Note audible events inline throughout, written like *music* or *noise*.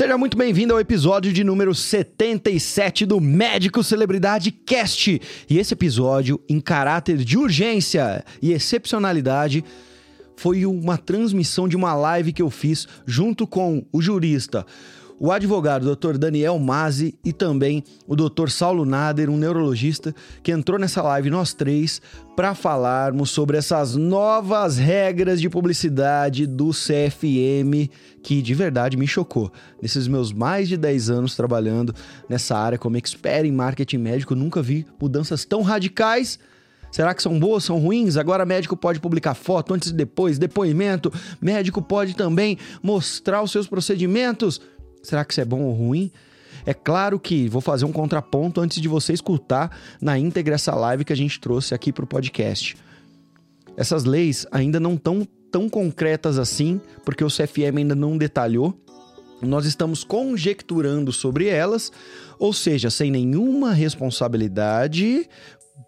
Seja muito bem-vindo ao episódio de número 77 do Médico Celebridade Cast. E esse episódio, em caráter de urgência e excepcionalidade, foi uma transmissão de uma live que eu fiz junto com o jurista o advogado Dr. Daniel Mazzi e também o Dr. Saulo Nader, um neurologista, que entrou nessa live nós três para falarmos sobre essas novas regras de publicidade do CFM que de verdade me chocou. Nesses meus mais de 10 anos trabalhando nessa área como expert em marketing médico, nunca vi mudanças tão radicais Será que são boas, são ruins? Agora médico pode publicar foto antes e depois, depoimento. Médico pode também mostrar os seus procedimentos. Será que isso é bom ou ruim? É claro que vou fazer um contraponto antes de você escutar na íntegra essa live que a gente trouxe aqui para o podcast. Essas leis ainda não estão tão concretas assim, porque o CFM ainda não detalhou. Nós estamos conjecturando sobre elas, ou seja, sem nenhuma responsabilidade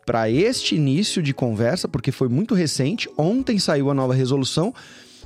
para este início de conversa, porque foi muito recente. Ontem saiu a nova resolução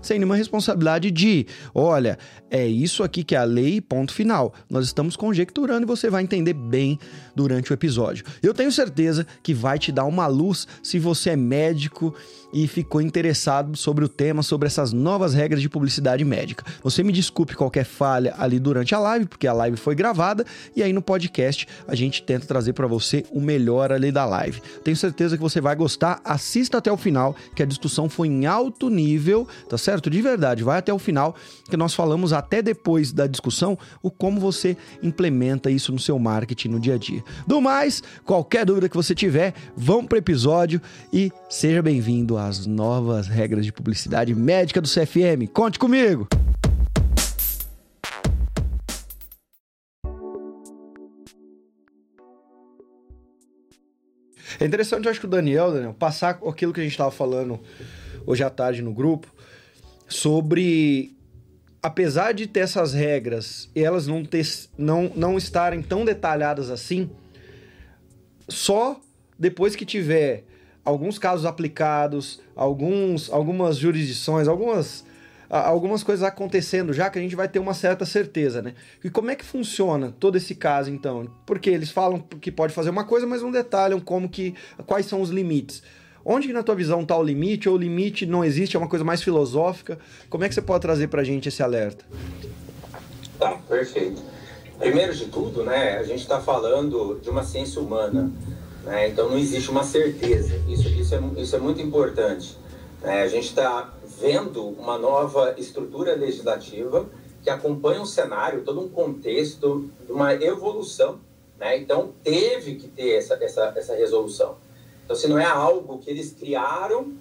sem nenhuma responsabilidade de, olha, é isso aqui que é a lei, ponto final. Nós estamos conjecturando e você vai entender bem durante o episódio. Eu tenho certeza que vai te dar uma luz se você é médico e ficou interessado sobre o tema, sobre essas novas regras de publicidade médica. Você me desculpe qualquer falha ali durante a live, porque a live foi gravada e aí no podcast a gente tenta trazer para você o melhor ali da live. Tenho certeza que você vai gostar. Assista até o final, que a discussão foi em alto nível, tá certo? De verdade, vai até o final, que nós falamos até depois da discussão o como você implementa isso no seu marketing no dia a dia. Do mais, qualquer dúvida que você tiver, vamos para o episódio e seja bem-vindo às novas regras de publicidade médica do CFM. Conte comigo! É interessante, eu acho que o Daniel, Daniel, passar aquilo que a gente estava falando hoje à tarde no grupo, sobre apesar de ter essas regras e elas não, ter, não, não estarem tão detalhadas assim, só depois que tiver alguns casos aplicados, alguns, algumas jurisdições, algumas, algumas coisas acontecendo já que a gente vai ter uma certa certeza, né? E como é que funciona todo esse caso então? Porque eles falam que pode fazer uma coisa, mas não detalham como que quais são os limites. Onde na tua visão está o limite ou o limite não existe, é uma coisa mais filosófica? Como é que você pode trazer para a gente esse alerta? Tá, perfeito. Primeiro de tudo, né, a gente está falando de uma ciência humana, né, então não existe uma certeza. Isso, isso, é, isso é muito importante. Né, a gente está vendo uma nova estrutura legislativa que acompanha um cenário, todo um contexto uma evolução. Né, então teve que ter essa, essa, essa resolução. Então, se não é algo que eles criaram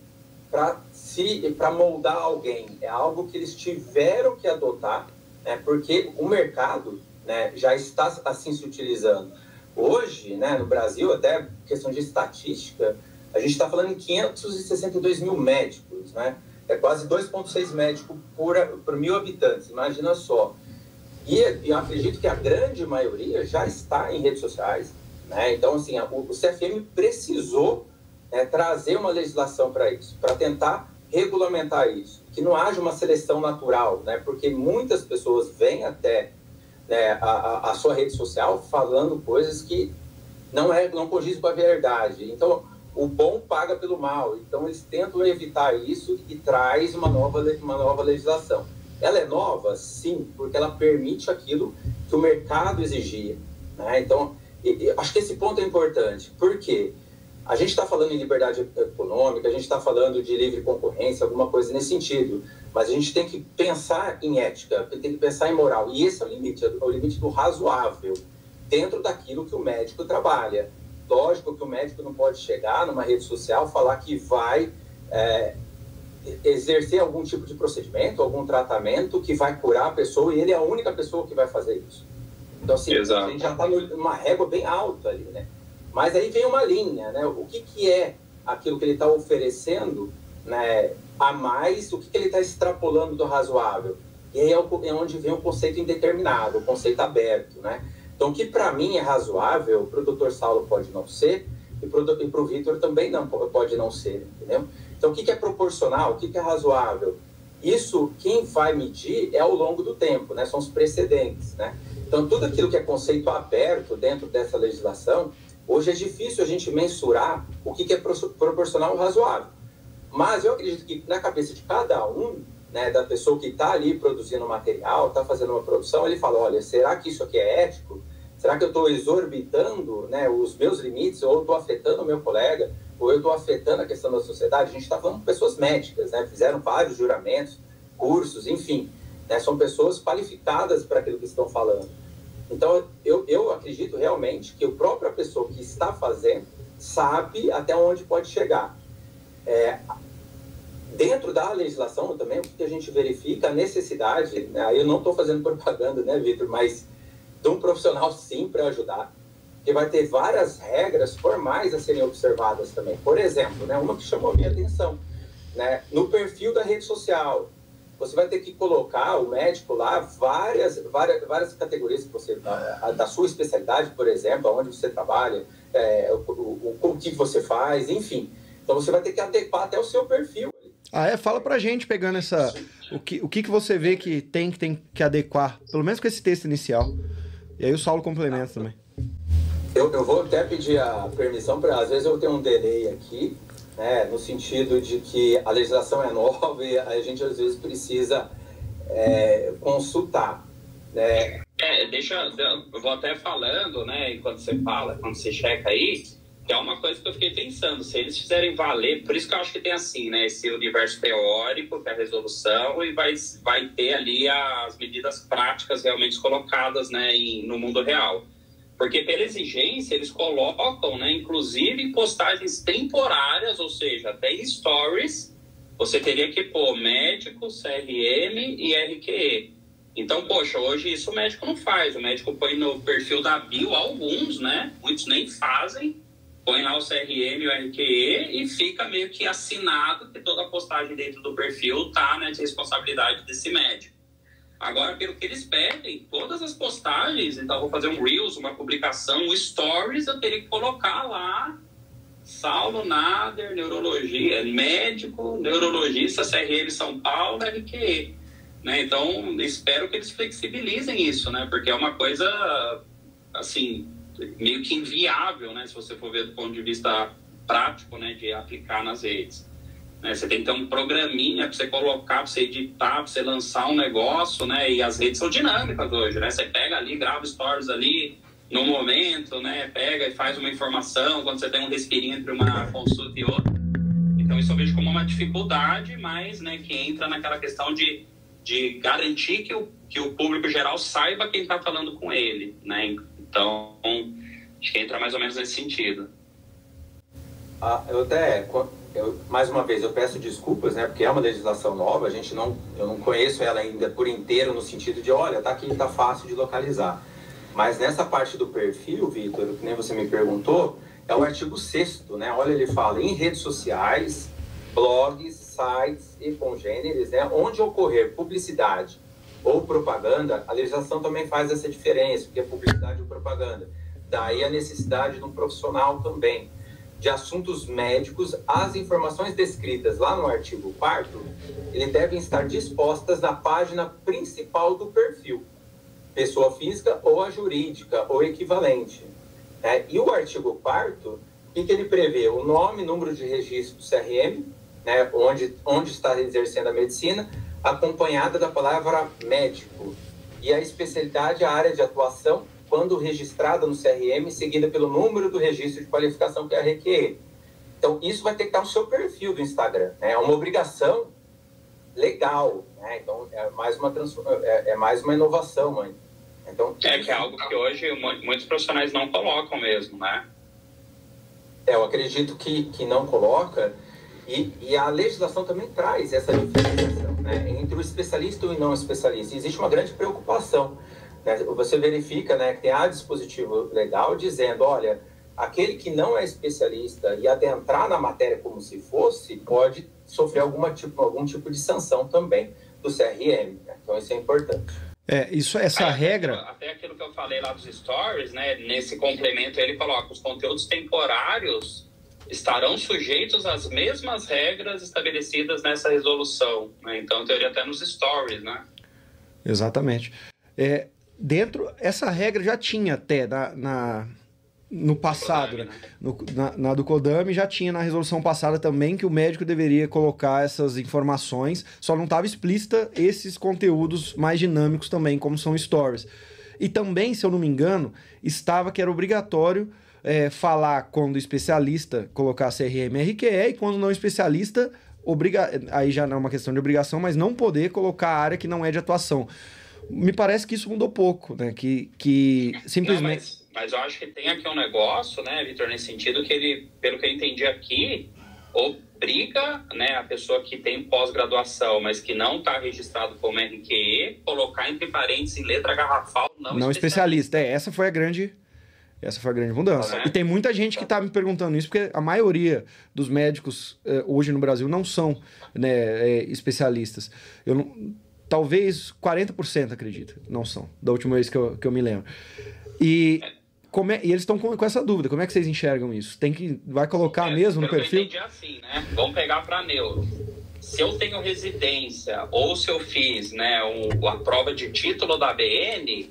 para se para moldar alguém, é algo que eles tiveram que adotar, né? Porque o mercado, né, já está assim se utilizando. Hoje, né, no Brasil, até questão de estatística, a gente está falando em 562 mil médicos, né? É quase 2,6 médicos por, por mil habitantes, imagina só. E eu acredito que a grande maioria já está em redes sociais, né? Então, assim, o, o CFM precisou né, trazer uma legislação para isso, para tentar regulamentar isso, que não haja uma seleção natural, né? porque muitas pessoas vêm até né, a, a, sua rede social falando coisas que não, é, não condizem com a verdade. Então, o bom paga pelo mal. Então, eles tentam evitar isso e traz uma nova, uma nova legislação. Ela é nova? Sim, porque ela permite aquilo que o mercado exigia. Né? Então, acho que esse ponto é importante. Por quê? A gente está falando em liberdade econômica, a gente está falando de livre concorrência, alguma coisa nesse sentido. Mas a gente tem que pensar em ética, tem que pensar em moral. E esse é o limite, é o limite do razoável, dentro daquilo que o médico trabalha. Lógico que o médico não pode chegar numa rede social falar que vai é, exercer algum tipo de procedimento, algum tratamento que vai curar a pessoa e ele é a única pessoa que vai fazer isso. Então, assim, Exato. a gente já está numa régua bem alta ali, né? Mas aí vem uma linha, né? O que, que é aquilo que ele está oferecendo né, a mais, o que, que ele está extrapolando do razoável? E aí é, é onde vem o conceito indeterminado, o conceito aberto, né? Então, o que para mim é razoável, para o doutor Saulo pode não ser, e para o Vitor também não pode não ser, entendeu? Então, o que, que é proporcional, o que, que é razoável? Isso, quem vai medir é ao longo do tempo, né? São os precedentes, né? Então, tudo aquilo que é conceito aberto dentro dessa legislação, hoje é difícil a gente mensurar o que é proporcional razoável. Mas eu acredito que na cabeça de cada um, né, da pessoa que está ali produzindo material, está fazendo uma produção, ele fala, olha, será que isso aqui é ético? Será que eu estou exorbitando né, os meus limites, ou estou afetando o meu colega, ou eu estou afetando a questão da sociedade? A gente está falando de pessoas médicas, né, fizeram vários juramentos, cursos, enfim. Né, são pessoas qualificadas para aquilo que estão falando. Então, eu, eu acredito realmente que a própria pessoa que está fazendo sabe até onde pode chegar. É, dentro da legislação também, o que a gente verifica a necessidade, né, eu não estou fazendo propaganda, né, Vitor, mas de um profissional sim para ajudar, que vai ter várias regras formais a serem observadas também. Por exemplo, né, uma que chamou minha atenção, né, no perfil da rede social, você vai ter que colocar o médico lá várias, várias, várias categorias que você da, da sua especialidade, por exemplo, onde você trabalha, é, o, o, o, o que você faz, enfim. Então você vai ter que adequar até o seu perfil. Ah, é? Fala pra gente, pegando essa. O que, o que, que você vê que tem, que tem que adequar, pelo menos com esse texto inicial. E aí o Saulo complementa também. Eu, eu vou até pedir a permissão, para às vezes eu tenho um delay aqui, né, no sentido de que a legislação é nova *laughs* e a gente às vezes precisa é, consultar. Né? É, deixa, eu vou até falando, né, enquanto você fala, quando você checa aí, que é uma coisa que eu fiquei pensando, se eles fizerem valer, por isso que eu acho que tem assim, né, esse universo teórico, que é a resolução, e vai, vai ter ali as medidas práticas realmente colocadas, né, em, no mundo real. Porque pela exigência, eles colocam, né, inclusive postagens temporárias, ou seja, até stories, você teria que pôr médico, CRM e RQE. Então, poxa, hoje isso o médico não faz. O médico põe no perfil da bio alguns, né? Muitos nem fazem. Põe lá o CRM e o RQE e fica meio que assinado que toda postagem dentro do perfil tá né, de responsabilidade desse médico. Agora, pelo que eles pedem, todas as postagens, então vou fazer um Reels, uma publicação, um Stories, eu teria que colocar lá Saulo Nader, neurologia, médico, neurologista, CRM São Paulo, RQE. Né? Então, espero que eles flexibilizem isso, né? Porque é uma coisa, assim, meio que inviável, né? Se você for ver do ponto de vista prático, né? De aplicar nas redes. Né? Você tem que ter um programinha para você colocar, para você editar, para você lançar um negócio, né? E as redes são dinâmicas hoje, né? Você pega ali, grava stories ali no momento, né? Pega e faz uma informação quando você tem um respirinho entre uma consulta e outra. Então isso eu vejo como uma dificuldade, mas, né? Que entra naquela questão de, de garantir que o, que o público geral saiba quem está falando com ele, né? Então acho que entra mais ou menos nesse sentido. Ah, eu até eu, mais uma vez, eu peço desculpas, né, porque é uma legislação nova, a gente não, eu não conheço ela ainda por inteiro no sentido de, olha, tá aqui, tá fácil de localizar. Mas nessa parte do perfil, Vitor, que nem você me perguntou, é o artigo 6 né? Olha, ele fala em redes sociais, blogs, sites e congêneres, né, onde ocorrer publicidade ou propaganda, a legislação também faz essa diferença, porque é publicidade ou propaganda. Daí a necessidade de um profissional também de assuntos médicos, as informações descritas lá no artigo 4 ele devem estar dispostas na página principal do perfil, pessoa física ou a jurídica ou equivalente. É, e o artigo 4 o que, ele prevê? O nome, número de registro do CRM, né, onde, onde está exercendo a medicina, acompanhada da palavra médico. E a especialidade, a área de atuação quando registrada no CRM, seguida pelo número do registro de qualificação que é a RQE. Então, isso vai ter que estar no seu perfil do Instagram. Né? É uma obrigação legal. Né? Então, é mais uma, é, é mais uma inovação, mãe. Então, é que é algo que hoje muitos profissionais não colocam mesmo, né? É, eu acredito que, que não coloca. E, e a legislação também traz essa diferenciação né? entre o especialista e o não especialista. Existe uma grande preocupação né? Você verifica né, que tem a dispositivo legal dizendo, olha, aquele que não é especialista e adentrar na matéria como se fosse, pode sofrer alguma tipo, algum tipo de sanção também do CRM. Né? Então isso é importante. É, isso, essa regra. Até aquilo que eu falei lá dos stories, né? Nesse complemento ele coloca os conteúdos temporários estarão sujeitos às mesmas regras estabelecidas nessa resolução. Né? Então, teoria, até nos stories, né? Exatamente. É, dentro, essa regra já tinha até na, na no passado, Kodami, né? no, na, na, do Kodami já tinha na resolução passada também que o médico deveria colocar essas informações, só não estava explícita esses conteúdos mais dinâmicos também, como são stories. E também, se eu não me engano, estava que era obrigatório é, falar quando especialista colocar CRM RQE e quando não especialista, obriga... aí já não é uma questão de obrigação, mas não poder colocar a área que não é de atuação. Me parece que isso mudou pouco, né? Que, que simplesmente. Não, mas, mas, eu acho que tem aqui um negócio, né, Vitor, nesse sentido que ele, pelo que eu entendi aqui, obriga né, a pessoa que tem pós-graduação, mas que não está registrado como RQE, colocar entre parênteses em letra garrafal não, não especialista. especialista. É, essa foi a grande essa foi a grande mudança. E tem muita gente que está me perguntando isso, porque a maioria dos médicos eh, hoje no Brasil não são né, eh, especialistas. Eu não, talvez 40%, acredito, não são, da última vez que eu, que eu me lembro. E, como é, e eles estão com, com, essa dúvida, como é que vocês enxergam isso? Tem que, vai colocar é, mesmo no perfil? Eu entendi assim, né? Vamos pegar para neuro. Se eu tenho residência ou se eu fiz né, a prova de título da BN,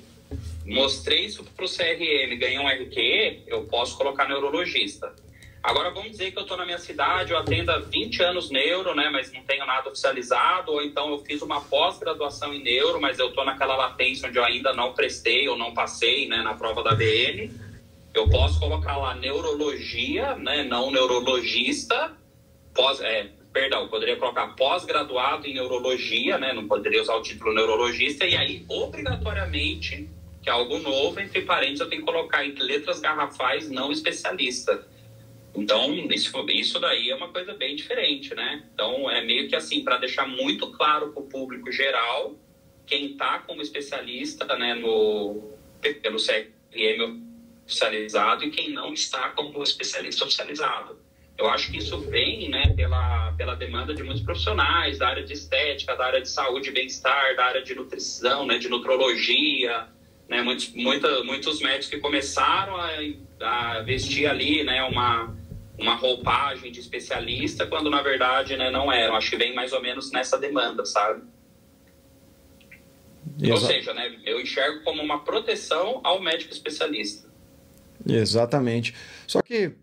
mostrei isso para o CRM, ganhei um RQE, eu posso colocar neurologista. Agora vamos dizer que eu estou na minha cidade, eu atendo há 20 anos neuro, né, mas não tenho nada oficializado, ou então eu fiz uma pós-graduação em neuro, mas eu estou naquela latência onde eu ainda não prestei ou não passei né, na prova da BN. Eu posso colocar lá neurologia, né, não neurologista, pós, é, perdão, poderia colocar pós-graduado em neurologia, né, não poderia usar o título neurologista, e aí obrigatoriamente que é algo novo, entre parênteses eu tenho que colocar entre letras garrafais não especialista. Então, isso, isso daí é uma coisa bem diferente, né? Então, é meio que assim, para deixar muito claro para o público geral, quem está como especialista né, no, pelo CRM oficializado e quem não está como especialista oficializado. Eu acho que isso vem né, pela, pela demanda de muitos profissionais da área de estética, da área de saúde e bem-estar, da área de nutrição, né, de nutrologia, né, muitos, muita, muitos médicos que começaram a, a, vestir ali né, uma, uma roupagem de especialista, quando na verdade né, não eram. Acho que vem mais ou menos nessa demanda, sabe? Exato. Ou seja, né, eu enxergo como uma proteção ao médico especialista. Exatamente. Só que,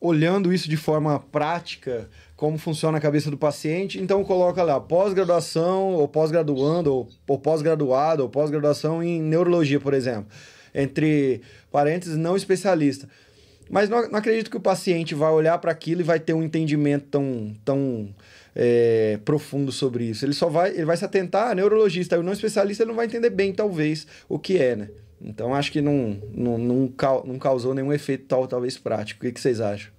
olhando isso de forma prática, como funciona a cabeça do paciente, então coloca lá pós-graduação, ou pós-graduando, ou, ou pós-graduado, ou pós-graduação em neurologia, por exemplo. Entre parênteses, não especialista. Mas não, não acredito que o paciente vai olhar para aquilo e vai ter um entendimento tão, tão é, profundo sobre isso. Ele só vai, ele vai se atentar a neurologista, o não especialista ele não vai entender bem, talvez, o que é, né? Então acho que não, não, não, não causou nenhum efeito tal, talvez prático. O que, que vocês acham?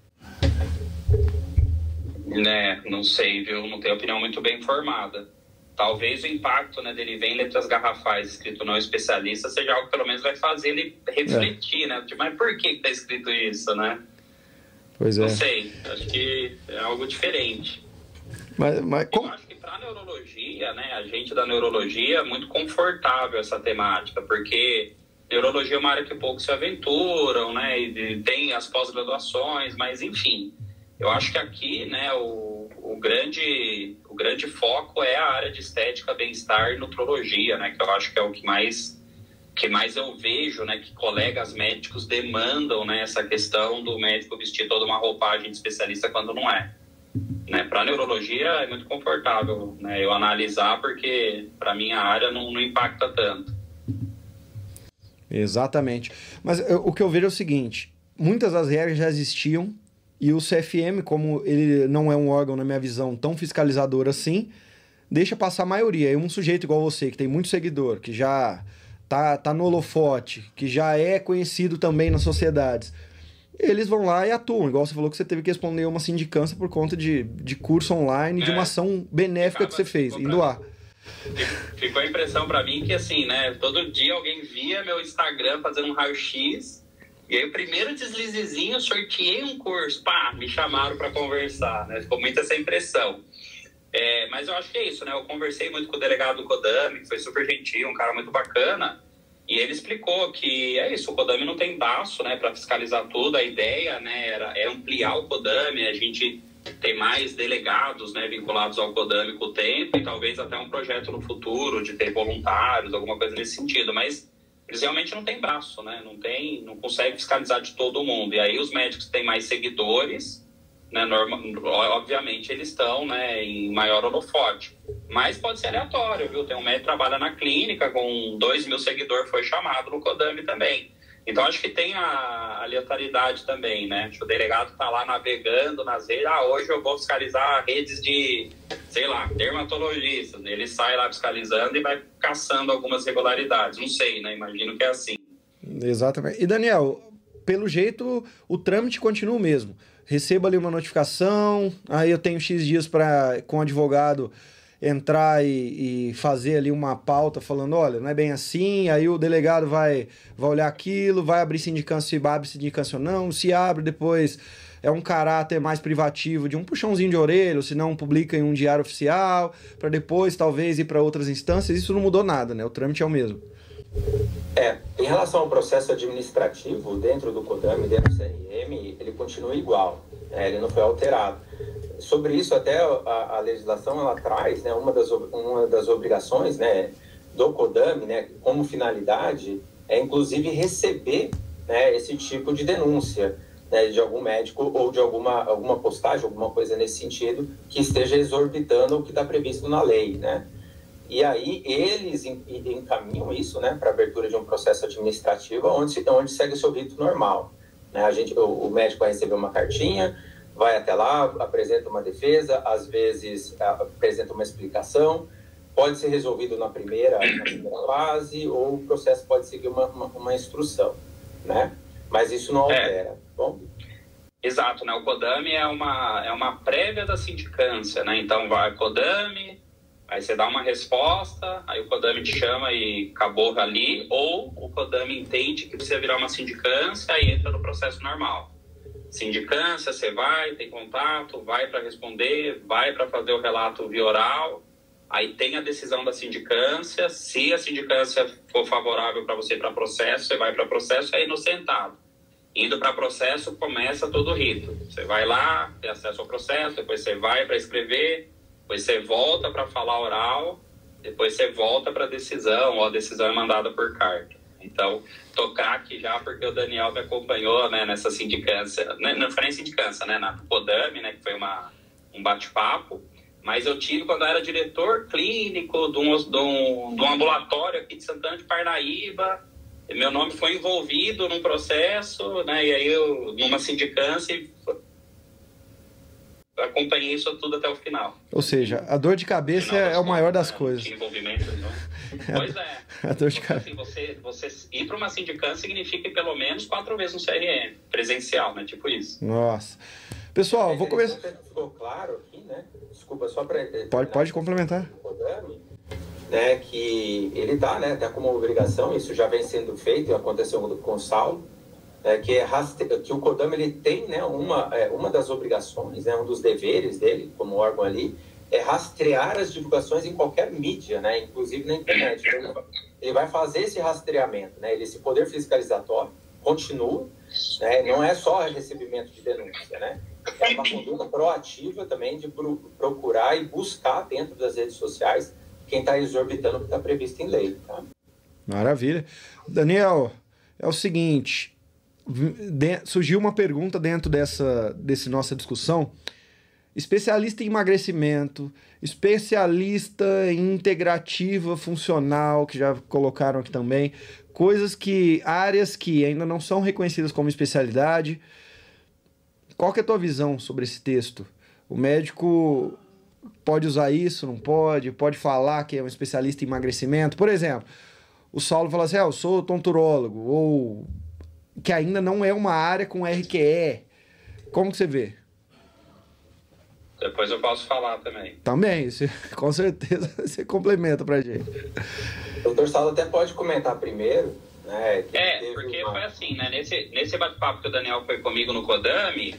Né, não sei, viu? Não tenho opinião muito bem formada. Talvez o impacto né, dele vem em letras garrafais escrito não especialista seja algo que pelo menos vai fazer ele refletir, é. né? Tipo, mas por que está escrito isso, né? Pois é. Não sei, acho que é algo diferente. Mas, mas como... Eu acho que para neurologia, né, a gente da neurologia é muito confortável essa temática, porque neurologia é uma área que poucos se aventuram, né, e tem as pós-graduações, mas enfim, eu acho que aqui, né, o, o, grande, o grande foco é a área de estética, bem-estar e nutrologia, né, que eu acho que é o que mais que mais eu vejo, né, que colegas médicos demandam, né, essa questão do médico vestir toda uma roupagem de especialista quando não é. Né, para neurologia é muito confortável, né, eu analisar porque para minha área não, não impacta tanto. Exatamente. Mas eu, o que eu vejo é o seguinte: muitas das regras já existiam e o CFM, como ele não é um órgão, na minha visão, tão fiscalizador assim, deixa passar a maioria. E um sujeito igual você, que tem muito seguidor, que já tá, tá no holofote, que já é conhecido também nas sociedades, eles vão lá e atuam. Igual você falou que você teve que responder uma sindicância por conta de, de curso online, é, de uma ação benéfica que você fez, indo lá. Ficou a impressão para mim que, assim, né, todo dia alguém via meu Instagram fazendo um raio-x e aí, o primeiro deslizezinho, sorteei um curso, pá, me chamaram para conversar, né? Ficou muito essa impressão. É, mas eu acho que é isso, né? Eu conversei muito com o delegado do Kodami, que foi super gentil, um cara muito bacana. E ele explicou que é isso, o Codame não tem braço né, para fiscalizar tudo. A ideia né, era, é ampliar o Codame, a gente tem mais delegados né, vinculados ao Codame com o tempo e talvez até um projeto no futuro de ter voluntários, alguma coisa nesse sentido. Mas eles realmente não têm braço, né? Não tem, não consegue fiscalizar de todo mundo. E aí os médicos têm mais seguidores, né? Norma, obviamente eles estão, né, em maior holofote. Mas pode ser aleatório, viu? Tem um médico que trabalha na clínica com 2 mil seguidores, foi chamado no Codame também. Então acho que tem a aleatoriedade também, né? O delegado está lá navegando nas redes, ah, hoje eu vou fiscalizar redes de, sei lá, dermatologistas. Ele sai lá fiscalizando e vai caçando algumas irregularidades. Não sei, né? Imagino que é assim. Exatamente. E Daniel, pelo jeito o trâmite continua o mesmo. Recebo ali uma notificação, aí eu tenho X dias para com o advogado entrar e, e, fazer ali uma pauta falando, olha, não é bem assim, aí o delegado vai, vai olhar aquilo, vai abrir sindicância, se abre sindicância ou não, se abre depois é um caráter mais privativo de um puxãozinho de orelha, se não publica em um diário oficial, para depois talvez ir para outras instâncias, isso não mudou nada, né? O trâmite é o mesmo. É, em relação ao processo administrativo dentro do CODAM, dentro do CRM, ele continua igual, né? ele não foi alterado sobre isso até a, a, legislação ela traz né, uma, das, uma das obrigações né, do CODAM né, como finalidade é inclusive receber né, esse tipo de denúncia né, de algum médico ou de alguma, alguma postagem, alguma coisa nesse sentido que esteja exorbitando o que está previsto na lei. Né? E aí eles encaminham isso né, para abertura de um processo administrativo onde, onde segue o seu rito normal. Né? A gente, o, o médico vai receber uma cartinha, vai até lá, apresenta uma defesa, às vezes apresenta uma explicação, pode ser resolvido na primeira, na primeira fase, ou o processo pode seguir uma, uma, uma instrução, né? Mas isso não é. altera, é. bom? Exato, né? O CODAME é uma, é uma prévia da sindicância, né? Então, vai CODAME, aí você dá uma resposta, aí o CODAME te chama e acabou ali, ou o CODAME entende que precisa virar uma sindicância e entra no processo normal sindicância, você vai, tem contato, vai para responder, vai para fazer o relato via oral, aí tem a decisão da sindicância, se a sindicância for favorável para você para processo, você vai para processo, é inocentado. Indo para processo, começa todo o rito. Você vai lá, tem acesso ao processo, depois você vai para escrever, depois você volta para falar oral, depois você volta para a decisão, ou a decisão é mandada por carta. Então, tocar aqui já, porque o Daniel me acompanhou né, nessa sindicância, né, não foi nem sindicância, né, na Podame, né, que foi uma, um bate-papo, mas eu tive quando eu era diretor clínico de um, de, um, de um ambulatório aqui de Santana de Parnaíba, meu nome foi envolvido num processo, né, e aí eu, numa sindicância, acompanhei isso tudo até o final. Ou seja, a dor de cabeça é o maior das né? coisas. Envolvimento, então. *laughs* Pois é. A dor de cabeça. Assim, você, você ir para uma sindicância significa pelo menos quatro vezes no CRM, presencial, né? Tipo isso. Nossa. Pessoal, vou começar. Ficou claro aqui, né? Desculpa, só para. Pode, pode complementar. Né, que ele está né, tá como obrigação, isso já vem sendo feito, aconteceu com o Saulo, é, que, é raste... que o CODAM ele tem né, uma, é, uma das obrigações, né, um dos deveres dele como órgão ali, é rastrear as divulgações em qualquer mídia, né, inclusive na internet. Então, ele vai fazer esse rastreamento, né, esse poder fiscalizatório continua, né, não é só recebimento de denúncia, né, é uma conduta proativa também de procurar e buscar dentro das redes sociais quem está exorbitando o que está previsto em lei. Tá? Maravilha. Daniel, é o seguinte, de, surgiu uma pergunta dentro dessa desse nossa discussão. Especialista em emagrecimento, especialista em integrativa funcional, que já colocaram aqui também, coisas que áreas que ainda não são reconhecidas como especialidade. Qual que é a tua visão sobre esse texto? O médico pode usar isso, não pode? Pode falar que é um especialista em emagrecimento? Por exemplo, o Saulo fala assim: ah, eu sou tonturólogo, ou que ainda não é uma área com RQE. Como que você vê? Depois eu posso falar também. Também, você, *laughs* com certeza *laughs* você complementa pra gente. O doutor Saulo até pode comentar primeiro, Né, é, porque uma... foi assim, né? Nesse, nesse bate-papo que o Daniel foi comigo no Kodami,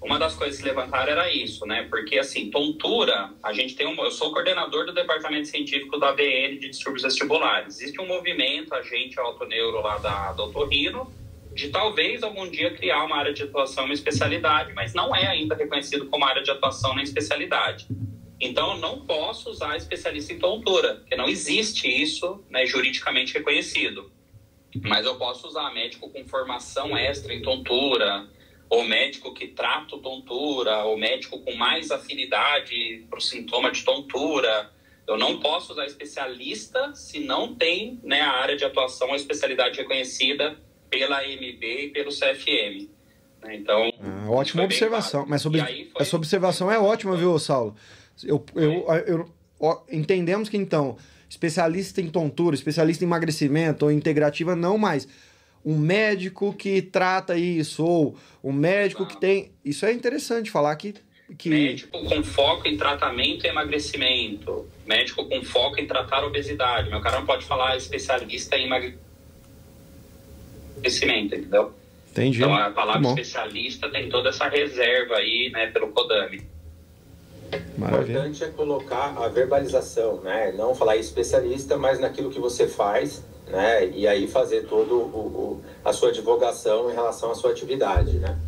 uma das coisas que levantaram era isso, né? Porque, assim, tontura, a gente tem um... Eu sou coordenador do departamento científico da ABN de distúrbios vestibulares. Existe um movimento, a gente, autoneuro lá da, da Otorrino, de talvez algum dia criar uma área de atuação, uma especialidade, mas não é ainda reconhecido como área de atuação nem especialidade. Então, não posso usar especialista em tontura, porque não existe isso né, juridicamente reconhecido. Mas eu posso usar médico com formação extra em tontura, ou médico que trata tontura, ou médico com mais afinidade para o sintoma de tontura. Eu não posso usar especialista se não tem né, a área de atuação, a especialidade reconhecida pela AMB e pelo CFM. Né? Então. Ah, ótima observação. Mas sobre, foi... essa observação é ótima, viu, Saulo? Eu, eu, eu, eu, entendemos que então, especialista em tontura, especialista em emagrecimento ou integrativa, não mais um médico que trata isso, ou um médico que tem. Isso é interessante falar que. que... Médico com foco em tratamento e emagrecimento. Médico com foco em tratar obesidade. Meu cara não pode falar especialista em emagrecimento, entendeu? Entendi. Então a palavra especialista tem toda essa reserva aí, né, pelo Kodami. O importante é colocar a verbalização, né? Não falar especialista, mas naquilo que você faz né? E aí fazer todo o, o, a sua divulgação em relação à sua atividade, né?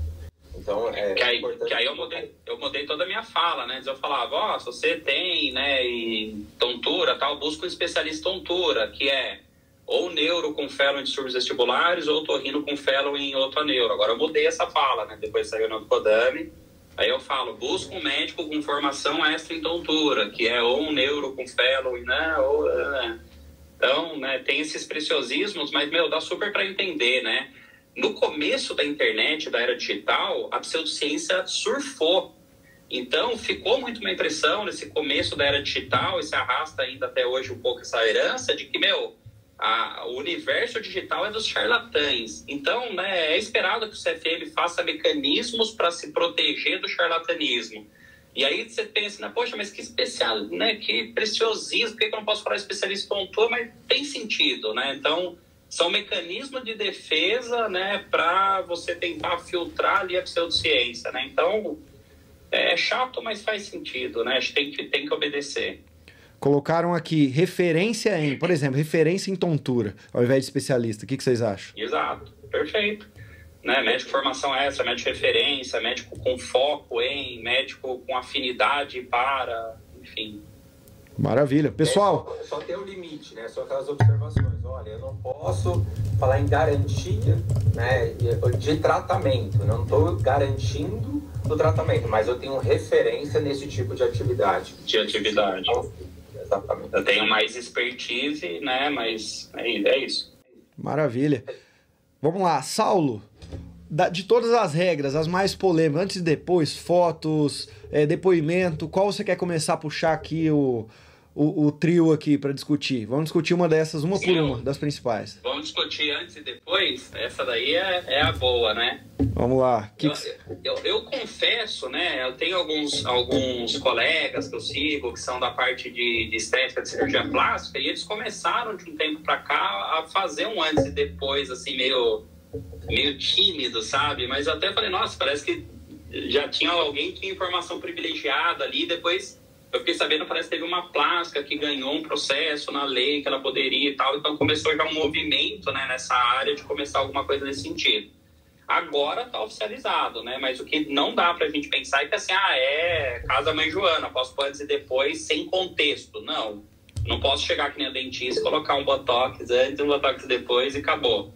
Então é que aí, importante. Que aí eu mudei, eu mudei toda a minha fala, né? Eu falava, ó, oh, se você tem, né, e tontura, tal, busca um especialista em tontura, que é ou neuro com fellow em distúrbios vestibulares ou torrino com fellow em outra neuro. Agora eu mudei essa fala, né? Depois saiu no Kodami. Aí eu falo, busca um médico com formação extra em tontura, que é ou um neuro com fellow, né? Ou, né? Então, né, tem esses preciosismos, mas, meu, dá super para entender, né? No começo da internet, da era digital, a pseudociência surfou. Então, ficou muito uma impressão nesse começo da era digital, e se arrasta ainda até hoje um pouco essa herança de que, meu, a, o universo digital é dos charlatães. Então, né, é esperado que o CFM faça mecanismos para se proteger do charlatanismo. E aí você pensa, né, poxa, mas que especial, né, que preciosismo, por que eu não posso falar especialista pontua? Mas tem sentido, né? Então, são mecanismos de defesa, né, para você tentar filtrar ali a pseudociência, né? Então, é chato, mas faz sentido, né? A gente tem que, tem que obedecer. Colocaram aqui referência em, por exemplo, referência em tontura, ao invés de especialista. O que, que vocês acham? Exato, perfeito né? Médico formação essa, médico referência, médico com foco em, médico com afinidade para, enfim. Maravilha. Pessoal. É, só, só, tem um limite, né? Só aquelas observações. Olha, eu não posso falar em garantia né, de tratamento. Não estou garantindo o tratamento, mas eu tenho referência nesse tipo de atividade. De atividade. Exatamente. Eu tenho mais expertise, né? Mas é, é isso. Maravilha. Vamos lá, Saulo de todas as regras, as mais polêmicas, antes e depois, fotos, é, depoimento, qual você quer começar a puxar aqui o, o, o trio aqui para discutir? Vamos discutir uma dessas, uma Sim, por uma, das principais. Vamos discutir antes e depois? Essa daí é, é a boa, né? Vamos lá. Que eu, eu, eu, confesso, né? Eu tenho alguns, alguns colegas que eu sigo que são da parte de, de estética, de cirurgia plástica, e eles começaram de um tempo para cá a fazer um antes e depois, assim, meio meio tímido, sabe? Mas eu até falei, nossa, parece que já tinha alguém que tinha informação privilegiada ali. Depois eu fiquei sabendo, parece que teve uma plástica que ganhou um processo na lei que ela poderia e tal. Então começou já um movimento né, nessa área de começar alguma coisa nesse sentido. Agora está oficializado, né? Mas o que não dá para a gente pensar é que assim, ah, é casa mãe Joana, posso pôr antes e depois sem contexto. Não. Não posso chegar aqui nem a dentista, colocar um botox antes, um botox depois e acabou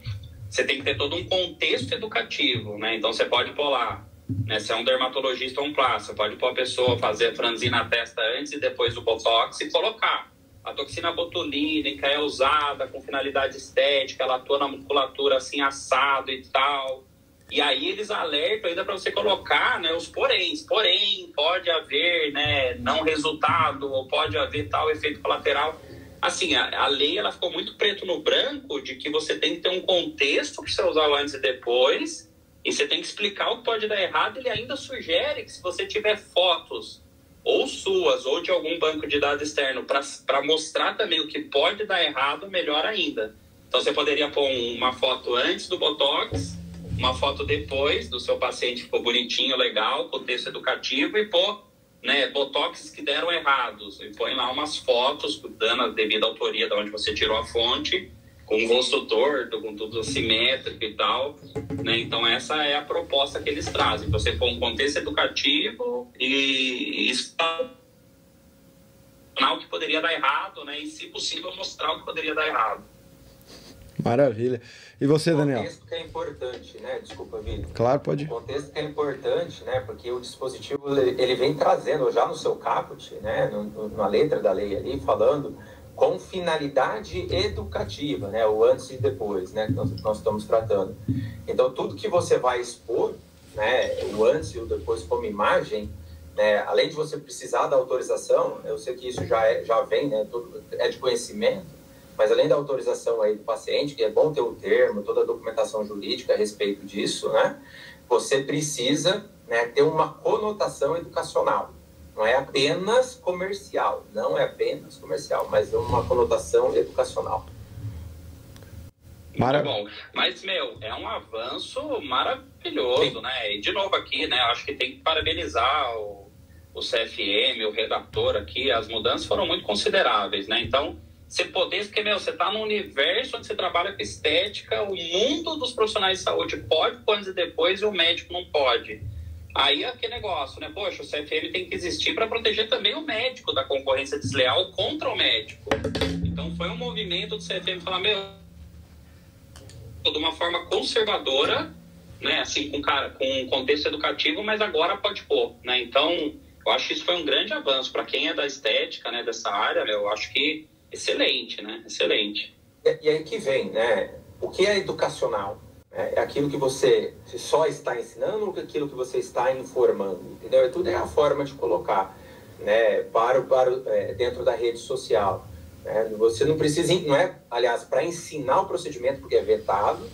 você tem que ter todo um contexto educativo, né? Então você pode pôr lá, né? Se é um dermatologista ou um plástico, pode pôr a pessoa fazer a franzina na testa antes e depois o botox e colocar. A toxina botulínica é usada com finalidade estética, ela atua na musculatura assim assado e tal. E aí eles alertam ainda para você colocar né, os poréns. Porém, pode haver né, não resultado, ou pode haver tal efeito colateral assim, a, a, lei ela ficou muito preto no branco de que você tem que ter um contexto para você usar antes e depois, e você tem que explicar o que pode dar errado. Ele ainda sugere que se você tiver fotos ou suas ou de algum banco de dados externo para mostrar também o que pode dar errado, melhor ainda. Então você poderia pôr uma foto antes do Botox, uma foto depois do seu paciente ficou bonitinho, legal, com texto educativo e pôr né, botox que deram errados. E põe lá umas fotos, dando a devida autoria de onde você tirou a fonte, com o rosto torto, com tudo assimétrico e tal. Né? Então, essa é a proposta que eles trazem. Você põe um contexto educativo e o que poderia dar errado, né? E, se possível, mostrar o que poderia dar errado. Maravilha. E você, Daniel? O contexto que é importante, né? Desculpa, Vitor. Claro, pode. O contexto que é importante, né? Porque o dispositivo ele vem trazendo já no seu caput, né? No, na letra da lei ali, falando com finalidade educativa, né? O antes e depois, né? Que nós, nós estamos tratando. Então, tudo que você vai expor, né? O antes e o depois como imagem, né? Além de você precisar da autorização, eu sei que isso já é, já vem, né? Tudo é de conhecimento mas além da autorização aí do paciente, que é bom ter o termo, toda a documentação jurídica a respeito disso, né? Você precisa né, ter uma conotação educacional. Não é apenas comercial, não é apenas comercial, mas é uma conotação educacional. Muito bom. Mas, meu, é um avanço maravilhoso, Sim. né? E, de novo aqui, né? Acho que tem que parabenizar o, o CFM, o redator aqui. As mudanças foram muito consideráveis, né? Então, você poder, porque, meu, você está num universo onde você trabalha com estética, o mundo dos profissionais de saúde pode antes e depois e o médico não pode. Aí é aquele negócio, né? Poxa, o CFM tem que existir para proteger também o médico da concorrência desleal contra o médico. Então foi um movimento do CFM falar, meu, de uma forma conservadora, né? Assim, com, cara, com um contexto educativo, mas agora pode pôr, né? Então, eu acho que isso foi um grande avanço para quem é da estética, né? Dessa área, meu, eu acho que excelente, né? Excelente. E, e, aí que vem, né? O que é educacional? É aquilo que você só está ensinando ou aquilo que você está informando? Entendeu? Tudo é a forma de colocar, né? Para, para é, dentro da rede social. Né? Você não precisa, não é, aliás, para ensinar o procedimento porque é vetado,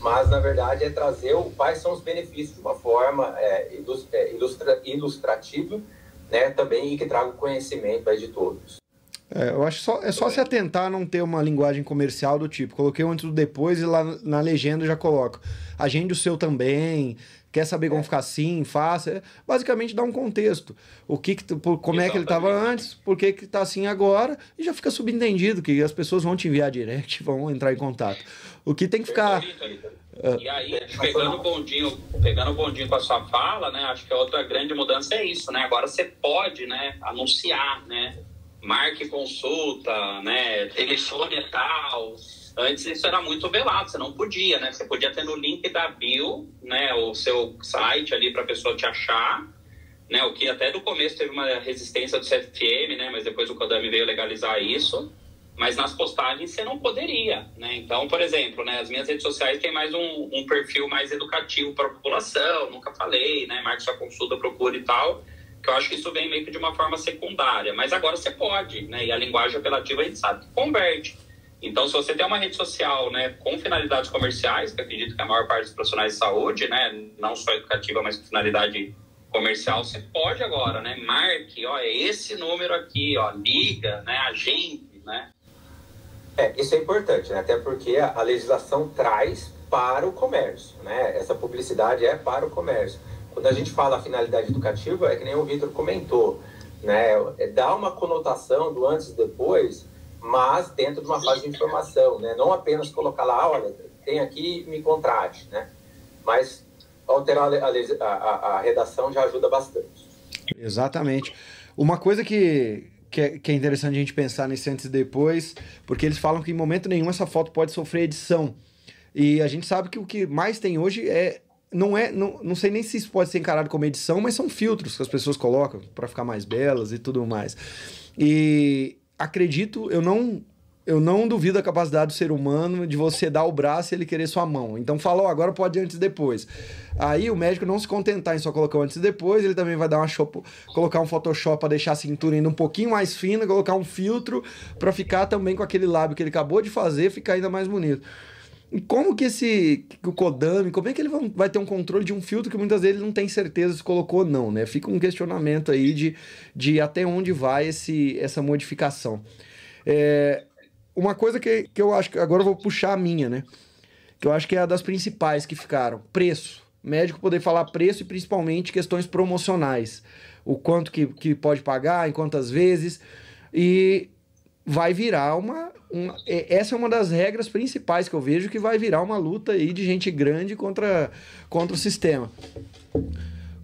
mas na verdade é trazer o, quais são os benefícios de uma forma é, é ilustra, ilustrativa, né? Também e que traga o conhecimento aí de todos. É, eu acho que só, é só se atentar a não ter uma linguagem comercial do tipo. Coloquei antes do depois e lá na legenda já coloco. Agende o seu também. Quer saber como é. ficar assim, faça. Basicamente dá um contexto. O que, que como Exatamente. é que ele estava antes, por que que tá assim agora, e já fica subentendido que as pessoas vão te enviar direct, *laughs* vão entrar em contato. O que tem que ficar. E aí, pegando o bondinho, pegando o bondinho com a sua fala, né? Acho que a outra grande mudança é isso, né? Agora você pode, né, anunciar, né? Marque consulta, né, telefone tal. Antes isso era muito velado, você não podia, né? Você podia ter no link da bio, né, o seu site ali para a pessoa te achar, né? O que até do começo teve uma resistência do CFM, né? Mas depois o Codami veio legalizar isso. Mas nas postagens você não poderia, né? Então, por exemplo, né, as minhas redes sociais têm mais um, um perfil mais educativo para a população, nunca falei, né? Marque sua consulta, procure e tal que eu acho que isso vem meio que de uma forma secundária, mas agora você pode, né? E a linguagem apelativa a gente sabe que converte. Então, se você tem uma rede social, né, com finalidades comerciais, que acredito que a maior parte dos profissionais de saúde, né, não só educativa, mas com finalidade comercial, você pode agora, né, marque, ó, é esse número aqui, ó, liga, né, agente, né. É, isso é importante, né, até porque a legislação traz para o comércio, né, essa publicidade é para o comércio. Quando a gente fala finalidade educativa, é que nem o Vitor comentou, né? É dá uma conotação do antes e depois, mas dentro de uma fase de informação, né? Não apenas colocar lá, olha, tem aqui, me contrate, né? Mas alterar a, a, a, a redação já ajuda bastante. Exatamente. Uma coisa que, que é, que é, interessante a gente pensar nesse antes e depois, porque eles falam que em momento nenhum essa foto pode sofrer edição. E a gente sabe que o que mais tem hoje é não é, não, não sei nem se isso pode ser encarado como edição, mas são filtros que as pessoas colocam para ficar mais belas e tudo mais. E acredito, eu não eu não duvido a capacidade do ser humano de você dar o braço e ele querer sua mão. Então falou, agora pode antes e depois. Aí o médico não se contentar em só colocar antes e depois, ele também vai dar uma shop, colocar um Photoshop para deixar a cintura ainda um pouquinho mais fina, colocar um filtro para ficar também com aquele lábio que ele acabou de fazer, ficar ainda mais bonito. Como que esse que o Kodami, como é que ele vai ter um controle de um filtro que muitas vezes não tem certeza se colocou ou não, né? Fica um questionamento aí de, de até onde vai esse, essa modificação. É, uma coisa que, que eu acho que agora eu vou puxar a minha, né? Que eu acho que é a das principais que ficaram: preço. Médico poder falar preço e principalmente questões promocionais. O quanto que, que pode pagar, em quantas vezes. E vai virar uma, uma. Essa é uma das regras principais que eu vejo que vai virar uma luta aí de gente grande contra, contra o sistema.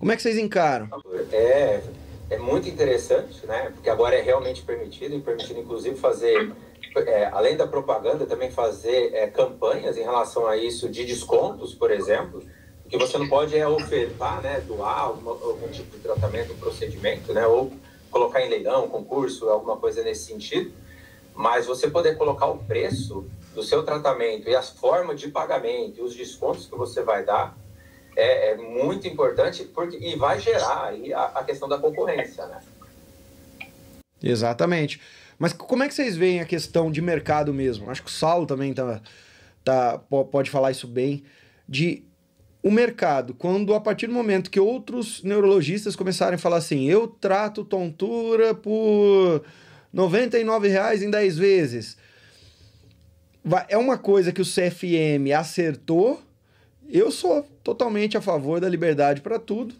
Como é que vocês encaram? É, é muito interessante, né? Porque agora é realmente permitido, e permitido inclusive fazer, é, além da propaganda, também fazer é, campanhas em relação a isso de descontos, por exemplo. Que você não pode é ofertar, né, doar alguma, algum tipo de tratamento, procedimento, né, ou colocar em leilão, concurso, alguma coisa nesse sentido. Mas você poder colocar o preço do seu tratamento e as formas de pagamento e os descontos que você vai dar é, é muito importante porque, e vai gerar aí a, a questão da concorrência, né? Exatamente. Mas como é que vocês veem a questão de mercado mesmo? Acho que o Saulo também tá, tá, pode falar isso bem. De o mercado, quando a partir do momento que outros neurologistas começarem a falar assim, eu trato tontura por R$ reais em 10 vezes. É uma coisa que o CFM acertou eu sou totalmente a favor da liberdade para tudo.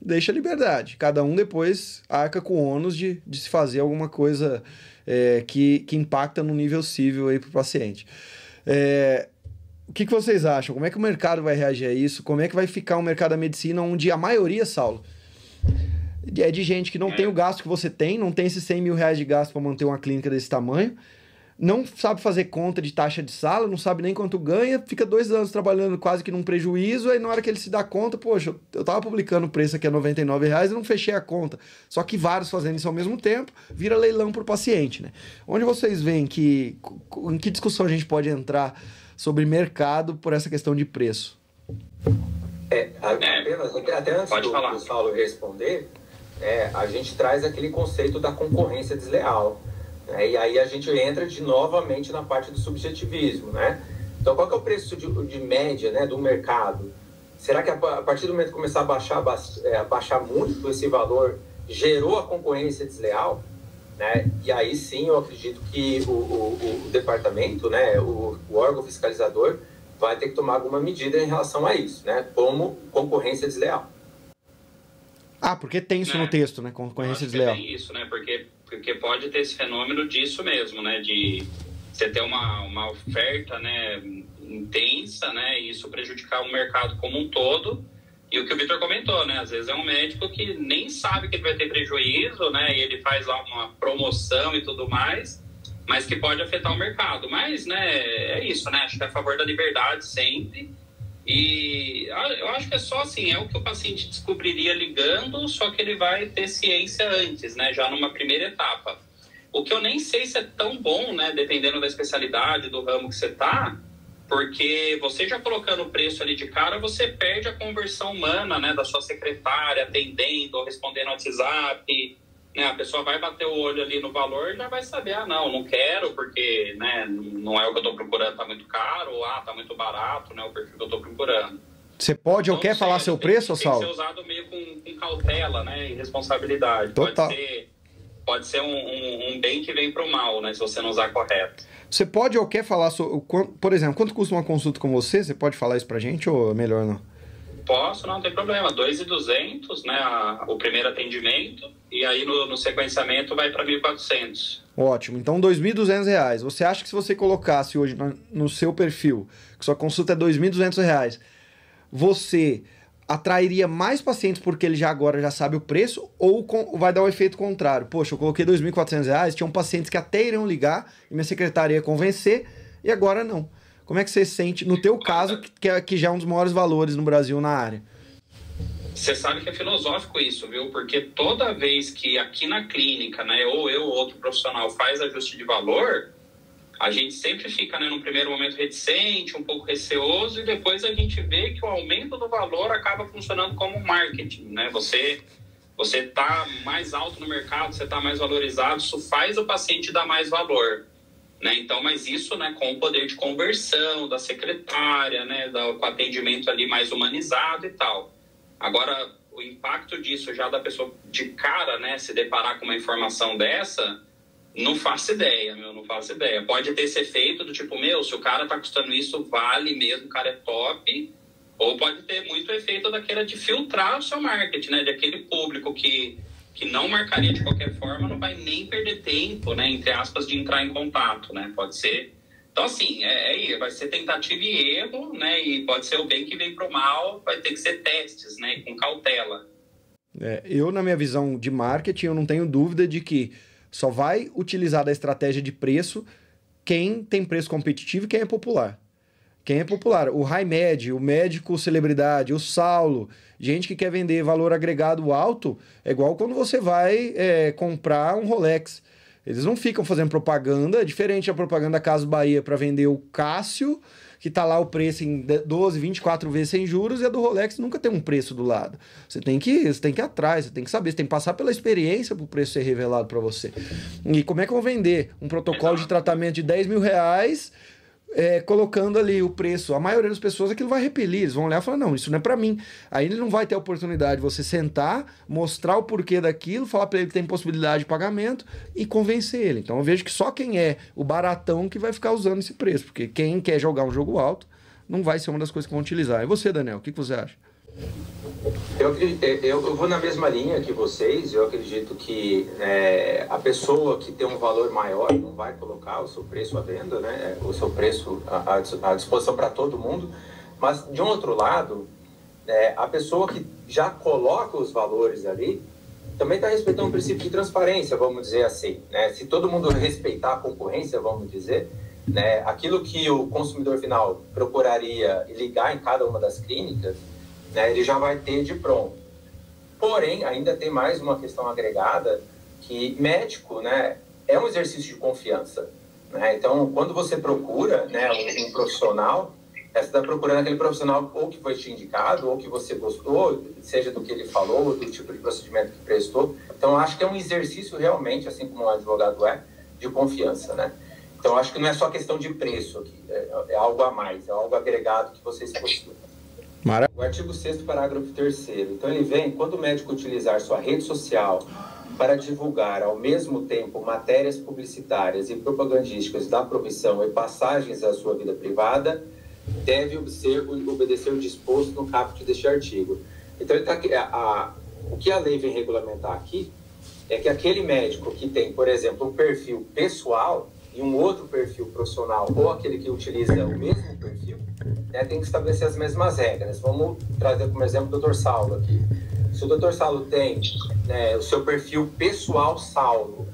Deixa a liberdade. Cada um depois arca com o ônus de, de se fazer alguma coisa é, que, que impacta no nível civil aí para o paciente. É, o que, que vocês acham? Como é que o mercado vai reagir a isso? Como é que vai ficar o mercado da medicina onde a maioria, Saulo, é de gente que não tem o gasto que você tem, não tem esses 100 mil reais de gasto para manter uma clínica desse tamanho, não sabe fazer conta de taxa de sala, não sabe nem quanto ganha, fica dois anos trabalhando quase que num prejuízo, aí na hora que ele se dá conta, poxa, eu tava publicando o preço aqui a 99 reais e não fechei a conta. Só que vários fazendo isso ao mesmo tempo, vira leilão por paciente, né? Onde vocês veem que, em que discussão a gente pode entrar sobre mercado por essa questão de preço? É, apenas, até antes do, do Saulo responder, é, a gente traz aquele conceito da concorrência desleal. Né? E aí a gente entra de novamente na parte do subjetivismo, né? Então, qual que é o preço de, de média né, do mercado? Será que a, a, partir do momento que começar a baixar, é, a baixar muito esse valor, gerou a concorrência desleal? Né? E aí sim eu acredito que o, o, o departamento, né, o, o, órgão fiscalizador, vai ter que tomar alguma medida em relação a isso, né? como concorrência desleal. Ah, porque tem isso no é. texto, né? Concorrência desleal. Tem isso, né? Porque porque pode ter esse fenômeno disso mesmo, né? De você ter uma, uma oferta né, intensa, né? E isso prejudicar o mercado como um todo. E o que o Vitor comentou, né? Às vezes é um médico que nem sabe que ele vai ter prejuízo, né? E ele faz lá uma promoção e tudo mais, mas que pode afetar o mercado. Mas, né? É isso, né? Acho que é a favor da liberdade sempre e ah, eu acho que é só assim, é o que o paciente descobriria ligando, só que ele vai ter ciência antes, né? Já numa primeira etapa. O que eu nem sei se é tão bom, né? Dependendo da especialidade, do ramo que você tá, porque você já colocando o preço ali de cara, você perde a conversão humana, né? Da sua secretária atendendo, respondendo WhatsApp, né, a pessoa vai bater o olho ali no valor e já vai saber, ah, não, não quero porque né, não é o que eu estou procurando, tá muito caro, ou ah, tá muito barato, né, o perfil que eu estou procurando. Você pode ou então, quer falar seu preço, ou Saulo? Tem que ser usado meio com, com cautela, né, e responsabilidade. Total. Pode ser, pode ser um, um, um bem que vem para o mal, né, se você não usar correto. Você pode ou quer falar, sobre, por exemplo, quanto custa uma consulta com você? Você pode falar isso pra gente ou é melhor não? Posso, não tem problema. 2,200, né, a, o primeiro atendimento, e aí no, no sequenciamento vai para 1.400. Ótimo. Então, 2.200 reais. Você acha que se você colocasse hoje no, no seu perfil, que sua consulta é 2.200 reais, você atrairia mais pacientes porque ele já agora já sabe o preço ou com, vai dar o efeito contrário? Poxa, eu coloquei 2.400 reais, tinham pacientes que até iriam ligar e minha secretária ia convencer e agora não. Como é que você sente, no teu caso, que, é, que já é um dos maiores valores no Brasil na área? Você sabe que é filosófico isso, viu? Porque toda vez que aqui na clínica, né, ou eu ou outro profissional faz ajuste de valor, a gente sempre fica, né, no primeiro momento reticente, um pouco receoso, e depois a gente vê que o aumento do valor acaba funcionando como marketing, né? Você você tá mais alto no mercado, você está mais valorizado, isso faz o paciente dar mais valor. Né? Então, mas isso né, com o poder de conversão da secretária, né, do, com atendimento ali mais humanizado e tal. Agora, o impacto disso já da pessoa de cara né, se deparar com uma informação dessa, Não faço ideia, meu, não faço ideia. Pode ter esse efeito do tipo, meu, se o cara tá custando isso, vale mesmo, o cara é top. Ou pode ter muito efeito daquela de filtrar o seu marketing, né? De aquele público que, que não marcaria de qualquer forma, não vai nem perder tempo, né? Entre aspas, de entrar em contato, né? Pode ser. Então, assim, é, é, vai ser tentativa e erro, né? E pode ser o bem que vem pro mal, vai ter que ser testes, né? Com cautela. É, eu, na minha visão de marketing, eu não tenho dúvida de que só vai utilizar da estratégia de preço quem tem preço competitivo e quem é popular. Quem é popular? O high med, o médico celebridade, o Saulo, gente que quer vender valor agregado alto, é igual quando você vai é, comprar um Rolex. Eles não ficam fazendo propaganda, é diferente a propaganda da Casa Bahia para vender o Cássio que tá lá o preço em 12, 24 vezes sem juros, e a do Rolex nunca tem um preço do lado. Você tem que, você tem que ir atrás, você tem que saber, você tem que passar pela experiência para o preço ser revelado para você. E como é que eu vou vender um protocolo de tratamento de 10 mil reais é, colocando ali o preço. A maioria das pessoas aquilo vai repelir, eles vão olhar e falar: não, isso não é para mim. Aí ele não vai ter a oportunidade de você sentar, mostrar o porquê daquilo, falar para ele que tem possibilidade de pagamento e convencer ele. Então eu vejo que só quem é o baratão que vai ficar usando esse preço, porque quem quer jogar um jogo alto não vai ser uma das coisas que vão utilizar. E você, Daniel, o que, que você acha? Eu, eu, vou na mesma linha que vocês. Eu acredito que é, a pessoa que tem um valor maior não vai colocar o seu preço à venda, né? o seu preço à, à disposição para todo mundo. Mas, de um outro lado, é, a pessoa que já coloca os valores ali também está respeitando o princípio de transparência, vamos dizer assim. Né? Se todo mundo respeitar a concorrência, vamos dizer, né? aquilo que o consumidor final procuraria ligar em cada uma das clínicas né, ele já vai ter de pronto. Porém, ainda tem mais uma questão agregada, que médico né, é um exercício de confiança. Né? Então, quando você procura né, um, um profissional, você está procurando aquele profissional ou que foi te indicado, ou que você gostou, seja do que ele falou, do tipo de procedimento que prestou. Então, acho que é um exercício realmente, assim como um advogado é, de confiança, né? Então, acho que não é só questão de preço aqui, é, é algo a mais, é algo agregado que vocês possuem. O artigo 6 parágrafo 3 Então ele vem, quando o médico utilizar sua rede social para divulgar ao mesmo tempo matérias publicitárias e propagandísticas da profissão e passagens da sua vida privada, deve obedecer, o disposto no caput deste artigo. Então, tá aqui, a, a, o que a lei vem regulamentar aqui é que aquele médico que tem, por exemplo, um perfil pessoal e um outro perfil profissional, ou aquele que utiliza o mesmo perfil, né, tem que estabelecer as mesmas regras. Vamos trazer como exemplo o Dr. Saulo aqui. Se o Dr. Saulo tem né, o seu perfil pessoal Saulo,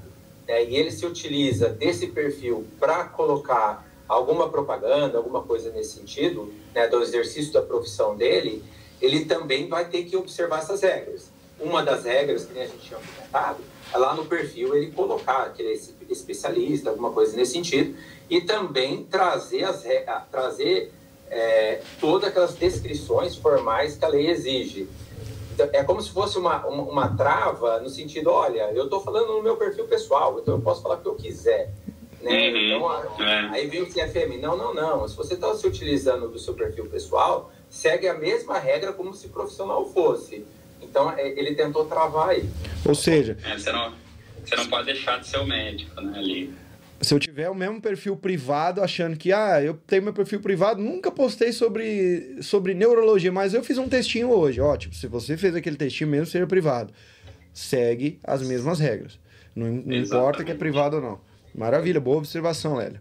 né, e ele se utiliza desse perfil para colocar alguma propaganda, alguma coisa nesse sentido, né, do exercício da profissão dele, ele também vai ter que observar essas regras. Uma das regras que a gente tinha comentado é lá no perfil ele colocar que ele é especialista, alguma coisa nesse sentido, e também trazer, as, trazer é, todas aquelas descrições formais que a lei exige. Então, é como se fosse uma, uma, uma trava no sentido, olha, eu estou falando no meu perfil pessoal, então eu posso falar o que eu quiser. Né? Uhum, então, é. Aí vem o CFM, não, não, não, se você está se utilizando do seu perfil pessoal, segue a mesma regra como se profissional fosse. Então, é, ele tentou travar aí. Ou seja... É, você, não, você não pode deixar de ser o médico, né, ali se eu tiver o mesmo perfil privado, achando que, ah, eu tenho meu perfil privado, nunca postei sobre, sobre neurologia, mas eu fiz um textinho hoje. Ótimo, se você fez aquele textinho mesmo, seja privado. Segue as mesmas regras. Não, não importa que é privado ou não. Maravilha, boa observação, Lélio.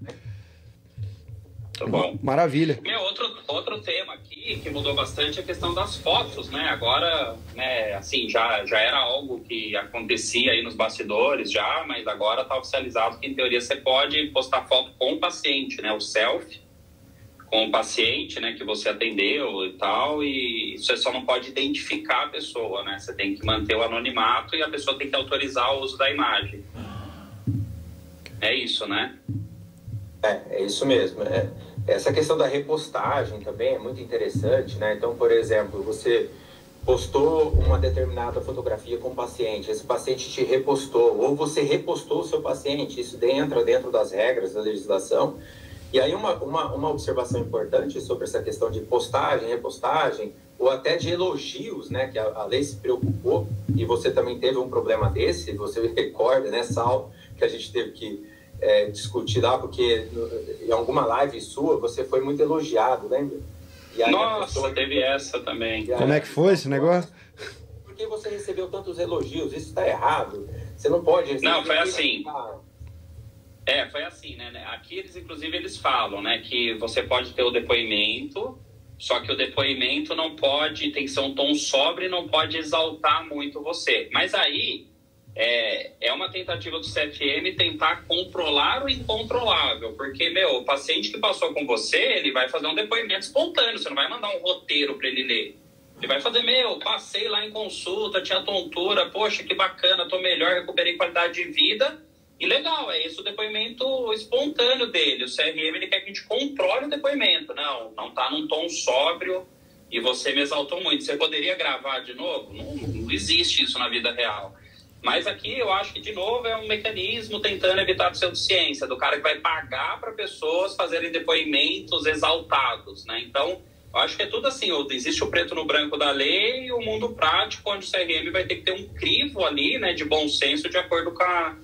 Tá bom. Maravilha. Meu, outro, outro tema aqui que mudou bastante é a questão das fotos, né? Agora, né, assim, já, já era algo que acontecia aí nos bastidores já, mas agora está oficializado que, em teoria, você pode postar foto com o paciente, né? O selfie com o paciente, né, que você atendeu e tal, e você só não pode identificar a pessoa, né? Você tem que manter o anonimato e a pessoa tem que autorizar o uso da imagem. É isso, né? É, é isso mesmo. É. Essa questão da repostagem também é muito interessante, né? Então, por exemplo, você postou uma determinada fotografia com o paciente, esse paciente te repostou, ou você repostou o seu paciente, isso entra dentro das regras da legislação. E aí uma, uma, uma observação importante sobre essa questão de postagem, repostagem, ou até de elogios, né? Que a, a lei se preocupou e você também teve um problema desse, você *laughs* recorda, né, Sal, que a gente teve que é, discutir lá, porque em alguma live sua você foi muito elogiado, lembra? Nossa, pessoa... teve essa também. Como é que foi esse negócio? Por que você recebeu tantos elogios? Isso está errado. Você não pode receber. Não, foi assim. É, foi assim, né? Aqui eles, inclusive, eles falam, né, que você pode ter o depoimento, só que o depoimento não pode, tem que ser um tom sóbrio e não pode exaltar muito você. Mas aí é, é uma tentativa do CFM tentar controlar o incontrolável, porque, meu, o paciente que passou com você, ele vai fazer um depoimento espontâneo, você não vai mandar um roteiro para ele ler. Ele vai fazer, meu, passei lá em consulta, tinha tontura, poxa, que bacana, tô melhor, recuperei qualidade de vida e legal, é esse o depoimento espontâneo dele. O CRM ele quer que a gente controle o depoimento. Não, não está num tom sóbrio e você me exaltou muito. Você poderia gravar de novo? Não, não existe isso na vida real. Mas aqui eu acho que, de novo, é um mecanismo tentando evitar a pseudociência, do cara que vai pagar para pessoas fazerem depoimentos exaltados, né? Então, eu acho que é tudo assim, existe o preto no branco da lei e o mundo prático, onde o CRM vai ter que ter um crivo ali, né, de bom senso, de acordo com a,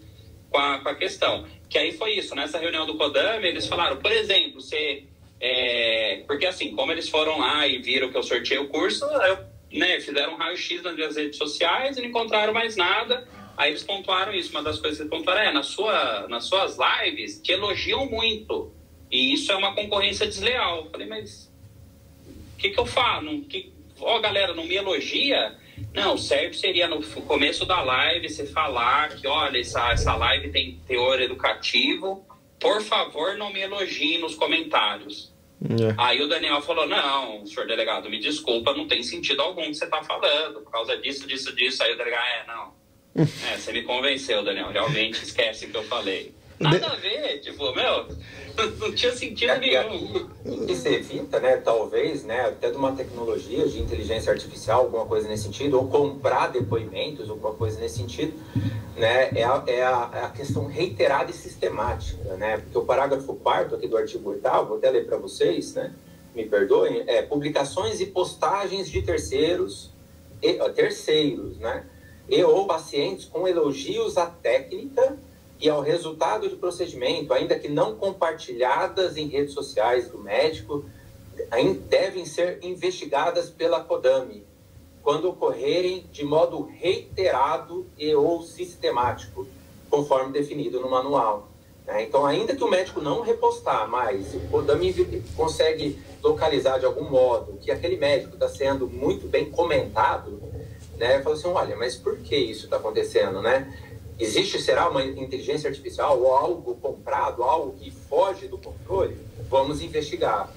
com a, com a questão. Que aí foi isso, nessa reunião do Kodami, eles falaram, por exemplo, você... É, porque assim, como eles foram lá e viram que eu sorteei o curso, eu, né, fizeram um raio-x nas redes sociais e não encontraram mais nada. Aí eles pontuaram isso. Uma das coisas que eles pontuaram é, na sua, nas suas lives, te elogiam muito. E isso é uma concorrência desleal. Eu falei, mas o que, que eu falo? Que, ó, oh, galera, não me elogia? Não, certo seria no começo da live você falar que, olha, essa, essa live tem teor educativo, por favor, não me elogie nos comentários. É. Aí o Daniel falou: Não, senhor delegado, me desculpa, não tem sentido algum que você está falando, por causa disso, disso, disso. Aí o delegado: É, não. *laughs* é, você me convenceu, Daniel, realmente esquece o que eu falei. Nada a ver, tipo, meu, não tinha sentido é, nenhum. E se evita, né, talvez, né, até de uma tecnologia de inteligência artificial, alguma coisa nesse sentido, ou comprar depoimentos, alguma coisa nesse sentido, né, é a, é a, é a questão reiterada e sistemática, né, porque o parágrafo 4 aqui do artigo 8 vou até ler para vocês, né, me perdoem, é publicações e postagens de terceiros, e, terceiros, né, e ou pacientes com elogios à técnica e ao resultado do procedimento, ainda que não compartilhadas em redes sociais do médico, devem ser investigadas pela CODAMI, quando ocorrerem de modo reiterado e ou sistemático, conforme definido no manual. Né? Então, ainda que o médico não repostar, mas o CODAMI consegue localizar de algum modo que aquele médico está sendo muito bem comentado, né? Fala assim, olha, mas por que isso está acontecendo, né? Existe, será, uma inteligência artificial ou algo comprado, algo que foge do controle? Vamos investigar.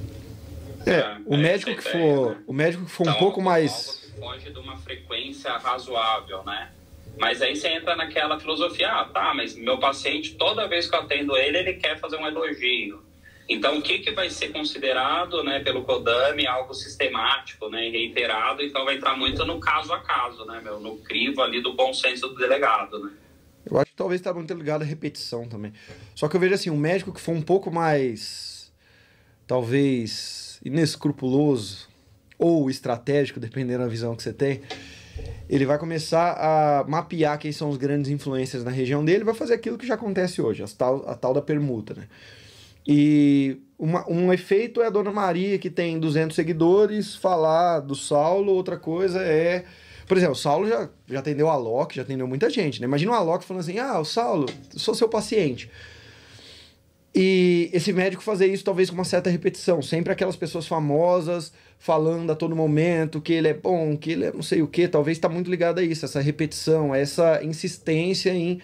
É, o é, médico que for, né? o médico que for então, um pouco mais foge de uma frequência razoável, né? Mas aí você entra naquela filosofia, ah, tá, mas meu paciente, toda vez que eu atendo ele, ele quer fazer um elogio. Então, o que, que vai ser considerado né, pelo CODAME algo sistemático né, e reiterado? Então, vai entrar muito no caso a caso, né, meu, no crivo ali do bom senso do delegado, né? Eu acho que talvez está muito ligado à repetição também. Só que eu vejo assim, um médico que for um pouco mais, talvez, inescrupuloso ou estratégico, dependendo da visão que você tem, ele vai começar a mapear quem são os grandes influências na região dele vai fazer aquilo que já acontece hoje, a tal, a tal da permuta, né? E uma, um efeito é a Dona Maria, que tem 200 seguidores, falar do Saulo, outra coisa é por exemplo, o Saulo já, já atendeu a Alok, já atendeu muita gente, né? Imagina o Alok falando assim: ah, o Saulo, sou seu paciente. E esse médico fazer isso talvez com uma certa repetição, sempre aquelas pessoas famosas falando a todo momento que ele é bom, que ele é não sei o que, talvez está muito ligado a isso, essa repetição, essa insistência em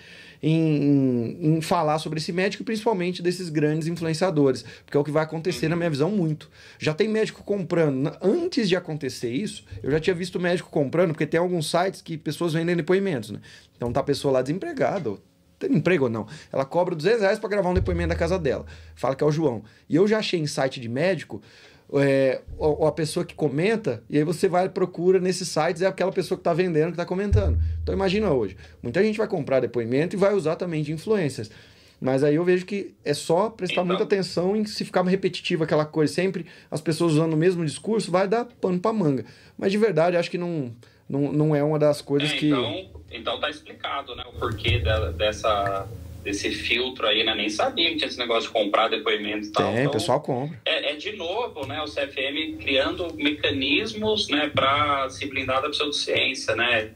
em, em, falar sobre esse médico, principalmente desses grandes influenciadores, porque é o que vai acontecer na minha visão muito. Já tem médico comprando. Antes de acontecer isso, eu já tinha visto médico comprando, porque tem alguns sites que pessoas vendem depoimentos, né? Então tá a pessoa lá desempregada, tem emprego ou não. Ela cobra 200 reais para gravar um depoimento da casa dela. Fala que é o João. E eu já achei em site de médico é, ou a pessoa que comenta, e aí você vai procura nesses sites, é aquela pessoa que está vendendo, que está comentando. Então imagina hoje, muita gente vai comprar depoimento e vai usar também de influências. Mas aí eu vejo que é só prestar Então. muita atenção em se ficar repetitivo aquela coisa, sempre as pessoas usando o mesmo discurso, vai dar pano pra manga. Mas de verdade, acho que não, não, não é uma das coisas É, que. então, então tá explicado, né? O porquê da- dessa, desse filtro aí, né? Nem sabia que tinha esse negócio de comprar depoimento e tal. Tem, o Então, pessoal compra. É, é de novo, né? O CFM criando mecanismos, né? Para se blindar da pseudociência, né?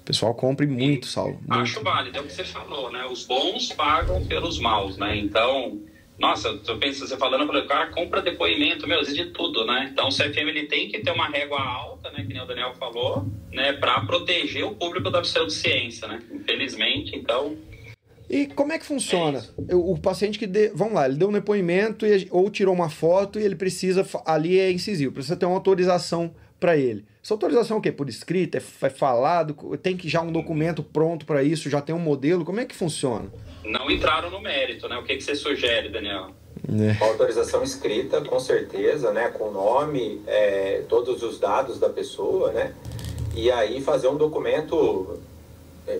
O pessoal compra e muito, Saulo. Muito. Acho válido, é o que você falou, né? Os bons pagam pelos maus, né? Então, nossa, eu penso, você falando, eu falei, cara, compra depoimento, meu, de tudo, né? Então, o CFM ele tem que ter uma régua alta, né? Que nem o Daniel falou, né? Para proteger o público da pseudociência, né? Infelizmente, então, E como é que funciona? Eu- O paciente que. dê- Vamos lá, ele deu um depoimento e, ou tirou uma foto e ele precisa. Ali é incisivo, precisa ter uma autorização para ele. Essa autorização é o quê? Por escrito? É, é falado? Tem que já um documento pronto para isso? Já tem um modelo? Como é que funciona? não entraram no mérito, né? O que, que você sugere, Daniel? Né? Uma autorização escrita, com certeza, né, com o nome, é, todos os dados da pessoa, né, e aí fazer um documento, é,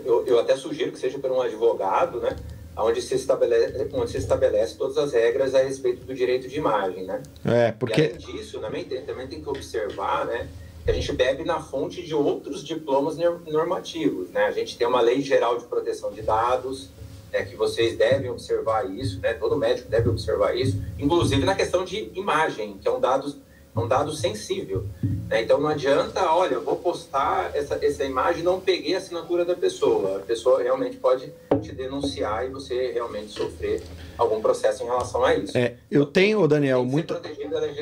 eu, eu até sugiro que seja por um advogado, né, onde se, estabelece, onde se estabelece todas as regras a respeito do direito de imagem, né. É, E porque. além disso, também tem, também tem que observar, né, que a gente bebe na fonte de outros diplomas nor- normativos, né. A gente tem uma lei geral de proteção de dados, é, que vocês devem observar isso, né? Todo médico deve observar isso, inclusive na questão de imagem, que é um dado, é um dado sensível. né? Então não adianta, olha, eu vou postar essa, essa imagem, não peguei a assinatura da pessoa. A pessoa realmente pode te denunciar e você realmente sofrer algum processo em relação a isso. É, eu tenho, Daniel, Tem muito. protegido da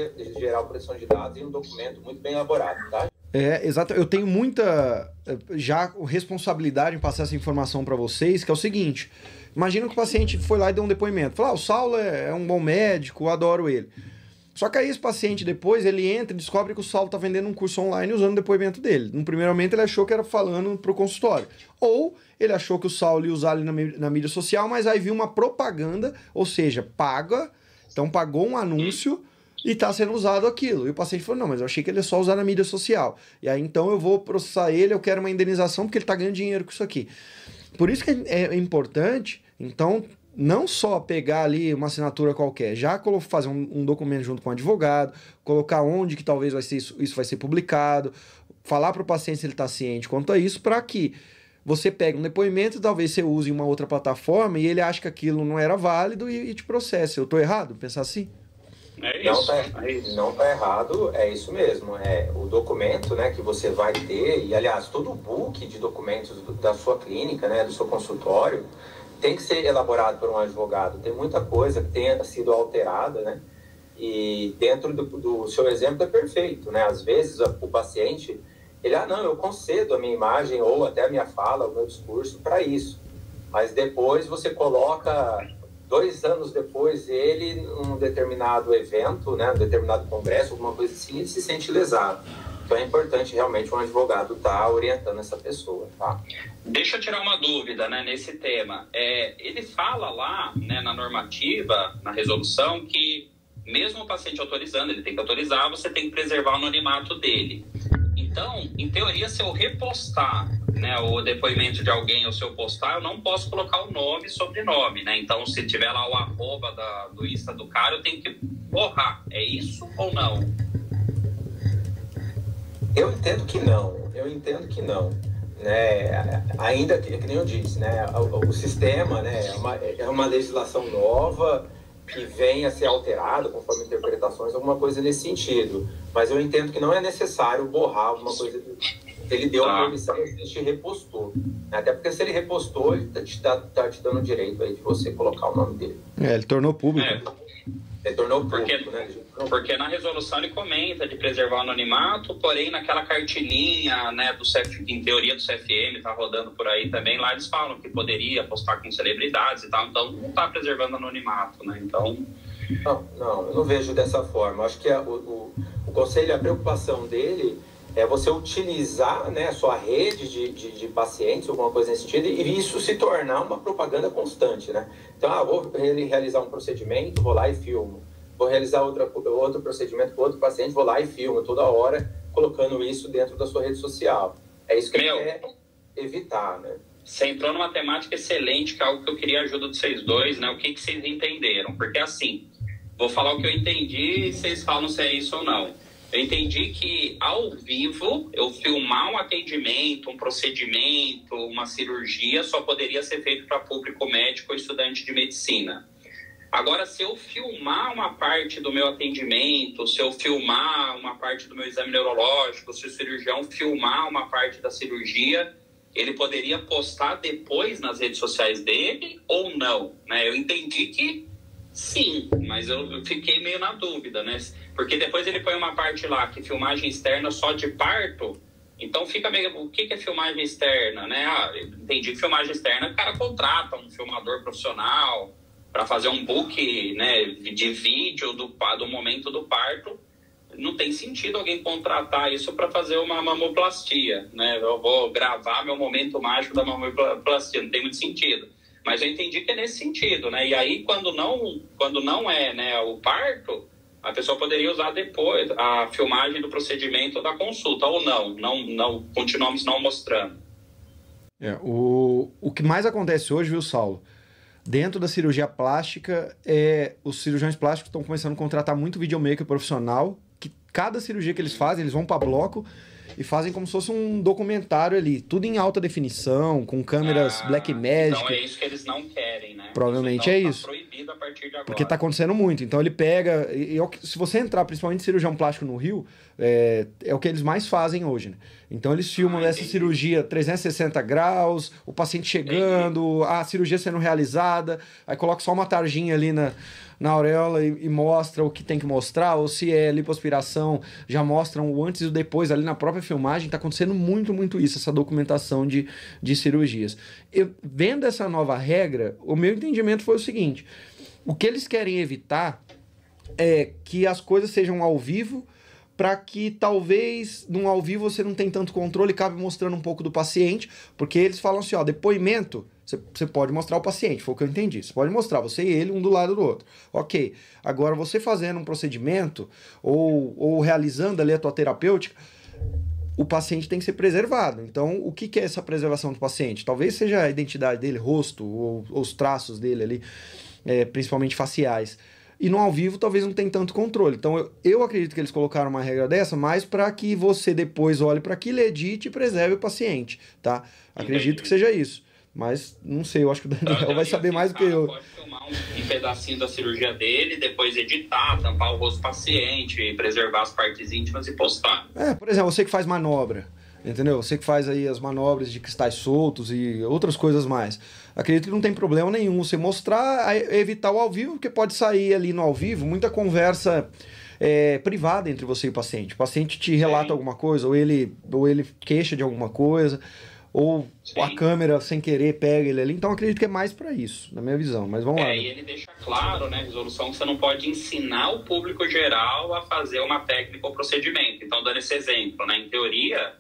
Geral Proteção de Dados e um documento muito bem elaborado, tá? É, exato. Eu tenho muita já responsabilidade em passar essa informação para vocês, que é o seguinte: imagina que o paciente foi lá e deu um depoimento. Falou, ah, o Saulo é, é um bom médico, eu adoro ele. Só que aí esse paciente depois, ele entra e descobre que o Saulo tá vendendo um curso online usando o depoimento dele. No primeiro momento ele achou que era falando pro consultório. Ou ele achou que o Saulo ia usar ali na, na mídia social, mas aí viu uma propaganda, ou seja, paga, então pagou um anúncio e tá sendo usado aquilo. E o paciente falou: não, mas eu achei que ele ia só usar na mídia social. E aí então eu vou processar ele, eu quero uma indenização porque ele tá ganhando dinheiro com isso aqui. Por isso que é importante, então, não só pegar ali uma assinatura qualquer, já fazer um, um documento junto com o advogado, colocar onde que talvez vai ser isso, isso vai ser publicado, falar para o paciente se ele está ciente quanto a isso, para que você pegue um depoimento e talvez você use em uma outra plataforma e ele acha que aquilo não era válido e, e te processe. Eu estou errado? Pensar assim? É Não isso. tá, É não tá errado, é isso mesmo. É o documento, né, que você vai ter e aliás todo o book de documentos do- da sua clínica, né, do seu consultório, tem que ser elaborado por um advogado. Tem muita coisa que tenha sido alterada, né? E dentro do, do seu exemplo é perfeito, né? Às vezes o paciente ele ah não, eu concedo a minha imagem ou até a minha fala, o meu discurso para isso. Mas depois você coloca dois anos depois ele num determinado evento, né, um determinado congresso, alguma coisa assim, ele se sente lesado. Então é importante realmente um advogado estar orientando essa pessoa, tá? Deixa eu tirar uma dúvida né, nesse tema. É, ele fala lá né, na normativa, na resolução, que mesmo o paciente autorizando, ele tem que autorizar, você tem que preservar o anonimato dele. Então, em teoria, se eu repostar né, o depoimento de alguém ou se eu postar, eu não posso colocar o nome e sobrenome, né? Então, se tiver lá o arroba da, do Insta do cara, eu tenho que borrar. É isso ou não? Eu entendo que não, eu entendo que não. Né? Ainda que, que nem eu disse, né? o, o sistema né? é, uma, é uma legislação nova que vem a ser alterada conforme interpretações, alguma coisa nesse sentido. Mas eu entendo que não é necessário borrar alguma coisa. Ele deu a Tá. permissão e a gente repostou. Até porque se ele repostou, ele tá te, dá- tá te dando o direito aí de você colocar o nome dele. É, ele tornou público. É, Tornou Porque- público, né? Porque na resolução ele comenta de preservar o anonimato, porém naquela cartilinha, né, do CF, em teoria do CFM, tá rodando por aí também, lá eles falam que poderia postar com celebridades e tal, então não tá preservando o anonimato, né? Então, Não, não, eu não vejo dessa forma. Acho que a- o, o, o conselho, a preocupação dele é você utilizar né, a sua rede de, de, de pacientes, alguma coisa nesse sentido, e isso se tornar uma propaganda constante, né? Então, ah, vou re- realizar um procedimento, vou lá e filmo. Vou realizar outra, outro procedimento com outro paciente, vou lá e filmo toda hora, colocando isso dentro da sua rede social. É isso que Meu. quer evitar, né? você entrou numa temática excelente, que é algo que eu queria a ajuda de vocês dois, né? O que, que vocês entenderam? Porque assim, vou falar o que eu entendi e vocês falam se é isso ou não. Eu entendi que ao vivo, eu filmar um atendimento, um procedimento, uma cirurgia, só poderia ser feito para público médico ou estudante de medicina. Agora, se eu filmar uma parte do meu atendimento, se eu filmar uma parte do meu exame neurológico, se o cirurgião filmar uma parte da cirurgia, ele poderia postar depois nas redes sociais dele ou não? Né? Eu entendi que sim, mas eu fiquei meio na dúvida, né? Porque depois ele põe uma parte lá que filmagem externa só de parto. Então fica meio. O que é filmagem externa, né? Ah, entendi que filmagem externa o cara contrata um filmador profissional para fazer um book né, de vídeo do, do momento do parto. Não tem sentido alguém contratar isso para fazer uma mamoplastia, né? Eu vou gravar meu momento mágico da mamoplastia, não tem muito sentido. Mas eu entendi que é nesse sentido, né? E aí quando não, quando não é, né, o parto, a pessoa poderia usar depois a filmagem do procedimento da consulta ou não, não, não continuamos não mostrando. É, o, o que mais acontece hoje, viu, Saulo? Dentro da cirurgia plástica, é, os cirurgiões plásticos estão começando a contratar muito videomaker profissional, que cada cirurgia que eles fazem, eles vão para bloco e fazem como se fosse um documentário ali, tudo em alta definição, com câmeras ah, Black Magic. Então é isso que eles não querem, né? Provavelmente então, é tá isso. proibido a partir de agora. Porque tá acontecendo muito. Então ele pega. E, e, se você entrar, principalmente cirurgião plástico no Rio, é, é o que eles mais fazem hoje, né? Então eles filmam ah, essa cirurgia 360 graus, o paciente chegando, entendi. a cirurgia sendo realizada, aí coloca só uma tarjinha ali na na auréola e, e, mostra o que tem que mostrar, ou se é lipoaspiração, já mostram o antes e o depois ali na própria filmagem. Está acontecendo muito, muito isso, essa documentação de, de cirurgias. Eu, vendo essa nova regra, o meu entendimento foi o seguinte: o que eles querem evitar é que as coisas sejam ao vivo para que talvez num ao vivo você não tenha tanto controle, cabe mostrando um pouco do paciente, porque eles falam assim, ó, depoimento, você pode mostrar o paciente, foi o que eu entendi. Você pode mostrar você e ele um do lado do outro. Ok. Agora, você fazendo um procedimento ou, ou realizando ali a tua terapêutica, o paciente tem que ser preservado. Então, o que, que é essa preservação do paciente? Talvez seja a identidade dele, rosto, ou, ou os traços dele ali, é, principalmente faciais. E no ao vivo talvez não tenha tanto controle. Então eu, eu acredito que eles colocaram uma regra dessa, mais para que você depois olhe para aquilo, edite e preserve o paciente, tá? Acredito Entendi. que seja isso. Mas não sei, eu acho que o Daniel vai saber mais do que eu. Pode filmar um, um pedacinho da cirurgia dele, depois editar, tampar o rosto do paciente, preservar as partes íntimas e postar. É, por exemplo, você que faz manobra, entendeu? Você que faz aí as manobras de cristais soltos e outras coisas mais. Acredito que não tem problema nenhum você mostrar, evitar o ao vivo, porque pode sair ali no ao vivo muita conversa é, privada entre você e o paciente. O paciente te relata Sim. alguma coisa, ou ele, ou ele queixa de alguma coisa ou Sim. a câmera sem querer pega ele ali. Então acredito que é mais para isso, na minha visão. Mas vamos é, lá. E ele deixa claro, né, resolução, que você não pode ensinar o público geral a fazer uma técnica ou procedimento. Então, dando esse exemplo, né, em teoria,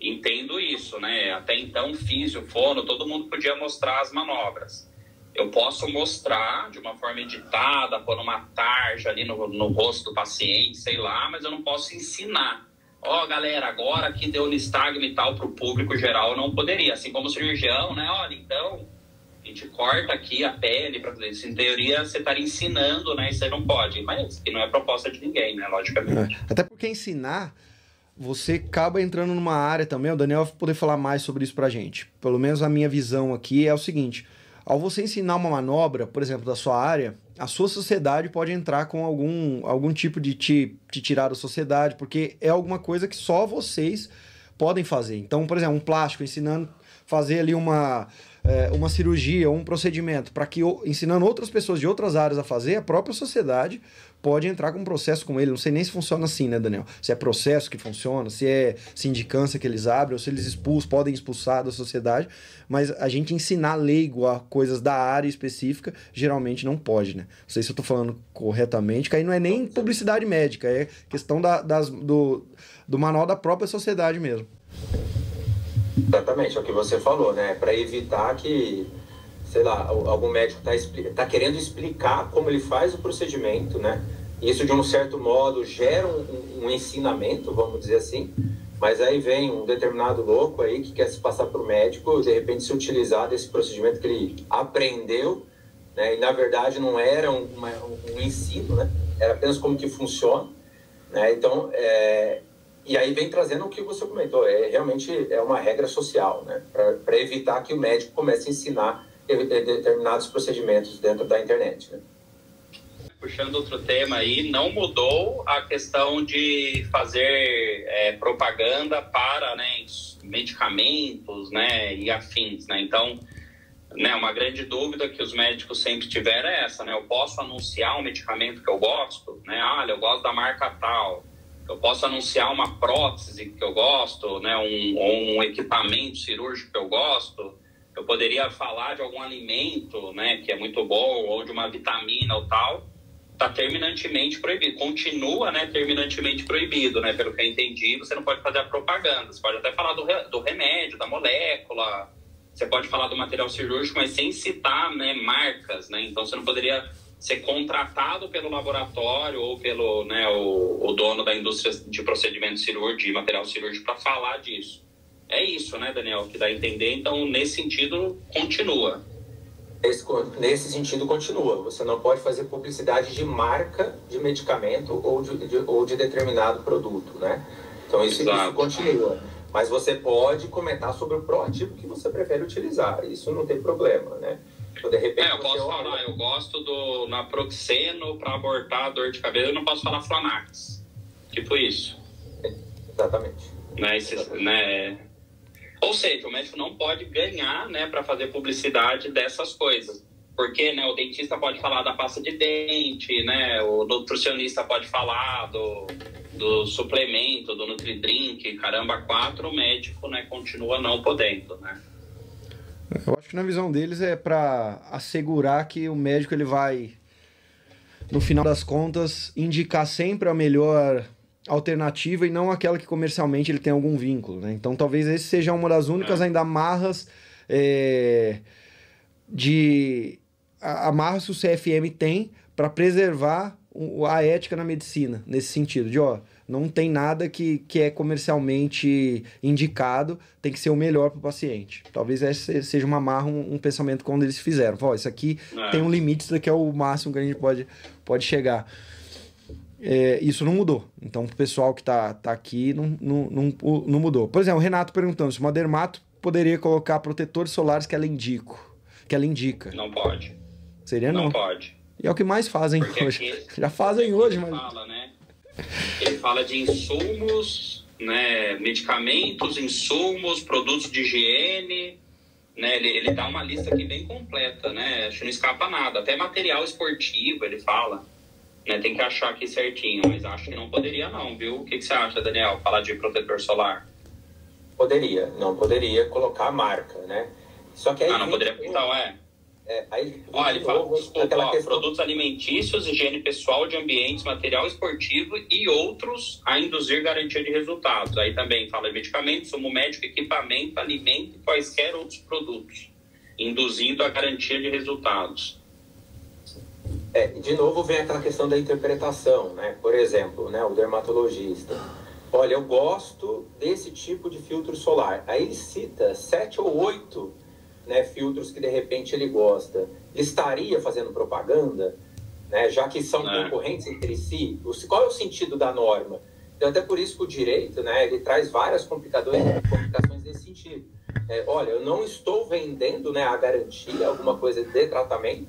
entendo isso, né? Até então, físio, fono, todo mundo podia mostrar as manobras. Eu posso mostrar de uma forma editada, pôr uma tarja ali no, no rosto do paciente, sei lá, mas eu não posso ensinar ó, oh, galera, agora que deu nistagma e tal para o público geral, não poderia. Assim como cirurgião, né? Olha, então, a gente corta aqui a pele para isso. Em teoria, você estaria ensinando, né? Você não pode. Mas que não é proposta de ninguém, né? Logicamente. É. Até porque ensinar, você acaba entrando numa área também. O Daniel vai poder falar mais sobre isso pra gente. Pelo menos a minha visão aqui é o seguinte ao você ensinar uma manobra, por exemplo, da sua área, a sua sociedade pode entrar com algum, algum tipo de te, te tirar da sociedade, porque é alguma coisa que só vocês podem fazer. Então, por exemplo, um plástico ensinando fazer ali uma, é, uma cirurgia um procedimento para que ensinando outras pessoas de outras áreas a fazer, a própria sociedade pode entrar com um processo com ele. Não sei nem se funciona assim, né, Daniel? Se é processo que funciona, se é sindicância que eles abrem, ou se eles expulsam, podem expulsar da sociedade. Mas a gente ensinar leigo a coisas da área específica, geralmente não pode, né? Não sei se eu tô falando corretamente, que aí não é nem publicidade médica, é questão da, das, do, do manual da própria sociedade mesmo. Exatamente, é o que você falou, né? Para evitar que, sei lá, algum médico está tá querendo explicar como ele faz o procedimento, né? Isso, de um certo modo, gera um, um ensinamento, vamos dizer assim, Mas aí vem um determinado louco aí que quer se passar por médico, de repente se utilizar desse procedimento que ele aprendeu, né? E na verdade não era um, uma, um ensino, né? Era apenas como que funciona, né? Então, é... e aí vem trazendo o que você comentou, é realmente é uma regra social, né? Para evitar que o médico comece a ensinar determinados procedimentos dentro da internet, né? puxando outro tema aí, não mudou a questão de fazer é, propaganda para né, medicamentos né, e afins. Né? Então, né, uma grande dúvida que os médicos sempre tiveram é essa, né? Eu posso anunciar um medicamento que eu gosto, né? Ah, eu gosto da marca tal. Eu posso anunciar uma prótese que eu gosto, né? Um, ou um equipamento cirúrgico que eu gosto. Eu poderia falar de algum alimento, né? Que é muito bom, ou de uma vitamina ou tal está terminantemente proibido. Continua, né, terminantemente proibido, né? Pelo que eu entendi, você não pode fazer a propaganda. Você pode até falar do, do remédio, da molécula, você pode falar do material cirúrgico, mas sem citar né, marcas, né? Então você não poderia ser contratado pelo laboratório ou pelo né, o, o dono da indústria de procedimento cirúrgico, de material cirúrgico, para falar disso. É isso, né, Daniel, que dá a entender. Então, nesse sentido, continua. Esse, nesse sentido, continua. Você não pode fazer publicidade de marca de medicamento ou de, de ou de determinado produto, né? Então, isso, isso, continua. Mas você pode comentar sobre o proativo que você prefere utilizar. Isso não tem problema, né? Então, de repente, é, eu posso olha... falar, eu gosto do naproxeno para abortar dor de cabeça, eu não posso falar Flanax. Tipo isso. Exatamente. Né, esse, Exatamente. né, ou seja, o médico não pode ganhar né, para fazer publicidade dessas coisas. Porque né, o dentista pode falar da pasta de dente, né, o nutricionista pode falar do, do suplemento, do Nutridrink, caramba, quatro, o médico né, continua não podendo. Né? Eu acho que na visão deles é para assegurar que o médico ele vai, no final das contas, indicar sempre a melhor alternativa e não aquela que comercialmente ele tem algum vínculo, né? Então talvez esse seja uma das únicas é. ainda amarras é, de amarras que o CFM tem para preservar a ética na medicina, nesse sentido, de ó, não tem nada que, que é comercialmente indicado, tem que ser o melhor para o paciente. Talvez esse seja uma amarra, um, um pensamento quando eles fizeram. Ó, isso aqui é. tem um limite, isso daqui é o máximo que a gente pode, pode chegar é, isso não mudou. Então, o pessoal que está tá aqui não, não, não, não mudou. Por exemplo, o Renato perguntando se uma dermato poderia colocar protetores solares que ela indica. Que ela indica. Não pode. Seria não? Não pode. E é o que mais fazem Porque hoje. Aqui, *laughs* Já fazem hoje, mas. Fala, né? Ele fala de insumos, né? medicamentos, insumos, produtos de higiene. Né? Ele, ele dá uma lista aqui bem completa, né? Acho que não escapa nada. Até material esportivo ele fala. Né, tem que achar aqui certinho, mas acho que não poderia não, viu? O que, que você acha, Daniel, falar de protetor solar? Poderia, não poderia colocar a marca, né? Só que aí... Ah, não poderia, então, é... É, aí, Olha, ele fala, desculpa, ó, questão... produtos alimentícios, higiene pessoal de ambientes, material esportivo e outros a induzir garantia de resultados. Aí também fala medicamentos, sumo médico, equipamento, alimento e quaisquer outros produtos, induzindo a garantia de resultados. É, de novo vem aquela questão da interpretação, né? Por exemplo, né, o dermatologista. Olha, eu gosto desse tipo de filtro solar. Aí ele cita sete ou oito né, filtros que de repente ele gosta. Estaria fazendo propaganda, né, já que são é. concorrentes entre si? Qual é o sentido da norma? Então, até por isso que o direito, né, ele traz várias complicações, complicações nesse sentido. É, olha, eu não estou vendendo né, a garantia, alguma coisa de tratamento,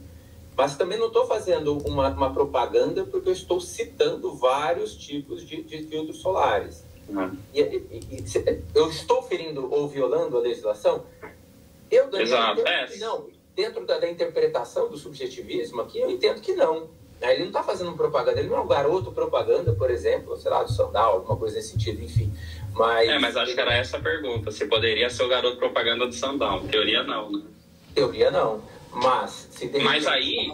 mas também não estou fazendo uma, uma, propaganda porque eu estou citando vários tipos de, de filtros solares. Uhum. E, e, e, eu estou ferindo ou violando a legislação? Eu, Daniel, Exato. Entendo que não. Dentro da, da, interpretação do subjetivismo aqui, eu entendo que não. Ele não está fazendo propaganda, ele não é um garoto propaganda, por exemplo, sei lá, do sandal, alguma coisa nesse sentido, enfim. Mas, é, mas acho que era essa a pergunta. Se poderia ser o garoto propaganda do sandal. Teoria não, né? Teoria não. Mas, se tem mas aí,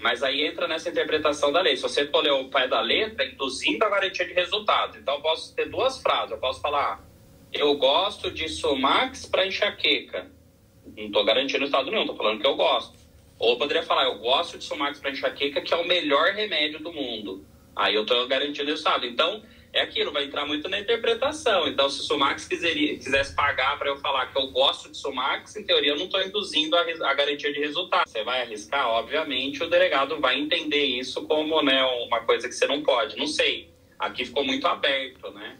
mas aí entra nessa interpretação da lei. Se você for ler o pai da letra, induzindo a garantia de resultado. Então, eu posso ter duas frases. Eu posso falar, eu gosto de Sumax para enxaqueca. Não estou garantindo estado nenhum, estou falando que eu gosto. Ou eu poderia falar, eu gosto de Sumax para enxaqueca, que é o melhor remédio do mundo. Aí eu estou garantindo o estado. Então, é aquilo, vai entrar muito na interpretação. Então, se o Sumax quiseria, quisesse pagar para eu falar que eu gosto de Sumax, em teoria eu não estou induzindo a, a, garantia de resultado. Você vai arriscar? Obviamente, o delegado vai entender isso como né, uma coisa que você não pode. Não sei. Aqui ficou muito aberto, né?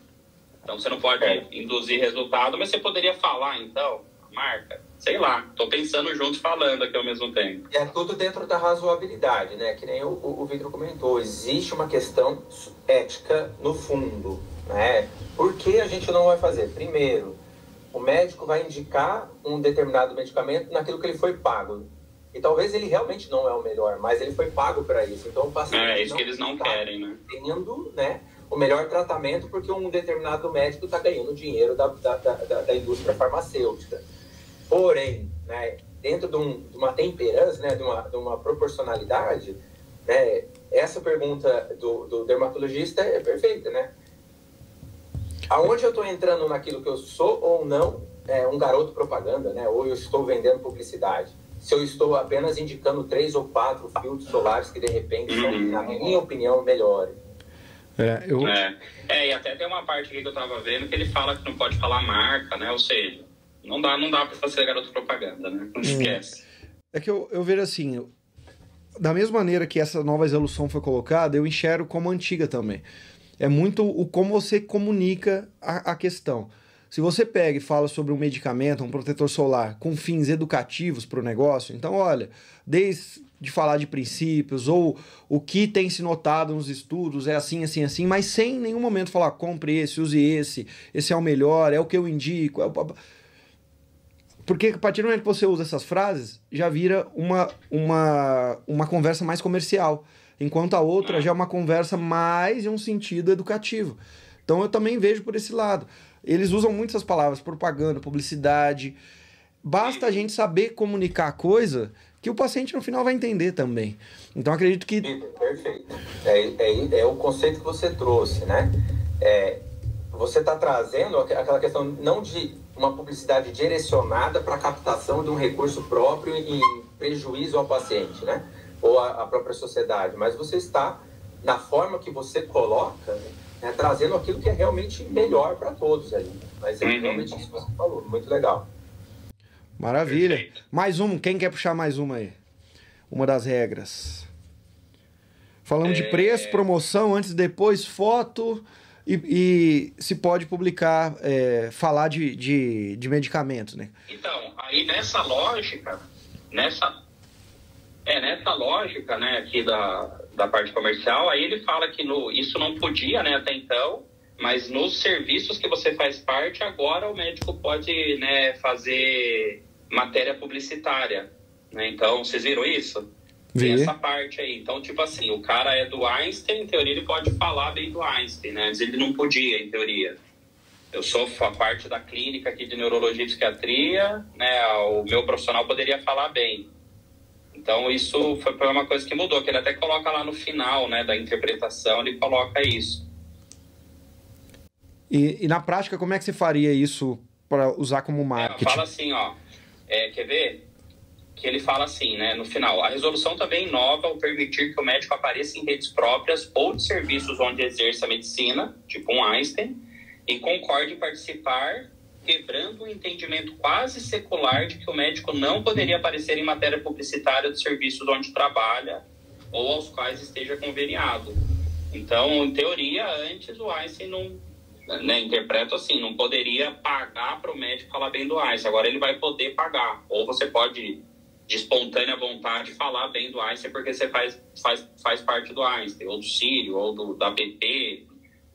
Então, você não pode é. induzir resultado, mas você poderia falar, então, marca sei lá, tô pensando juntos falando aqui ao mesmo tempo. É tudo dentro da razoabilidade, né? Que nem o, o, o Victor comentou, existe uma questão ética no fundo, né? Por que a gente não vai fazer? Primeiro, o médico vai indicar um determinado medicamento naquilo que ele foi pago. E talvez ele realmente não é o melhor, mas ele foi pago para isso. Então o paciente. É, isso que eles não tá querem, né? Tendo, né? O melhor tratamento porque um determinado médico está ganhando dinheiro da, da, da, da indústria farmacêutica. Porém, né, dentro de, um, de, uma temperança, né, de, uma, de uma proporcionalidade, né, essa pergunta do, do dermatologista é perfeita, né? Aonde eu estou entrando naquilo que eu sou ou não é um garoto propaganda, né? Ou eu estou vendendo publicidade? Se eu estou apenas indicando três ou quatro filtros solares que de repente são, uhum. na minha opinião, melhores. É, eu... é, é, e até tem uma parte aqui que eu estava vendo que ele fala que não pode falar marca, né? Ou seja, não dá, não dá pra ser garoto propaganda, né? Não hum. esquece. É que eu, eu vejo assim, da mesma maneira que essa nova resolução foi colocada, eu enxergo como antiga também. É muito o como você comunica a, a questão. Se você pega e fala sobre um medicamento, um protetor solar, com fins educativos para o negócio, então, olha, desde de falar de princípios ou o que tem se notado nos estudos é assim, assim, assim, mas sem em nenhum momento falar compre esse, use esse, esse é o melhor, é o que eu indico. É o... Porque a partir do momento que você usa essas frases, já vira uma, uma, uma conversa mais comercial. Enquanto a outra já é uma conversa mais em um sentido educativo. Então eu também vejo por esse lado. Eles usam muito essas palavras, propaganda, publicidade. Basta a gente saber comunicar a coisa que o paciente no final vai entender também. Então acredito que. Perfeito. É, é, é o conceito que você trouxe, né? É, você está trazendo aquela questão não de uma publicidade direcionada para a captação de um recurso próprio em prejuízo ao paciente, né? Ou à própria sociedade, mas você está, na forma que você coloca, né, trazendo aquilo que é realmente melhor para todos ali. Mas é uhum. realmente isso que você falou, muito legal. Maravilha. Perfeito. Mais um, quem quer puxar mais uma aí? Uma das regras. Falando é... de preço, promoção, antes e depois, foto e, e se pode publicar, é, falar de, de, de medicamentos, né? Então, aí nessa lógica, nessa, é, nessa lógica, né, aqui da, da parte comercial, aí ele fala que no, isso não podia, né, até então, mas nos serviços que você faz parte, agora o médico pode, né, fazer matéria publicitária, né? Então, vocês viram isso? Tem essa parte aí. Então, tipo assim, o cara é do Einstein, em teoria ele pode falar bem do Einstein, né? Mas ele não podia, em teoria. Eu sou a parte da clínica aqui de neurologia e psiquiatria, né? O meu profissional poderia falar bem. Então, isso foi uma coisa que mudou, que ele até coloca lá no final, né, da interpretação, ele coloca isso. E, e na prática, como é que você faria isso para usar como marketing? É, fala assim, ó, é, quer ver? Que ele fala assim, né, no final, a resolução também inova ao permitir que o médico apareça em redes próprias ou de serviços onde exerça a medicina, tipo um Einstein, e concorde em participar, quebrando o um entendimento quase secular de que o médico não poderia aparecer em matéria publicitária dos serviços onde trabalha ou aos quais esteja conveniado. Então, em teoria, antes o Einstein não, né, interpreto assim, não poderia pagar para o médico falar bem do Einstein. Agora ele vai poder pagar. Ou você pode de espontânea vontade falar bem do Einstein porque você faz, faz, faz parte do Einstein, ou do Sírio, ou do, da BP,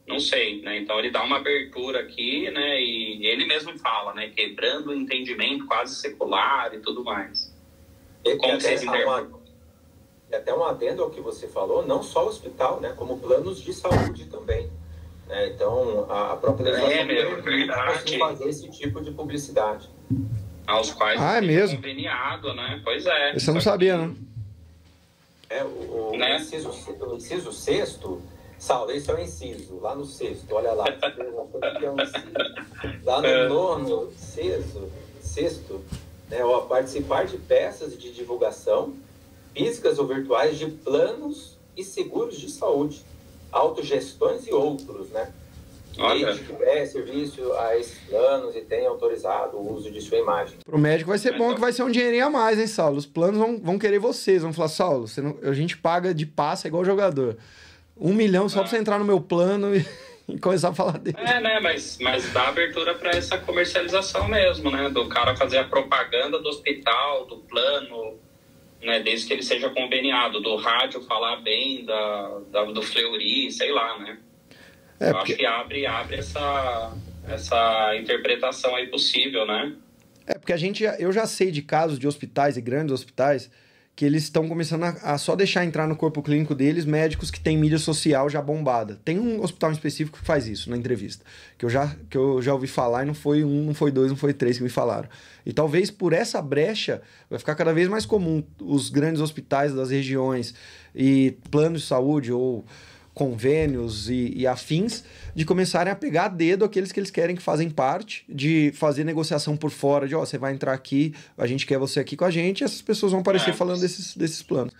não sei, né? Então ele dá uma abertura aqui, né? E ele mesmo fala, né? Quebrando o entendimento quase secular e tudo mais. E, como vocês interpretam? E até um adendo ao que você falou, não só o hospital, né? Como planos de saúde também. Né? Então, a, própria legislação é, meu, verdade. fazer esse tipo de publicidade aos quais ah, é mesmo? conveniado, né? Pois é. Isso eu não sabia, não. É, o, o, né? inciso, o inciso sexto, Saulo, esse é o inciso, lá no sexto, olha lá. *laughs* É lá no é. nono, sexto, sexto né, ó, participar de peças de divulgação, físicas ou virtuais, de planos e seguros de saúde, autogestões e outros, né? Olha. preste serviço a esses planos e tenha autorizado o uso de sua imagem. Pro médico vai ser bom que vai ser um dinheirinho a mais, hein, Saulo? Os planos vão, vão querer vocês, vão falar, Saulo, não, a gente paga de passe igual jogador. Um milhão só ah. pra você entrar no meu plano e, *laughs* e, começar a falar dele. É, né, mas, mas dá abertura para essa comercialização mesmo, né? Do cara fazer a propaganda do hospital, do plano, né? Desde que ele seja conveniado, do rádio falar bem da, da do Fleury, sei lá, né? É, Eu porque... acho que abre, abre essa, essa interpretação aí possível, né? É, porque a gente, eu já sei de casos de hospitais e grandes hospitais que eles estão começando a, a, só deixar entrar no corpo clínico deles médicos que têm mídia social já bombada. Tem um hospital específico que faz isso na entrevista, que eu já, que eu já ouvi falar e não foi um, não foi dois, não foi três que me falaram. E talvez por essa brecha vai ficar cada vez mais comum os grandes hospitais das regiões e planos de saúde ou convênios e, e, afins, de começarem a pegar a dedo aqueles que eles querem que fazem parte, de fazer negociação por fora, de ó, oh, você vai entrar aqui, a gente quer você aqui com a gente, e essas pessoas vão aparecer é. falando desses, desses planos.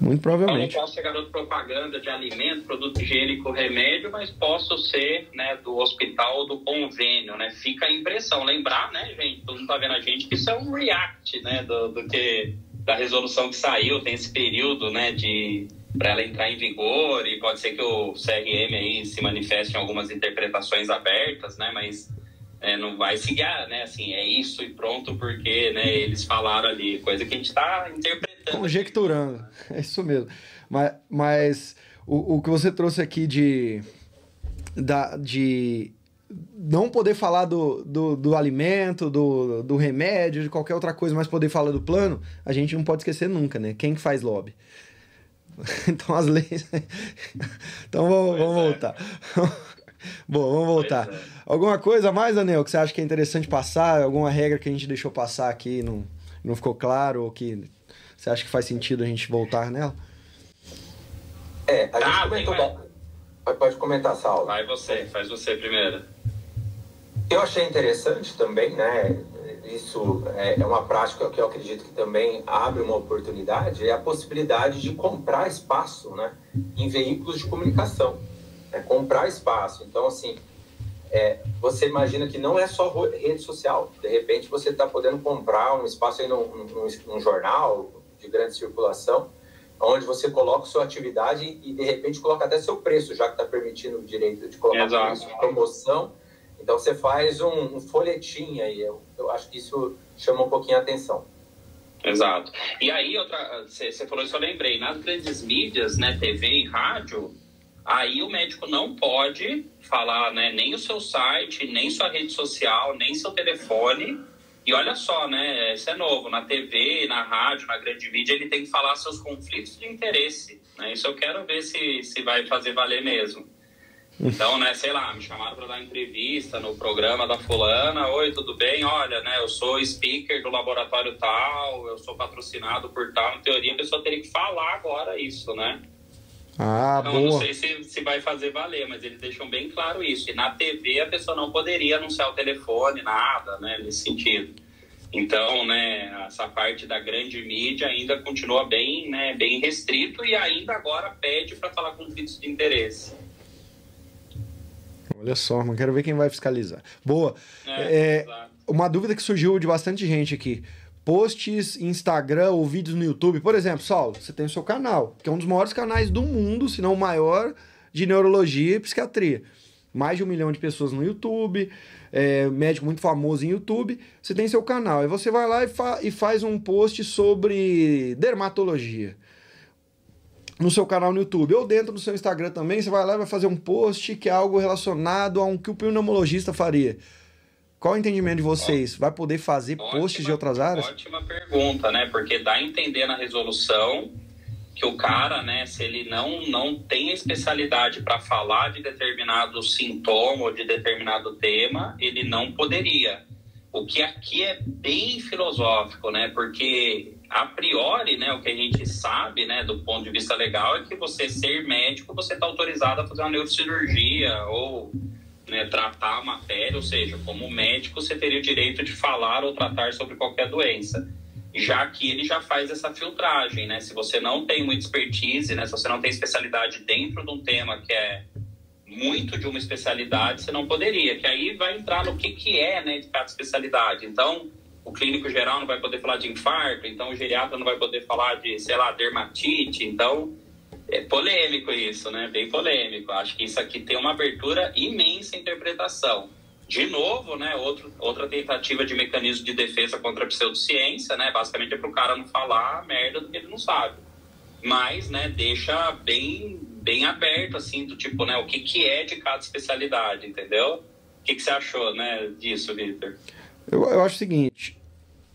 Muito provavelmente. Eu não posso ser garoto propaganda de alimento, produto higiênico, remédio, mas posso ser né, do hospital do convênio, né? Fica a impressão. Lembrar, né, gente, todo mundo tá vendo a gente, que isso é um react, né, do, do que da resolução que saiu, tem esse período, né, de para ela entrar em vigor e pode ser que o CRM aí se manifeste em algumas interpretações abertas, né? Mas é, não vai seguir, né? Assim, é isso e pronto porque, né? Eles falaram ali, coisa que a gente está interpretando. Conjecturando, *laughs* é isso mesmo. Mas, mas o, o que você trouxe aqui de, da, de não poder falar do, do, do, alimento, do, do remédio, de qualquer outra coisa, mas poder falar do plano, a gente não pode esquecer nunca, né? Quem que faz lobby? *laughs* então as leis. *laughs* então vamos, vamos é. voltar. *laughs* Bom, vamos voltar. É. Alguma coisa mais, Daniel, que você acha que é interessante passar? Alguma regra que a gente deixou passar aqui e não, não ficou claro? Ou que você acha que faz sentido a gente voltar nela? É, a gente ah, comentou. Pode comentar, Saulo. Vai você, faz você primeiro. Eu achei interessante também, né? Isso é, é uma prática que eu acredito que também abre uma oportunidade, é a possibilidade de comprar espaço né, em veículos de comunicação. É comprar espaço. Então, assim, é, você imagina que não é só rede social. De repente, você está podendo comprar um espaço aí num, num, num, jornal de grande circulação, onde você coloca sua atividade e, de repente, coloca até seu preço, já que está permitindo o direito de colocar preço, promoção então você faz um, um folhetim aí, eu, eu acho que isso chama um pouquinho a atenção. Exato. E aí, outra, você falou isso, eu lembrei, nas grandes mídias, né, TV e rádio, aí o médico não pode falar, né, nem o seu site, nem sua rede social, nem seu telefone. E olha só, né, isso é novo, na TV, na rádio, na grande mídia, ele tem que falar seus conflitos de interesse. Né? Isso eu quero ver se, se vai fazer valer mesmo. Então, né, sei lá, me chamaram para dar entrevista no programa da fulana. Oi, tudo bem? Olha, né, eu sou speaker do laboratório tal, eu sou patrocinado por tal. Em teoria, a pessoa teria que falar agora isso, né? Ah, então, boa. não sei se, se vai fazer valer, mas eles deixam bem claro isso. E na TV a pessoa não poderia anunciar o telefone, nada, né, nesse sentido. Então, né, essa parte da grande mídia ainda continua bem, né, bem restrito e ainda agora pede para falar conflitos de interesse. Olha só, não quero ver quem vai fiscalizar. Boa. É, é, uma dúvida que surgiu de bastante gente aqui. Posts Instagram ou vídeos no YouTube. Por exemplo, Saulo, você tem o seu canal, que é um dos maiores canais do mundo, se não o maior, de neurologia e psiquiatria. Mais de um milhão de pessoas no YouTube, é, médico muito famoso em YouTube. Você tem seu canal. Aí você vai lá e, fa e faz um post sobre dermatologia no seu canal no YouTube ou dentro do seu Instagram também, você vai lá e vai fazer um post que é algo relacionado a um que o pneumologista faria. Qual o entendimento de vocês? Vai poder fazer ótima, posts de outras áreas? Ótima pergunta, né? Porque dá a entender na resolução que o cara, né, se ele não, não tem especialidade para falar de determinado sintoma ou de determinado tema, ele não poderia. O que aqui é bem filosófico, né? Porque a priori, né, o que a gente sabe, né, do ponto de vista legal, é que você ser médico, você está autorizado a fazer uma neurocirurgia ou né, tratar a matéria, ou seja, como médico você teria o direito de falar ou tratar sobre qualquer doença. Já que ele já faz essa filtragem, né? Se você não tem muita expertise, né, se você não tem especialidade dentro de um tema que é muito de uma especialidade, você não poderia, que aí vai entrar no que, que é né, de cada especialidade. Então, o clínico geral não vai poder falar de infarto, então o geriatra não vai poder falar de, sei lá, dermatite, então é polêmico isso, né? Bem polêmico. Acho que isso aqui tem uma abertura imensa à interpretação. De novo, né? Outro, outra tentativa de mecanismo de defesa contra a pseudociência, né? Basicamente é para o cara não falar merda do que ele não sabe. Mas, né? Deixa bem, bem aberto, assim, do tipo, né? O que, que é de cada especialidade, entendeu? O que, que você achou, né? Disso, Victor? Eu, eu acho o seguinte.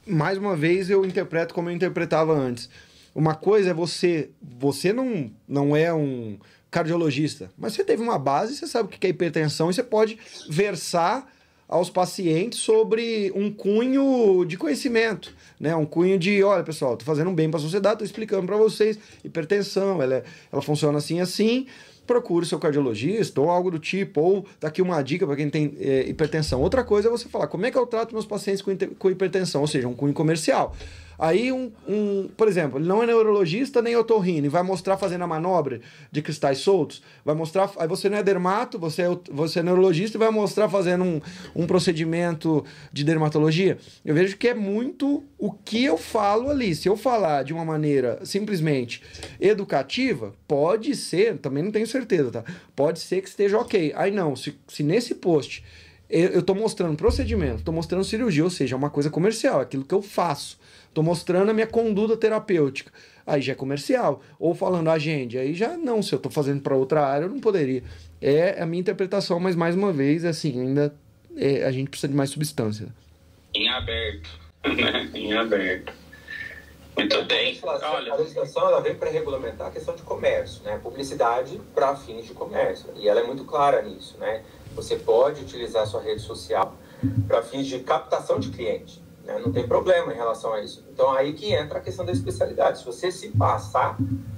Mais uma vez, eu interpreto como eu interpretava antes uma coisa é você. Você não, não é um cardiologista, mas você teve uma base, você sabe o que é hipertensão e você pode versar aos pacientes sobre um cunho de conhecimento, né? Um cunho de, olha, pessoal, estou fazendo um bem para a sociedade, estou explicando para vocês, hipertensão, ela, é, ela funciona assim assim, procure seu cardiologista ou algo do tipo, ou tá aqui uma dica para quem tem é, hipertensão. Outra coisa é você falar, como é que eu trato meus pacientes com, com hipertensão, ou seja, um cunho comercial. Aí, um, um, por exemplo, ele não é neurologista nem otorrino e vai mostrar fazendo a manobra de cristais soltos. Vai mostrar. Aí você não é dermato, você é, você é neurologista e vai mostrar fazendo um, um procedimento de dermatologia. Eu vejo que é muito o que eu falo ali. Se eu falar de uma maneira simplesmente educativa, pode ser, também não tenho certeza, tá? Pode ser que esteja ok. Aí não, se, se nesse post eu estou mostrando procedimento, estou mostrando cirurgia, ou seja, é uma coisa comercial, aquilo que eu faço. Estou mostrando a minha conduta terapêutica. Aí já é comercial. Ou falando agende, aí já não. Se eu estou fazendo para outra área, eu não poderia. É a minha interpretação, mas mais uma vez, assim, ainda é, a gente precisa de mais substância. Em aberto. *laughs* Né? em aberto. Muito bem. Olha. A legislação ela vem para regulamentar a questão de comércio, né? Publicidade para fins de comércio. E ela é muito clara nisso, né? Você pode utilizar a sua rede social para fins de captação de cliente. Né? Não tem problema em relação a isso. Então, aí que entra a questão da especialidade. Se você se passar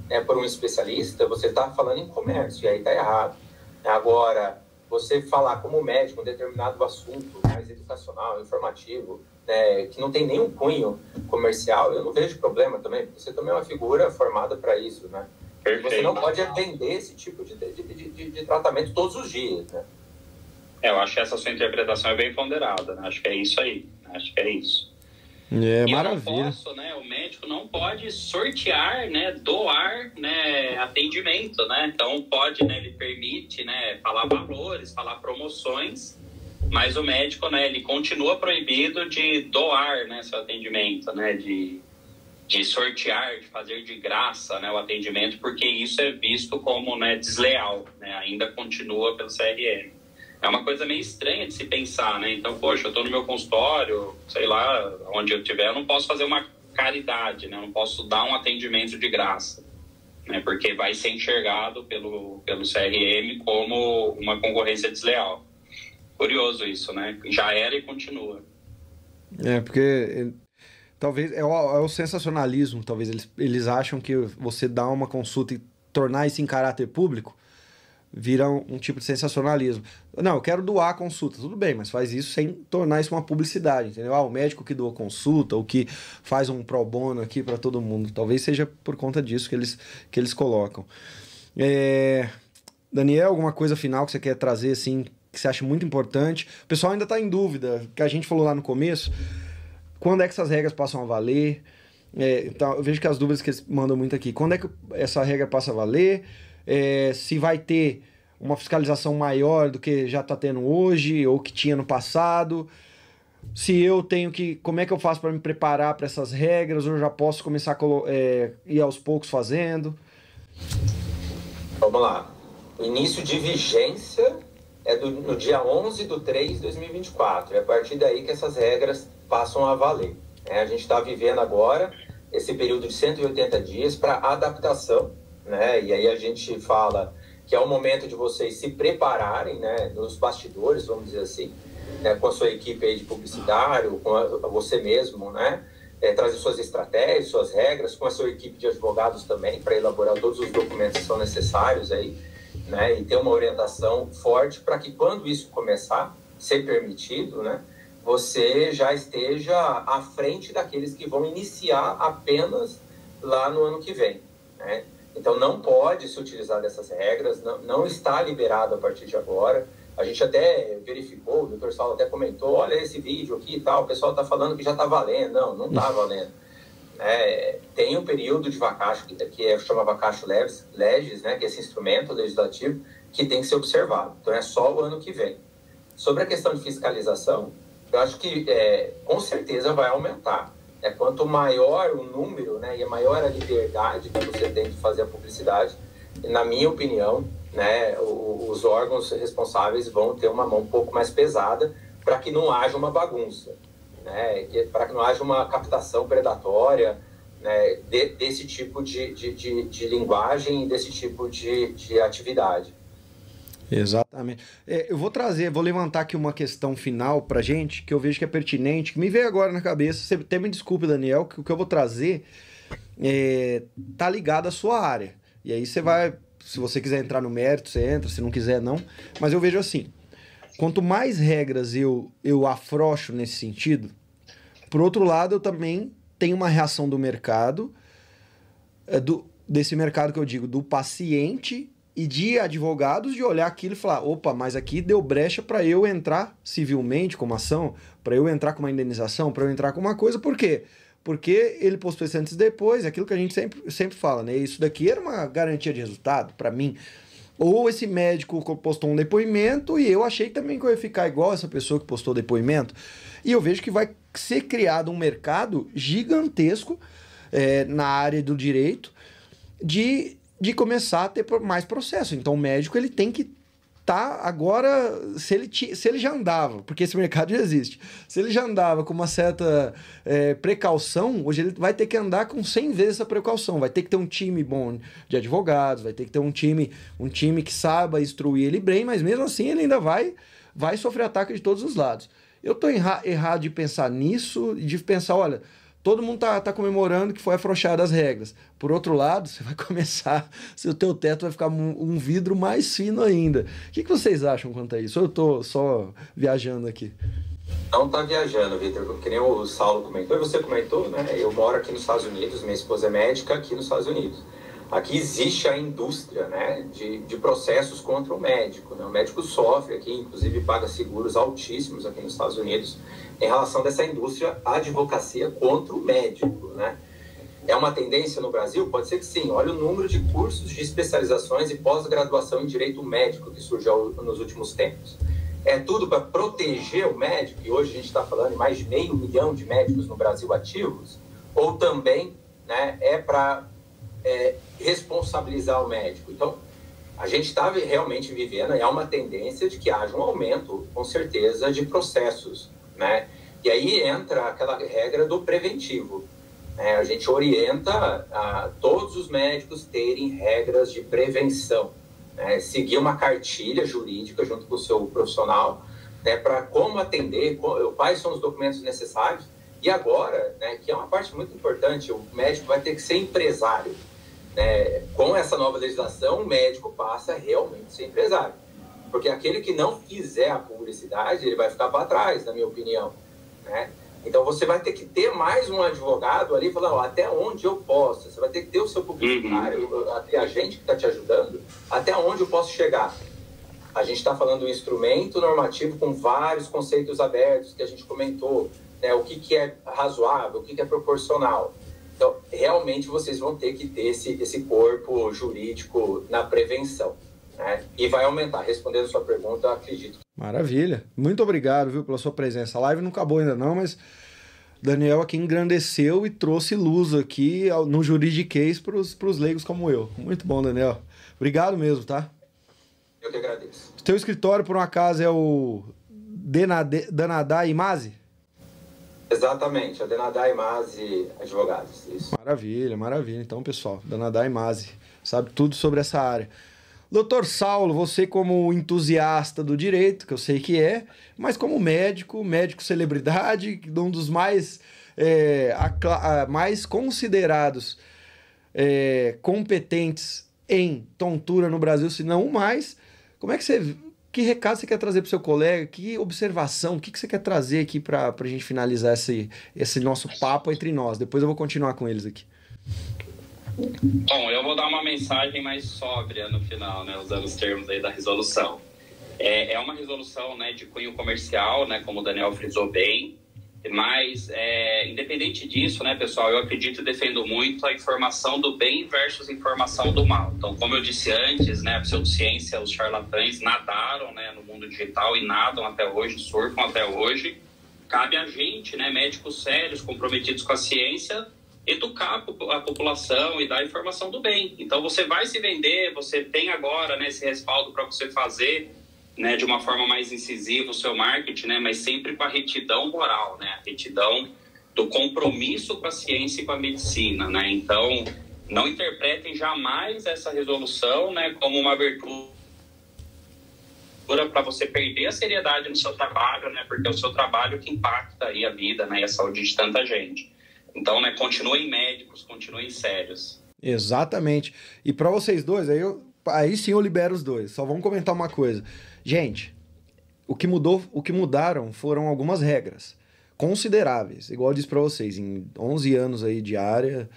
né, por um especialista, você está falando em comércio, e aí está errado. Agora, você falar como médico um determinado assunto mais educacional, informativo, né, que não tem nenhum cunho comercial, eu não vejo problema também, porque você também é uma figura formada para isso, né? Perfeito. Você não pode vender esse tipo de, de, de, de, tratamento todos os dias, né? É, eu acho que essa sua interpretação é bem ponderada, né? Acho que é isso aí. Acho que é isso. É, e maravilha. Posso, né, o médico não pode sortear, né, doar, né, atendimento, né? Então pode, né, ele permite, né, falar valores, falar promoções, mas o médico, né, ele continua proibido de doar, né, seu atendimento, né, de, de sortear, de fazer de graça, né, o atendimento, porque isso é visto como, né, desleal, né? Ainda continua pelo CRM é uma coisa meio estranha de se pensar, né? Então, poxa, eu estou no meu consultório, sei lá, onde eu estiver, eu não posso fazer uma caridade, né? Eu não posso dar um atendimento de graça, né? Porque vai ser enxergado pelo, pelo CRM como uma concorrência desleal. Curioso isso, né? Já era e continua. É, porque eh, talvez é o, é o sensacionalismo, talvez eles, eles acham que você dá uma consulta e tornar isso em caráter público vira um, um, tipo de sensacionalismo. Não, eu quero doar a consulta, tudo bem, mas faz isso sem tornar isso uma publicidade, entendeu? Ah, o médico que doa consulta, ou que faz um pro bono aqui para todo mundo. Talvez seja por conta disso que eles, que eles colocam. É... Daniel, alguma coisa final que você quer trazer, assim, que você acha muito importante? O pessoal ainda está em dúvida, que a gente falou lá no começo, quando é que essas regras passam a valer? É, então, eu vejo que as dúvidas que eles mandam muito aqui, quando é que essa regra passa a valer? É, se vai ter uma fiscalização maior do que já está tendo hoje ou que tinha no passado. Se eu tenho que. Como é que eu faço para me preparar para essas regras? Ou eu já posso começar a é, ir aos poucos fazendo? Vamos lá. O início de vigência é do, no dia 11 de 3 de 2024. É a partir daí que essas regras passam a valer. É, a gente está vivendo agora esse período de 180 dias para adaptação né? E aí a gente fala que é o momento de vocês se prepararem, né, nos bastidores, vamos dizer assim, né, com a sua equipe de publicitário, com a, você mesmo, né, é, trazer suas estratégias, suas regras, com a sua equipe de advogados também, para elaborar todos os documentos que são necessários aí, né, e ter uma orientação forte para que quando isso começar a ser permitido, né, você já esteja à frente daqueles que vão iniciar apenas lá no ano que vem, né? Então não pode se utilizar dessas regras, não, não está liberado a partir de agora. A gente até verificou, o doutor Saulo até comentou, olha esse vídeo aqui e tal, o pessoal está falando que já está valendo. Não, não está valendo. É, tem um período de vacacho, que, que é, chama vacacho legis, né, que é esse instrumento legislativo, que tem que ser observado. Então é só o ano que vem. Sobre a questão de fiscalização, eu acho que é, com certeza vai aumentar. É, quanto maior o número né, e maior a liberdade que você tem de fazer a publicidade, na minha opinião, né, os órgãos responsáveis vão ter uma mão um pouco mais pesada para que não haja uma bagunça, né, para que não haja uma captação predatória né, de, desse tipo de, de, de, de linguagem e desse tipo de, de atividade. Exatamente. É, eu vou trazer, vou levantar aqui uma questão final pra gente, que eu vejo que é pertinente, que me veio agora na cabeça. Você até me desculpe, Daniel, que o que eu vou trazer é, tá ligado à sua área. E aí você vai, se você quiser entrar no mérito, você entra, se não quiser, não. Mas eu vejo assim: quanto mais regras eu, eu afrouxo nesse sentido, por outro lado, eu também tenho uma reação do mercado, é, do, desse mercado que eu digo, do paciente e de advogados de olhar aquilo e falar: opa, mas aqui deu brecha para eu entrar civilmente com uma ação, para eu entrar com uma indenização, para eu entrar com uma coisa, por quê? Porque ele postou isso antes e depois, aquilo que a gente sempre, sempre fala, né? Isso daqui era uma garantia de resultado para mim. Ou esse médico postou um depoimento e eu achei também que eu ia ficar igual essa pessoa que postou depoimento. E eu vejo que vai ser criado um mercado gigantesco é, na área do direito de de começar a ter mais processo. Então o médico ele tem que tá agora se ele se ele já andava porque esse *laughs* mercado já existe se ele já andava com uma certa é, precaução hoje ele vai ter que andar com 100 vezes essa precaução vai ter que ter um time bom de advogados vai ter que ter um time um time que saiba instruir ele bem mas mesmo assim ele ainda vai vai sofrer ataque de todos os lados eu tô errado de pensar nisso e de pensar olha todo mundo tá, tá comemorando que foi afrouxada as regras. Por outro lado, *laughs* você vai começar, o teu teto vai ficar um, um vidro mais fino ainda. O que, que vocês acham quanto a isso? Ou eu tô só viajando aqui? Não tá viajando, Vitor. Que nem o Saulo comentou, e você comentou, né? Eu moro aqui nos Estados Unidos, minha esposa é médica aqui nos Estados Unidos. Aqui existe a indústria né, de, de processos contra o médico. Né? O médico sofre aqui, inclusive paga seguros altíssimos aqui nos Estados Unidos em relação dessa indústria advocacia contra o médico, né? É uma tendência no Brasil? Pode ser que sim. Olha o número de cursos de especializações e pós-graduação em direito médico que surgiu nos últimos tempos. É tudo para proteger o médico, e hoje a gente está falando de mais de meio milhão de médicos no Brasil ativos, ou também né, é para é, responsabilizar o médico. Então, a gente está realmente vivendo, é uma tendência de que haja um aumento, com certeza, de processos né? E aí entra aquela regra do preventivo. Né? A gente orienta a todos os médicos terem regras de prevenção, né? seguir uma cartilha jurídica junto com o seu profissional, né? para como atender, quais são os documentos necessários. E agora, né, que é uma parte muito importante, o médico vai ter que ser empresário. Né? Com essa nova legislação, o médico passa a realmente ser empresário. Porque aquele que não fizer a publicidade, ele vai ficar para trás, na minha opinião. Né? Então você vai ter que ter mais um advogado ali falando até onde eu posso. Você vai ter que ter o seu publicitário, uhum. a gente que está te ajudando, até onde eu posso chegar. A gente está falando um instrumento normativo com vários conceitos abertos que a gente comentou. Né? O que, que é razoável, o que, que é proporcional. Então, realmente vocês vão ter que ter esse, esse corpo jurídico na prevenção. Né? E vai aumentar. Respondendo a sua pergunta, acredito. Maravilha. Muito obrigado, viu, pela sua presença. A live não acabou ainda não, mas Daniel aqui engrandeceu e trouxe luz aqui no juridiquês para os leigos como eu. Muito bom, Daniel. Obrigado mesmo, tá? Eu que agradeço. O teu escritório, por um acaso, é o Danadá Imase? Exatamente, a Danadá Imase Advogados. Isso. Maravilha, maravilha. Então, pessoal, Danadá Imase sabe tudo sobre essa área. Doutor Saulo, você como entusiasta do direito, que eu sei que é, mas como médico, médico celebridade, um dos mais, é, mais considerados é, competentes em tontura no Brasil, se não o mais, como é que você... Que recado você quer trazer para o seu colega? Que observação? O que, que você quer trazer aqui para a gente finalizar esse, esse nosso papo entre nós? Depois eu vou continuar com eles aqui. Bom, eu vou dar uma mensagem mais sóbria no final, né, usando os termos aí da resolução. É, é uma resolução né, de cunho comercial, né, como o Daniel frisou bem, mas, é, independente disso, né, pessoal, eu acredito e defendo muito a informação do bem versus informação do mal. Então, como eu disse antes, né, a pseudociência, os charlatães nadaram né, no mundo digital e nadam até hoje, surfam até hoje. Cabe a gente, né, médicos sérios, comprometidos com a ciência, educar a população e dar informação do bem. Então, você vai se vender, você tem agora né, esse respaldo para você fazer né, de uma forma mais incisiva o seu marketing, né, mas sempre com a retidão moral, né, a retidão do compromisso com a ciência e com a medicina, né. Então, não interpretem jamais essa resolução, né, como uma abertura para você perder a seriedade no seu trabalho, né, porque é o seu trabalho que impacta aí a vida, né, e a saúde de tanta gente. Então, né, continuem médicos, continuem sérios. Exatamente. E para vocês dois, aí, eu, aí sim eu libero os dois. Só vamos comentar uma coisa. Gente, o que mudou, o que mudaram foram algumas regras consideráveis. Igual eu disse para vocês, em 11 anos aí de área,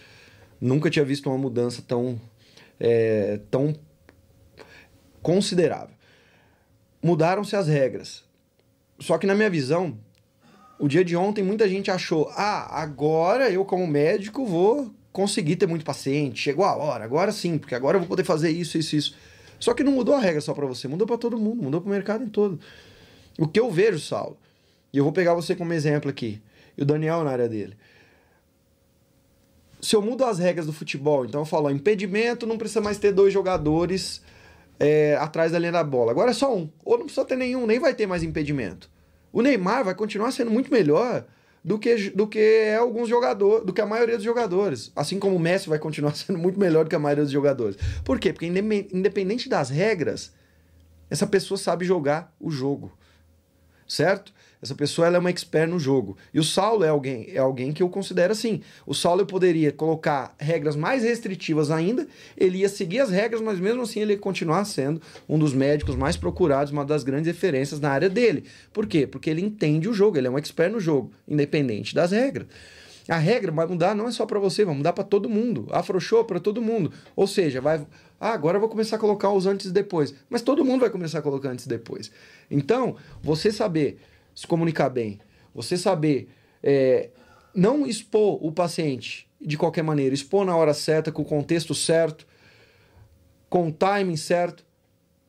nunca tinha visto uma mudança tão é, tão considerável. Mudaram-se as regras. Só que na minha visão, o dia de ontem muita gente achou: "Ah, agora eu como médico vou conseguir ter muito paciente. Chegou a hora, agora sim, porque agora eu vou poder fazer isso, isso, isso". Só que não mudou a regra só para você, mudou para todo mundo, mudou para o mercado em todo. O que eu vejo, Saulo, e eu vou pegar você como exemplo aqui, e o Daniel na área dele. Se eu mudo as regras do futebol, então eu falo, ó, impedimento não precisa mais ter dois jogadores é, atrás da linha da bola. Agora é só um. Ou não precisa ter nenhum, nem vai ter mais impedimento. O Neymar vai continuar sendo muito melhor do que, do que é alguns jogadores, do que a maioria dos jogadores. Assim como o Messi vai continuar *laughs* sendo muito melhor do que a maioria dos jogadores. Por quê? Porque independente das regras, essa pessoa sabe jogar o jogo. Certo? Essa pessoa ela é uma expert no jogo. E o Saulo é alguém, é alguém que eu considero assim. O Saulo eu poderia colocar regras mais restritivas ainda, ele ia seguir as regras, mas mesmo assim ele ia continuar sendo um dos médicos mais procurados, uma das grandes referências na área dele. Por quê? Porque ele entende o jogo, ele é um expert no jogo, independente das regras. A regra vai mudar não é só para você, vai mudar para todo mundo. Afrouxou para todo mundo. Ou seja, vai ah, agora eu vou começar a colocar os antes e depois. Mas todo mundo vai começar a colocar antes e depois. Então, você saber se comunicar bem, você saber é, não expor o paciente de qualquer maneira, expor na hora certa, com o contexto certo, com o timing certo,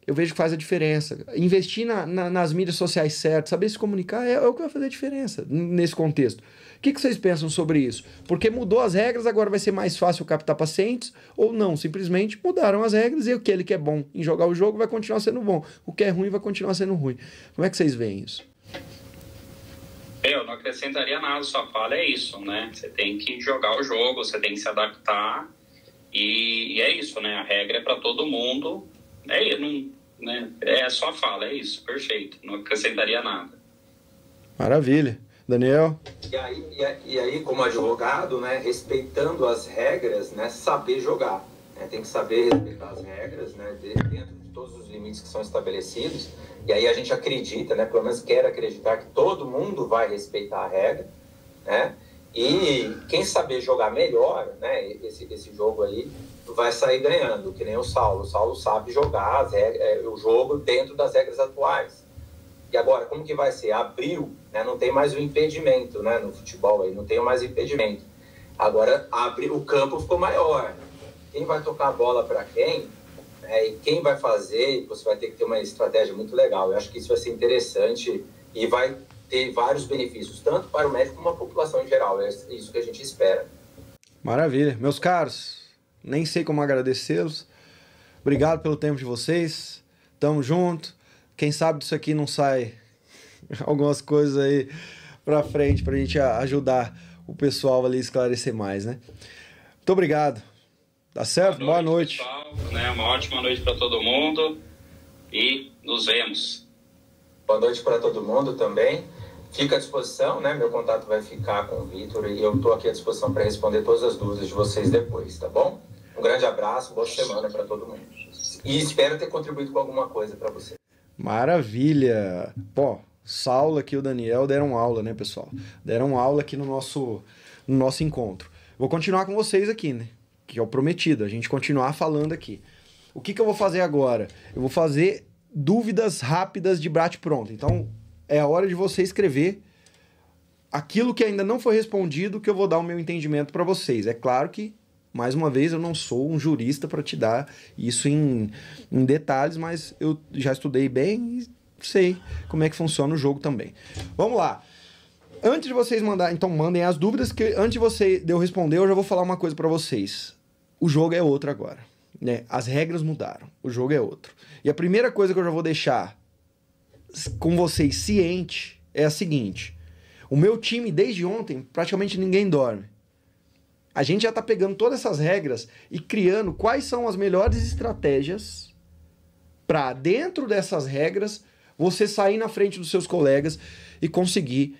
eu vejo que faz a diferença. Investir na, na, nas mídias sociais certas, saber se comunicar é, é, o que vai fazer a diferença nesse contexto. O que, que vocês pensam sobre isso? Porque mudou as regras, agora vai ser mais fácil captar pacientes ou não? Simplesmente mudaram as regras e aquele que é bom em jogar o jogo vai continuar sendo bom. O que é ruim vai continuar sendo ruim. Como é que vocês veem isso? Eu não acrescentaria nada, sua fala é isso, né? Você tem que jogar o jogo, você tem que se adaptar e, e é isso, né? A regra é para todo mundo. É, não, né? é só fala, é isso, perfeito. Não acrescentaria nada. Maravilha. Daniel? E aí, e aí, como advogado, né, respeitando as regras, né, saber jogar. Né? Tem que saber respeitar as regras né, dentro de todos os limites que são estabelecidos e aí a gente acredita, né, pelo menos quer acreditar que todo mundo vai respeitar a regra, né? E quem saber jogar melhor, né, esse, esse jogo aí, vai sair ganhando, que nem o Saulo. O Saulo sabe jogar as regras, é, o jogo dentro das regras atuais. E agora, como que vai ser? Abriu, né, não tem mais o impedimento né, no futebol, aí, não tem mais impedimento. Agora, abre, o campo ficou maior. Quem vai tocar a bola para quem é, e quem vai fazer, você vai ter que ter uma estratégia muito legal. Eu acho que isso vai ser interessante e vai ter vários benefícios, tanto para o médico como a população em geral. É isso que a gente espera. Maravilha. Meus caros, nem sei como agradecê-los. Obrigado pelo tempo de vocês. Tamo junto. Quem sabe disso aqui não sai *laughs* algumas coisas aí pra frente pra gente ajudar o pessoal ali a esclarecer mais, né? Muito obrigado. Tá certo? Boa noite. Boa noite. Pessoal, né? Uma ótima noite para todo mundo e nos vemos. Boa noite para todo mundo também. Fica à disposição, né? Meu contato vai ficar com o Vitor e eu estou aqui à disposição para responder todas as dúvidas de vocês depois, tá bom? Um grande abraço, boa semana para todo mundo. E espero ter contribuído com alguma coisa para você. Maravilha! Pô, Saulo aqui e o Daniel deram aula, né, pessoal? Deram aula aqui no nosso, no nosso encontro. Vou continuar com vocês aqui, né? Que é o prometido, a gente continuar falando aqui. O que, que eu vou fazer agora? Eu vou fazer dúvidas rápidas de bate pronto. Então, é a hora de você escrever aquilo que ainda não foi respondido, que eu vou dar o meu entendimento para vocês. É claro que, mais uma vez, eu não sou um jurista para te dar isso em, em detalhes, mas eu já estudei bem e sei como é que funciona o jogo também. Vamos lá. Antes de vocês mandar, então mandem as dúvidas, que antes de você de eu responder, eu já vou falar uma coisa para vocês. O jogo é outro agora. Né? As regras mudaram. O jogo é outro. E a primeira coisa que eu já vou deixar com vocês ciente é a seguinte: o meu time, desde ontem, praticamente ninguém dorme. A gente já está pegando todas essas regras e criando quais são as melhores estratégias para, dentro dessas regras, você sair na frente dos seus colegas e conseguir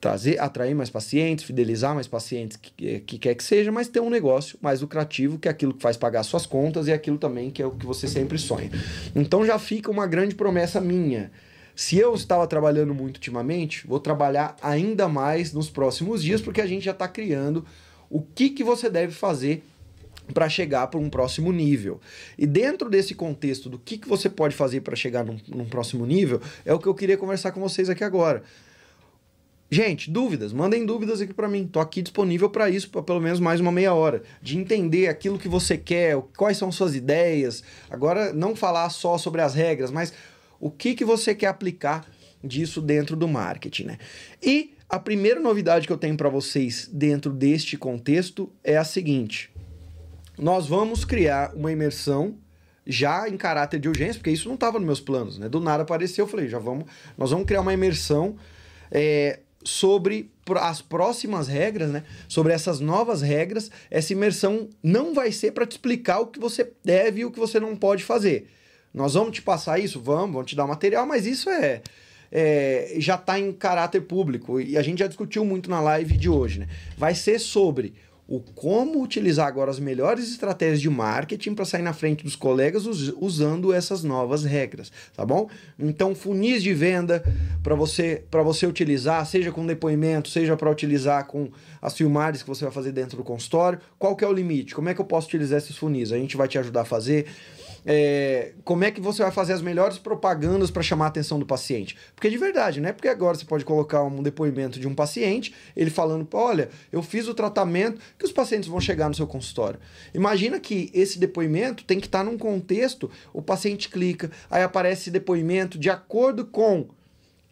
trazer, atrair mais pacientes, fidelizar mais pacientes, que, que quer que seja, mas ter um negócio mais lucrativo, que é aquilo que faz pagar suas contas e aquilo também que é o que você sempre sonha. Então já fica uma grande promessa minha. Se eu estava trabalhando muito ultimamente, vou trabalhar ainda mais nos próximos dias, porque a gente já está criando o que, que você deve fazer para chegar para um próximo nível. E dentro desse contexto do que, que você pode fazer para chegar num, num próximo nível, é o que eu queria conversar com vocês aqui agora. Gente, dúvidas, mandem dúvidas aqui para mim. Tô aqui disponível para isso, para pelo menos mais uma meia hora, de entender aquilo que você quer, quais são suas ideias. Agora não falar só sobre as regras, mas o que que você quer aplicar disso dentro do marketing, né? E a primeira novidade que eu tenho para vocês dentro deste contexto é a seguinte: nós vamos criar uma imersão já em caráter de urgência, porque isso não estava nos meus planos, né? Do nada apareceu, eu falei, já vamos, nós vamos criar uma imersão é, sobre as próximas regras, né? Sobre essas novas regras, essa imersão não vai ser para te explicar o que você deve e o que você não pode fazer. Nós vamos te passar isso, vamos, vamos te dar material, mas isso é, é já está em caráter público e a gente já discutiu muito na live de hoje, né? Vai ser sobre o como utilizar agora as melhores estratégias de marketing para sair na frente dos colegas us usando essas novas regras, tá bom? Então, funis de venda para você para você utilizar, seja com depoimento, seja para utilizar com as filmagens que você vai fazer dentro do consultório. Qual que é o limite? Como é que eu posso utilizar esses funis? A gente vai te ajudar a fazer é, como é que você vai fazer as melhores propagandas para chamar a atenção do paciente. Porque de verdade, não é porque agora você pode colocar um depoimento de um paciente, ele falando, olha, eu fiz o tratamento, que os pacientes vão chegar no seu consultório. Imagina que esse depoimento tem que estar tá num contexto, o paciente clica, aí aparece depoimento de acordo com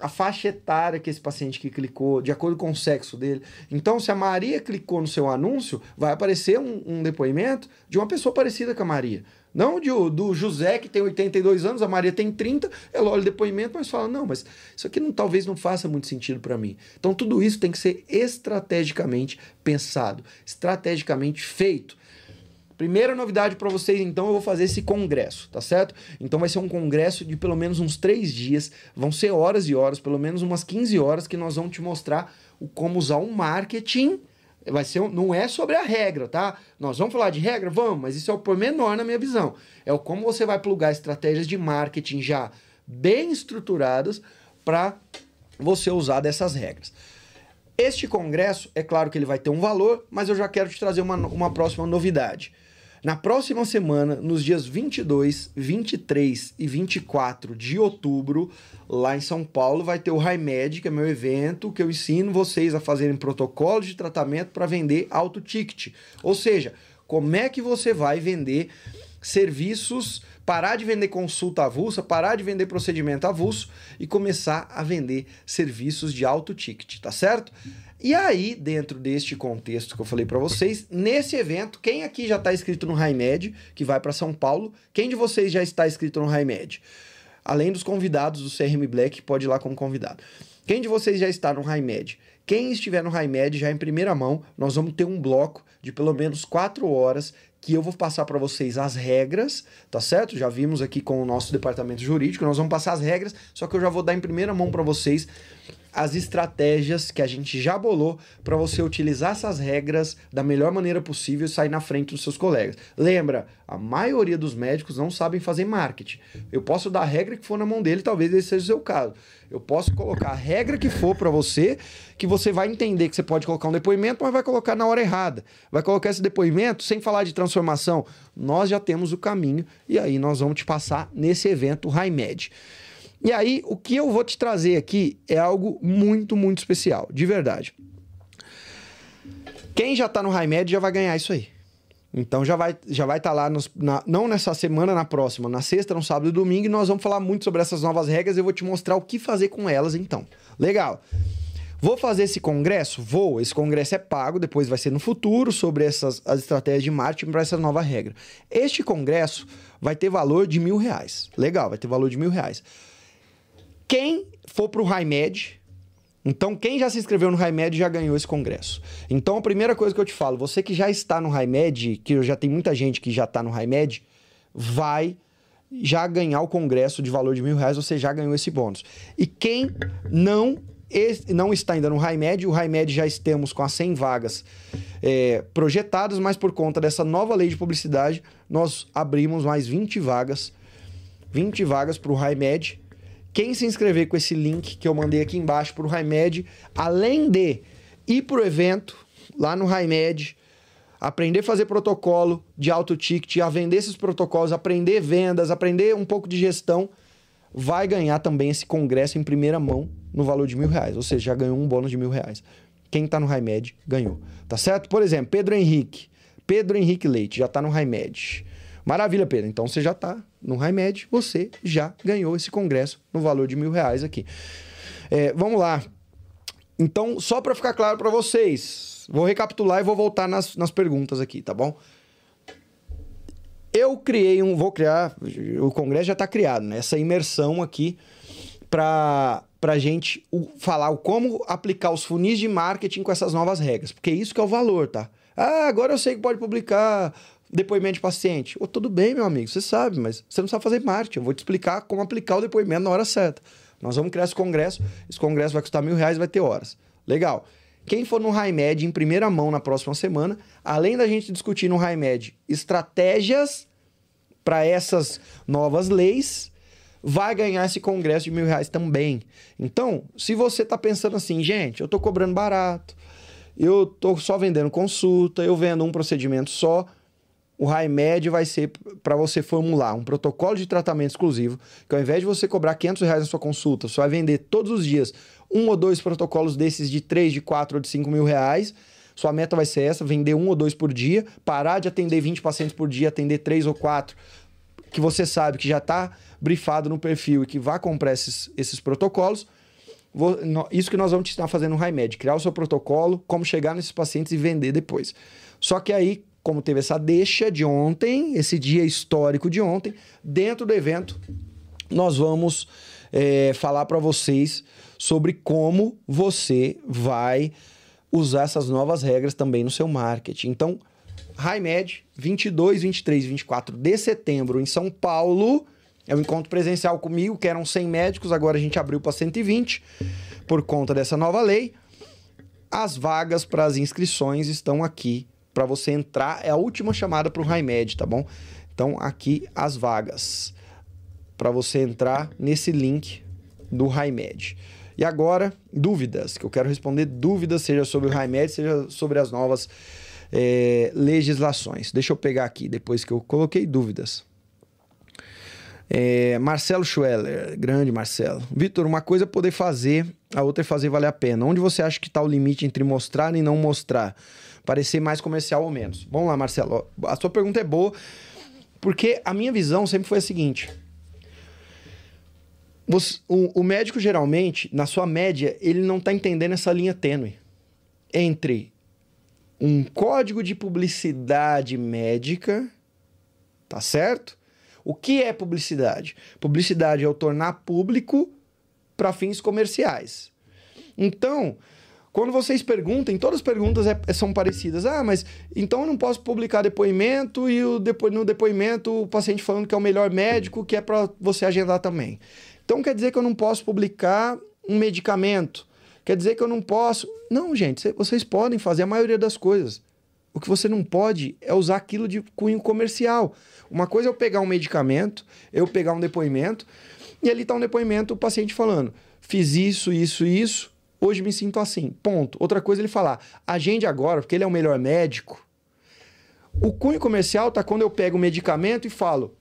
a faixa etária que esse paciente que clicou, de acordo com o sexo dele. Então, se a Maria clicou no seu anúncio, vai aparecer um, um depoimento de uma pessoa parecida com a Maria. Não de, do José, que tem 82 anos, a Maria tem 30, ela olha o depoimento, mas fala: não, mas isso aqui não, talvez não faça muito sentido para mim. Então, tudo isso tem que ser estrategicamente pensado, estrategicamente feito. Primeira novidade para vocês, então, eu vou fazer esse congresso, tá certo? Então vai ser um congresso de pelo menos uns três dias, vão ser horas e horas, pelo menos umas 15 horas, que nós vamos te mostrar o como usar o marketing vai ser não é sobre a regra, tá? Nós vamos falar de regra, vamos, mas isso é o pormenor na minha visão. É o como você vai plugar estratégias de marketing já bem estruturadas para você usar dessas regras. Este congresso, é claro que ele vai ter um valor, mas eu já quero te trazer uma, uma próxima novidade. Na próxima semana, nos dias 22, 23 e 24 de outubro, lá em São Paulo, vai ter o HiMed, que é meu evento, que eu ensino vocês a fazerem protocolos de tratamento para vender auto ticket. Ou seja, como é que você vai vender serviços, parar de vender consulta avulsa, parar de vender procedimento avulso e começar a vender serviços de alto ticket, tá certo? E aí, dentro deste contexto que eu falei para vocês, nesse evento, quem aqui já está inscrito no HiMed, que vai para São Paulo, quem de vocês já está inscrito no HiMed? Além dos convidados do CRM Black, pode ir lá como convidado. Quem de vocês já está no HiMed? Quem estiver no HiMed já em primeira mão, nós vamos ter um bloco de pelo menos quatro horas que eu vou passar para vocês as regras, tá certo? Já vimos aqui com o nosso departamento jurídico, nós vamos passar as regras, só que eu já vou dar em primeira mão para vocês as estratégias que a gente já bolou para você utilizar essas regras da melhor maneira possível e sair na frente dos seus colegas. Lembra, a maioria dos médicos não sabem fazer marketing. Eu posso dar a regra que for na mão dele, talvez esse seja o seu caso. Eu posso colocar a regra que for para você, que você vai entender que você pode colocar um depoimento, mas vai colocar na hora errada. Vai colocar esse depoimento sem falar de transformação. Nós já temos o caminho e aí nós vamos te passar nesse evento HiMed. E aí, o que eu vou te trazer aqui é algo muito, muito especial, de verdade. Quem já está no HiMed já vai ganhar isso aí. Então já vai já vai estar tá lá, nos, na, não nessa semana, na próxima, na sexta, no sábado e domingo, e nós vamos falar muito sobre essas novas regras eu vou te mostrar o que fazer com elas então. Legal. Vou fazer esse congresso? Vou. Esse congresso é pago, depois vai ser no futuro sobre essas as estratégias de marketing para essa nova regra. Este congresso vai ter valor de mil reais. Legal, vai ter valor de mil reais. Quem for para o HiMed, então quem já se inscreveu no HiMed já ganhou esse congresso. Então a primeira coisa que eu te falo, você que já está no HiMed, que já tem muita gente que já está no HiMed, vai já ganhar o congresso de valor de mil reais, você já ganhou esse bônus. E quem não não está ainda no HiMed, o HiMed já estamos com as 100 vagas é, projetadas, mas por conta dessa nova lei de publicidade, nós abrimos mais 20 vagas, 20 vagas para o HiMed, quem se inscrever com esse link que eu mandei aqui embaixo para o HiMed, além de ir para o evento lá no HiMed, aprender a fazer protocolo de alto ticket, a vender esses protocolos, aprender vendas, aprender um pouco de gestão, vai ganhar também esse congresso em primeira mão no valor de mil reais. Ou seja, já ganhou um bônus de mil reais. Quem está no HiMed ganhou. Tá certo? Por exemplo, Pedro Henrique. Pedro Henrique Leite já está no HiMed. Maravilha, Pedro. Então você já está no HiMed, você já ganhou esse congresso no valor de mil reais aqui. É, vamos lá. Então, só para ficar claro para vocês, vou recapitular e vou voltar nas, nas perguntas aqui, tá bom? Eu criei um, vou criar, o congresso já está criado, né? Essa imersão aqui para para gente falar o como aplicar os funis de marketing com essas novas regras, porque isso que é o valor, tá? Ah, agora eu sei que pode publicar depoimento de paciente. Oh, tudo bem, meu amigo, você sabe, mas você não sabe fazer marketing. Eu vou te explicar como aplicar o depoimento na hora certa. Nós vamos criar esse congresso. Esse congresso vai custar mil reais vai ter horas. Legal. Quem for no HiMed em primeira mão na próxima semana, além da gente discutir no HiMed estratégias para essas novas leis, vai ganhar esse congresso de mil reais também. Então, se você está pensando assim, gente, eu estou cobrando barato, eu estou só vendendo consulta, eu vendo um procedimento só, o HiMed vai ser para você formular um protocolo de tratamento exclusivo, que ao invés de você cobrar 500 reais na sua consulta, você vai vender todos os dias um ou dois protocolos desses de 3, de 4 ou de 5 mil reais. Sua meta vai ser essa, vender um ou dois por dia, parar de atender 20 pacientes por dia, atender 3 ou 4, que você sabe que já está brifado no perfil e que vai comprar esses, esses protocolos. Vou, isso que nós vamos te ensinar fazendo no HiMed, criar o seu protocolo, como chegar nesses pacientes e vender depois. Só que aí, como teve essa deixa de ontem, esse dia histórico de ontem, dentro do evento, nós vamos é, falar para vocês sobre como você vai usar essas novas regras também no seu marketing. Então, HiMed, 22, 23 e 24 de setembro em São Paulo. É um encontro presencial comigo, que eram 100 médicos, agora a gente abriu para 120 por conta dessa nova lei. As vagas para as inscrições estão aqui para você entrar. É a última chamada para o HiMed, tá bom? Então, aqui as vagas para você entrar nesse link do HiMed. E agora, dúvidas, que eu quero responder dúvidas, seja sobre o HiMed, seja sobre as novas é, legislações. Deixa eu pegar aqui, depois que eu coloquei dúvidas. É, Marcelo Schweller, grande Marcelo. Vitor, uma coisa é poder fazer, a outra é fazer valer a pena. Onde você acha que está o limite entre mostrar e não mostrar? Parecer mais comercial ou menos. Vamos lá, Marcelo. A sua pergunta é boa, porque a minha visão sempre foi a seguinte. o, o médico, geralmente, na sua média, ele não está entendendo essa linha tênue entre um código de publicidade médica, tá certo? O que é publicidade? Publicidade é o tornar público para fins comerciais. Então, quando vocês perguntam, todas as perguntas é, é, são parecidas. Ah, mas então eu não posso publicar depoimento e o depo no depoimento o paciente falando que é o melhor médico, que é para você agendar também. Então quer dizer que eu não posso publicar um medicamento Quer dizer que eu não posso. Não, gente, vocês podem fazer a maioria das coisas. O que você não pode é usar aquilo de cunho comercial. Uma coisa é eu pegar um medicamento, eu pegar um depoimento, e ali está um depoimento, o paciente falando: fiz isso, isso, isso, hoje me sinto assim. Ponto. Outra coisa é ele falar: agende agora, porque ele é o melhor médico. O cunho comercial tá quando eu pego o medicamento e falo: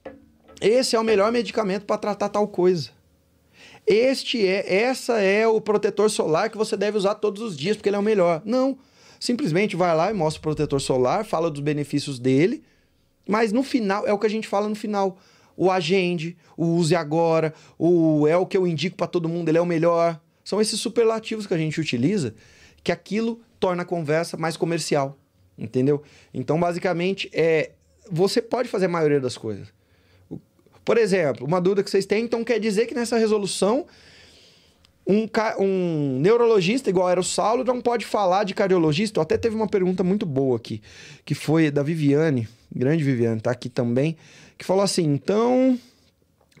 esse é o melhor medicamento para tratar tal coisa. Este é, essa é o protetor solar que você deve usar todos os dias porque ele é o melhor. Não. Simplesmente vai lá e mostra o protetor solar, fala dos benefícios dele, mas no final, é o que a gente fala no final. O agende, o use agora, o é o que eu indico para todo mundo, ele é o melhor. São esses superlativos que a gente utiliza que aquilo torna a conversa mais comercial, entendeu? Então, basicamente, é você pode fazer a maioria das coisas. Por exemplo, uma dúvida que vocês têm, então quer dizer que nessa resolução um, um neurologista igual era o Saulo não pode falar de cardiologista. Até teve uma pergunta muito boa aqui, que foi da Viviane, grande Viviane, tá aqui também, que falou assim: então,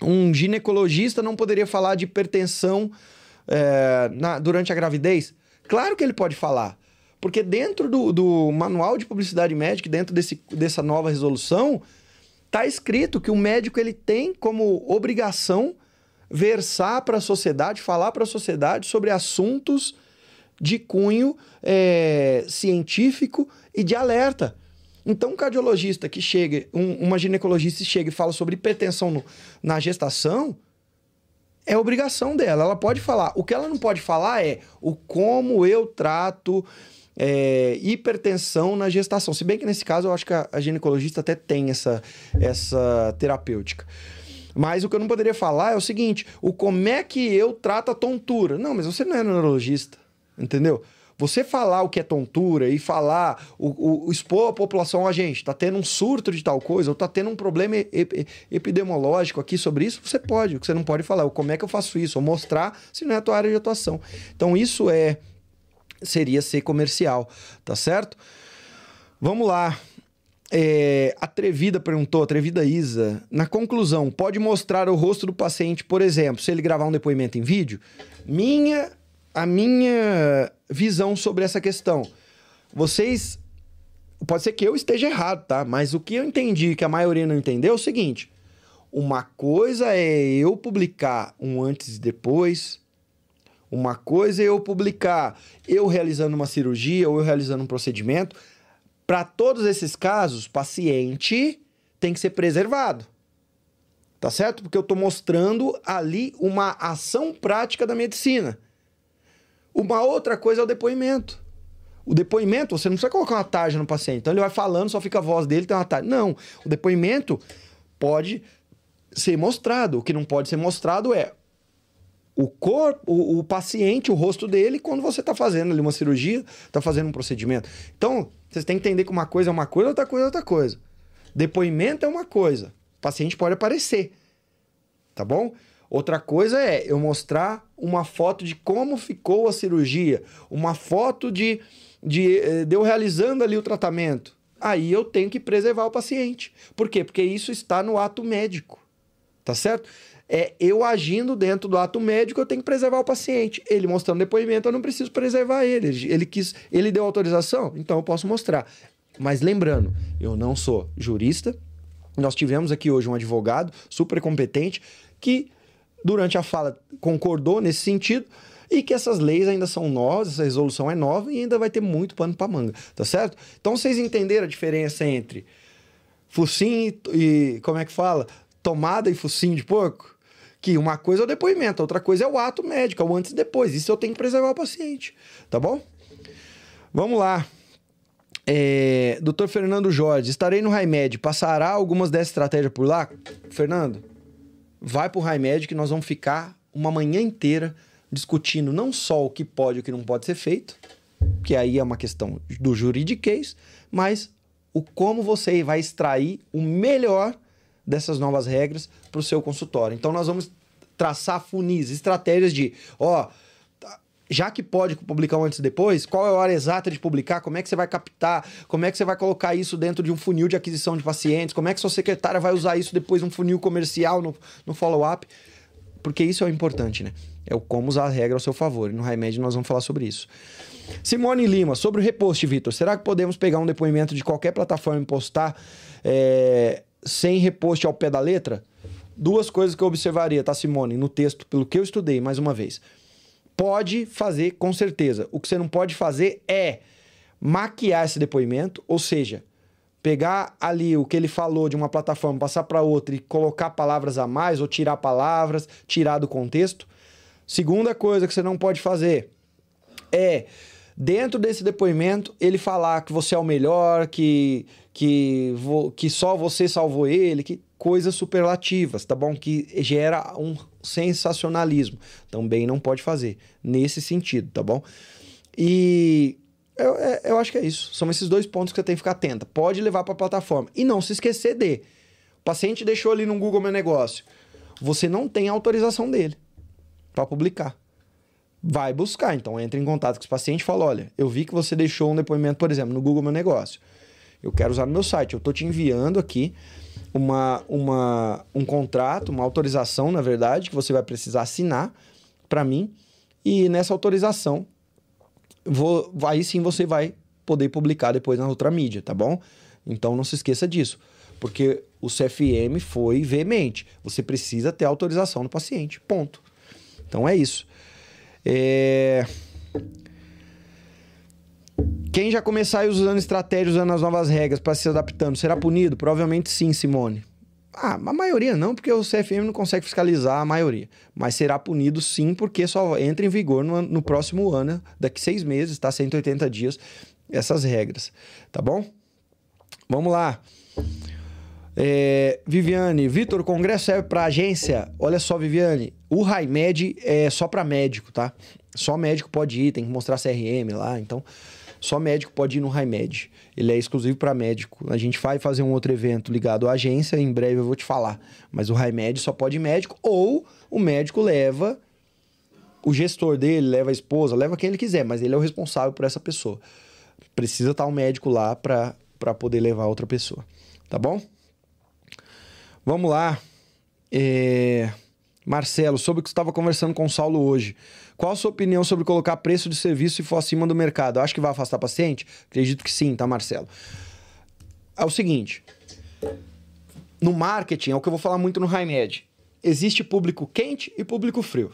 um ginecologista não poderia falar de hipertensão é, na, durante a gravidez? Claro que ele pode falar. Porque dentro do, do manual de publicidade médica, dentro desse, dessa nova resolução, Está escrito que o médico ele tem como obrigação versar para a sociedade, falar para a sociedade sobre assuntos de cunho é, científico e de alerta. Então, um cardiologista que chega, um, uma ginecologista que chega e fala sobre hipertensão no, na gestação, é obrigação dela. Ela pode falar. O que ela não pode falar é o como eu trato é, hipertensão na gestação. Se bem que nesse caso eu acho que a, a ginecologista até tem essa, essa terapêutica. Mas o que eu não poderia falar é o seguinte: o como é que eu trato a tontura? Não, mas você não é neurologista, entendeu? Você falar o que é tontura e falar, o, o expor a população, a gente, tá tendo um surto de tal coisa, ou tá tendo um problema ep epidemiológico aqui sobre isso, você pode. O que você não pode falar, o como é que eu faço isso, ou mostrar se não é a tua área de atuação. Então, isso é seria ser comercial, tá certo? Vamos lá. É, Atrevida perguntou, Atrevida Isa, na conclusão, pode mostrar o rosto do paciente, por exemplo, se ele gravar um depoimento em vídeo? Minha, a minha visão sobre essa questão. Vocês, pode ser que eu esteja errado, tá? Mas o que eu entendi, que a maioria não entendeu, é o seguinte: uma coisa é eu publicar um antes e depois, uma coisa é eu publicar eu realizando uma cirurgia ou eu realizando um procedimento. Para todos esses casos, paciente tem que ser preservado. Tá certo? Porque eu estou mostrando ali uma ação prática da medicina. Uma outra coisa é o depoimento. O depoimento, você não precisa colocar uma tarja no paciente. Então ele vai falando, só fica a voz dele, tem uma tarja. Não. O depoimento pode ser mostrado. O que não pode ser mostrado é o corpo, o, o, paciente, o rosto dele, quando você está fazendo ali uma cirurgia, está fazendo um procedimento. Então, vocês têm que entender que uma coisa é uma coisa, outra coisa é outra coisa. Depoimento é uma coisa. O paciente pode aparecer. Tá bom? Outra coisa é eu mostrar uma foto de como ficou a cirurgia, uma foto de, de, eh, de eu realizando ali o tratamento. Aí eu tenho que preservar o paciente. Por quê? Porque isso está no ato médico. Tá certo? é eu agindo dentro do ato médico, eu tenho que preservar o paciente. Ele mostrando depoimento, eu não preciso preservar ele. Ele quis, ele deu autorização, então eu posso mostrar. Mas lembrando, eu não sou jurista. Nós tivemos aqui hoje um advogado super competente que durante a fala concordou nesse sentido e que essas leis ainda são novas, essa resolução é nova e ainda vai ter muito pano para manga, tá certo? Então vocês entenderam a diferença entre focinho e, e como é que fala? Tomada e focinho de porco? que uma coisa é o depoimento, outra coisa é o ato médico, é o antes e depois. Isso eu tenho que preservar o paciente, tá bom? Vamos lá. É, Dr. Fernando Jorge, estarei no RaiMed. Passará algumas dessas estratégias por lá? Fernando, vai pro RaiMed que nós vamos ficar uma manhã inteira discutindo não só o que pode e o que não pode ser feito, que aí é uma questão do juridiquês, mas o como você vai extrair o melhor dessas novas regras para o seu consultório. Então, nós vamos traçar funis, estratégias de, ó, já que pode publicar um antes e depois, qual é a hora exata de publicar, como é que você vai captar, como é que você vai colocar isso dentro de um funil de aquisição de pacientes, como é que sua secretária vai usar isso depois num funil comercial, no, no follow-up. porque isso é o importante, né? É o como usar a regra ao seu favor. E no remédio nós vamos falar sobre isso. Simone Lima, sobre o repost, Vitor. Será que podemos pegar um depoimento de qualquer plataforma e postar é, sem repost ao pé da letra? Duas coisas que eu observaria, tá, Simone? No texto, pelo que eu estudei, mais uma vez. Pode fazer, com certeza. O que você não pode fazer é maquiar esse depoimento, ou seja, pegar ali o que ele falou de uma plataforma, passar para outra e colocar palavras a mais ou tirar palavras, tirar do contexto. Segunda coisa que você não pode fazer é dentro desse depoimento ele falar que você é o melhor, que que, que só você salvou ele, que coisas superlativas, tá bom? Que gera um sensacionalismo. Também não pode fazer nesse sentido, tá bom? E eu, é, eu acho que é isso. São esses dois pontos que você tem que ficar atenta. Pode levar para a plataforma. E não se esquecer de. O paciente deixou ali no Google Meu Negócio. Você não tem autorização dele para publicar. Vai buscar. Então, entra em contato com esse paciente e fala: olha, eu vi que você deixou um depoimento, por exemplo, no Google Meu Negócio. Eu quero usar no meu site. Eu estou te enviando aqui uma, uma, um contrato, uma autorização, na verdade, que você vai precisar assinar para mim. E nessa autorização vou, aí sim você vai poder publicar depois na outra mídia, tá bom? Então não se esqueça disso, porque o CFM foi veemente. Você precisa ter autorização do paciente, ponto. Então é isso. É... Quem já começar usando estratégia, usando as novas regras para se adaptando, será punido? Provavelmente sim, Simone. Ah, a maioria não, porque o CFM não consegue fiscalizar a maioria. Mas será punido sim, porque só entra em vigor no, no próximo ano, daqui seis meses, tá? 180 dias, essas regras. Tá bom? Vamos lá. É, Viviane, Vitor, o congresso serve para agência? Olha só, Viviane, o RaiMed é só para médico, tá? Só médico pode ir, tem que mostrar CRM lá, então só médico pode ir no RaiMed. Ele é exclusivo para médico. A gente vai fazer um outro evento ligado à agência, em breve eu vou te falar. Mas o RaiMed só pode ir médico ou o médico leva o gestor dele, leva a esposa, leva quem ele quiser, mas ele é o responsável por essa pessoa. Precisa estar um médico lá para poder levar outra pessoa. Tá bom? Vamos lá. É... Marcelo, sobre o que você estava conversando com o Saulo hoje. Qual a sua opinião sobre colocar preço de serviço se for acima do mercado? Acho que vai afastar paciente? Acredito que sim, tá, Marcelo? É o seguinte. No marketing, é o que eu vou falar muito no HighMed. Existe público quente e público frio.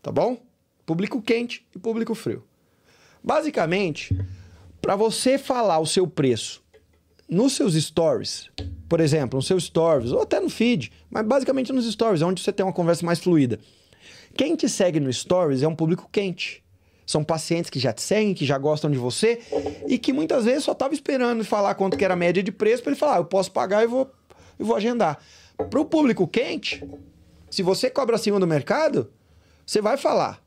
Tá bom? Público quente e público frio. Basicamente, para você falar o seu preço nos seus stories, por exemplo, nos seus stories, ou até no feed, mas basicamente nos stories, onde você tem uma conversa mais fluida. Quem te segue no stories é um público quente. São pacientes que já te seguem, que já gostam de você e que muitas vezes só estava esperando falar quanto que era a média de preço para ele falar, ah, eu posso pagar e vou, eu vou agendar. Para o público quente, se você cobra acima do mercado, você vai falar.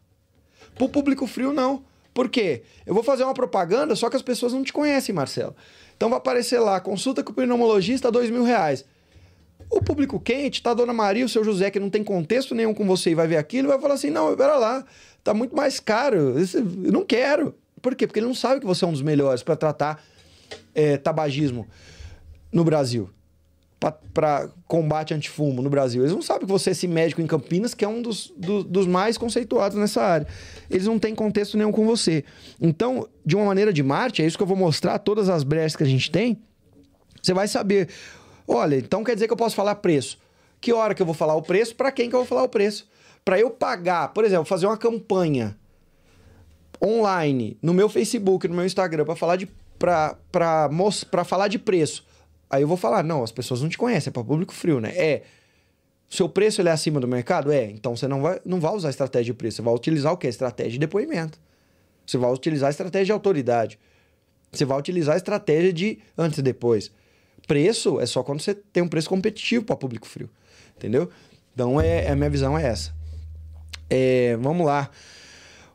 Para o público frio, não. Por quê? Eu vou fazer uma propaganda, só que as pessoas não te conhecem, Marcelo. Então vai aparecer lá, consulta com o pneumologista, dois mil reais. O público quente, tá a Dona Maria, o seu José, que não tem contexto nenhum com você e vai ver aquilo, vai falar assim: não, pera lá, tá muito mais caro, eu não quero. Por quê? Porque ele não sabe que você é um dos melhores para tratar é, tabagismo no Brasil, para combate antifumo no Brasil. Eles não sabem que você é esse médico em Campinas, que é um dos, do, dos mais conceituados nessa área. Eles não têm contexto nenhum com você. Então, de uma maneira de marketing, é isso que eu vou mostrar, todas as brechas que a gente tem. Você vai saber. Olha, então quer dizer que eu posso falar preço. Que hora que eu vou falar o preço? Para quem que eu vou falar o preço? Para eu pagar, por exemplo, fazer uma campanha online no meu Facebook, no meu Instagram para falar de para falar de preço. Aí eu vou falar, não, as pessoas não te conhecem, é para público frio, né? É. Seu preço ele é acima do mercado? É. Então você não vai, não vai usar estratégia de preço, você vai utilizar o quê? Estratégia de depoimento. Você vai utilizar estratégia de autoridade. Você vai utilizar estratégia de antes e depois. Preço é só quando você tem um preço competitivo para público frio. Entendeu? Então é, a minha visão é essa. É, vamos lá.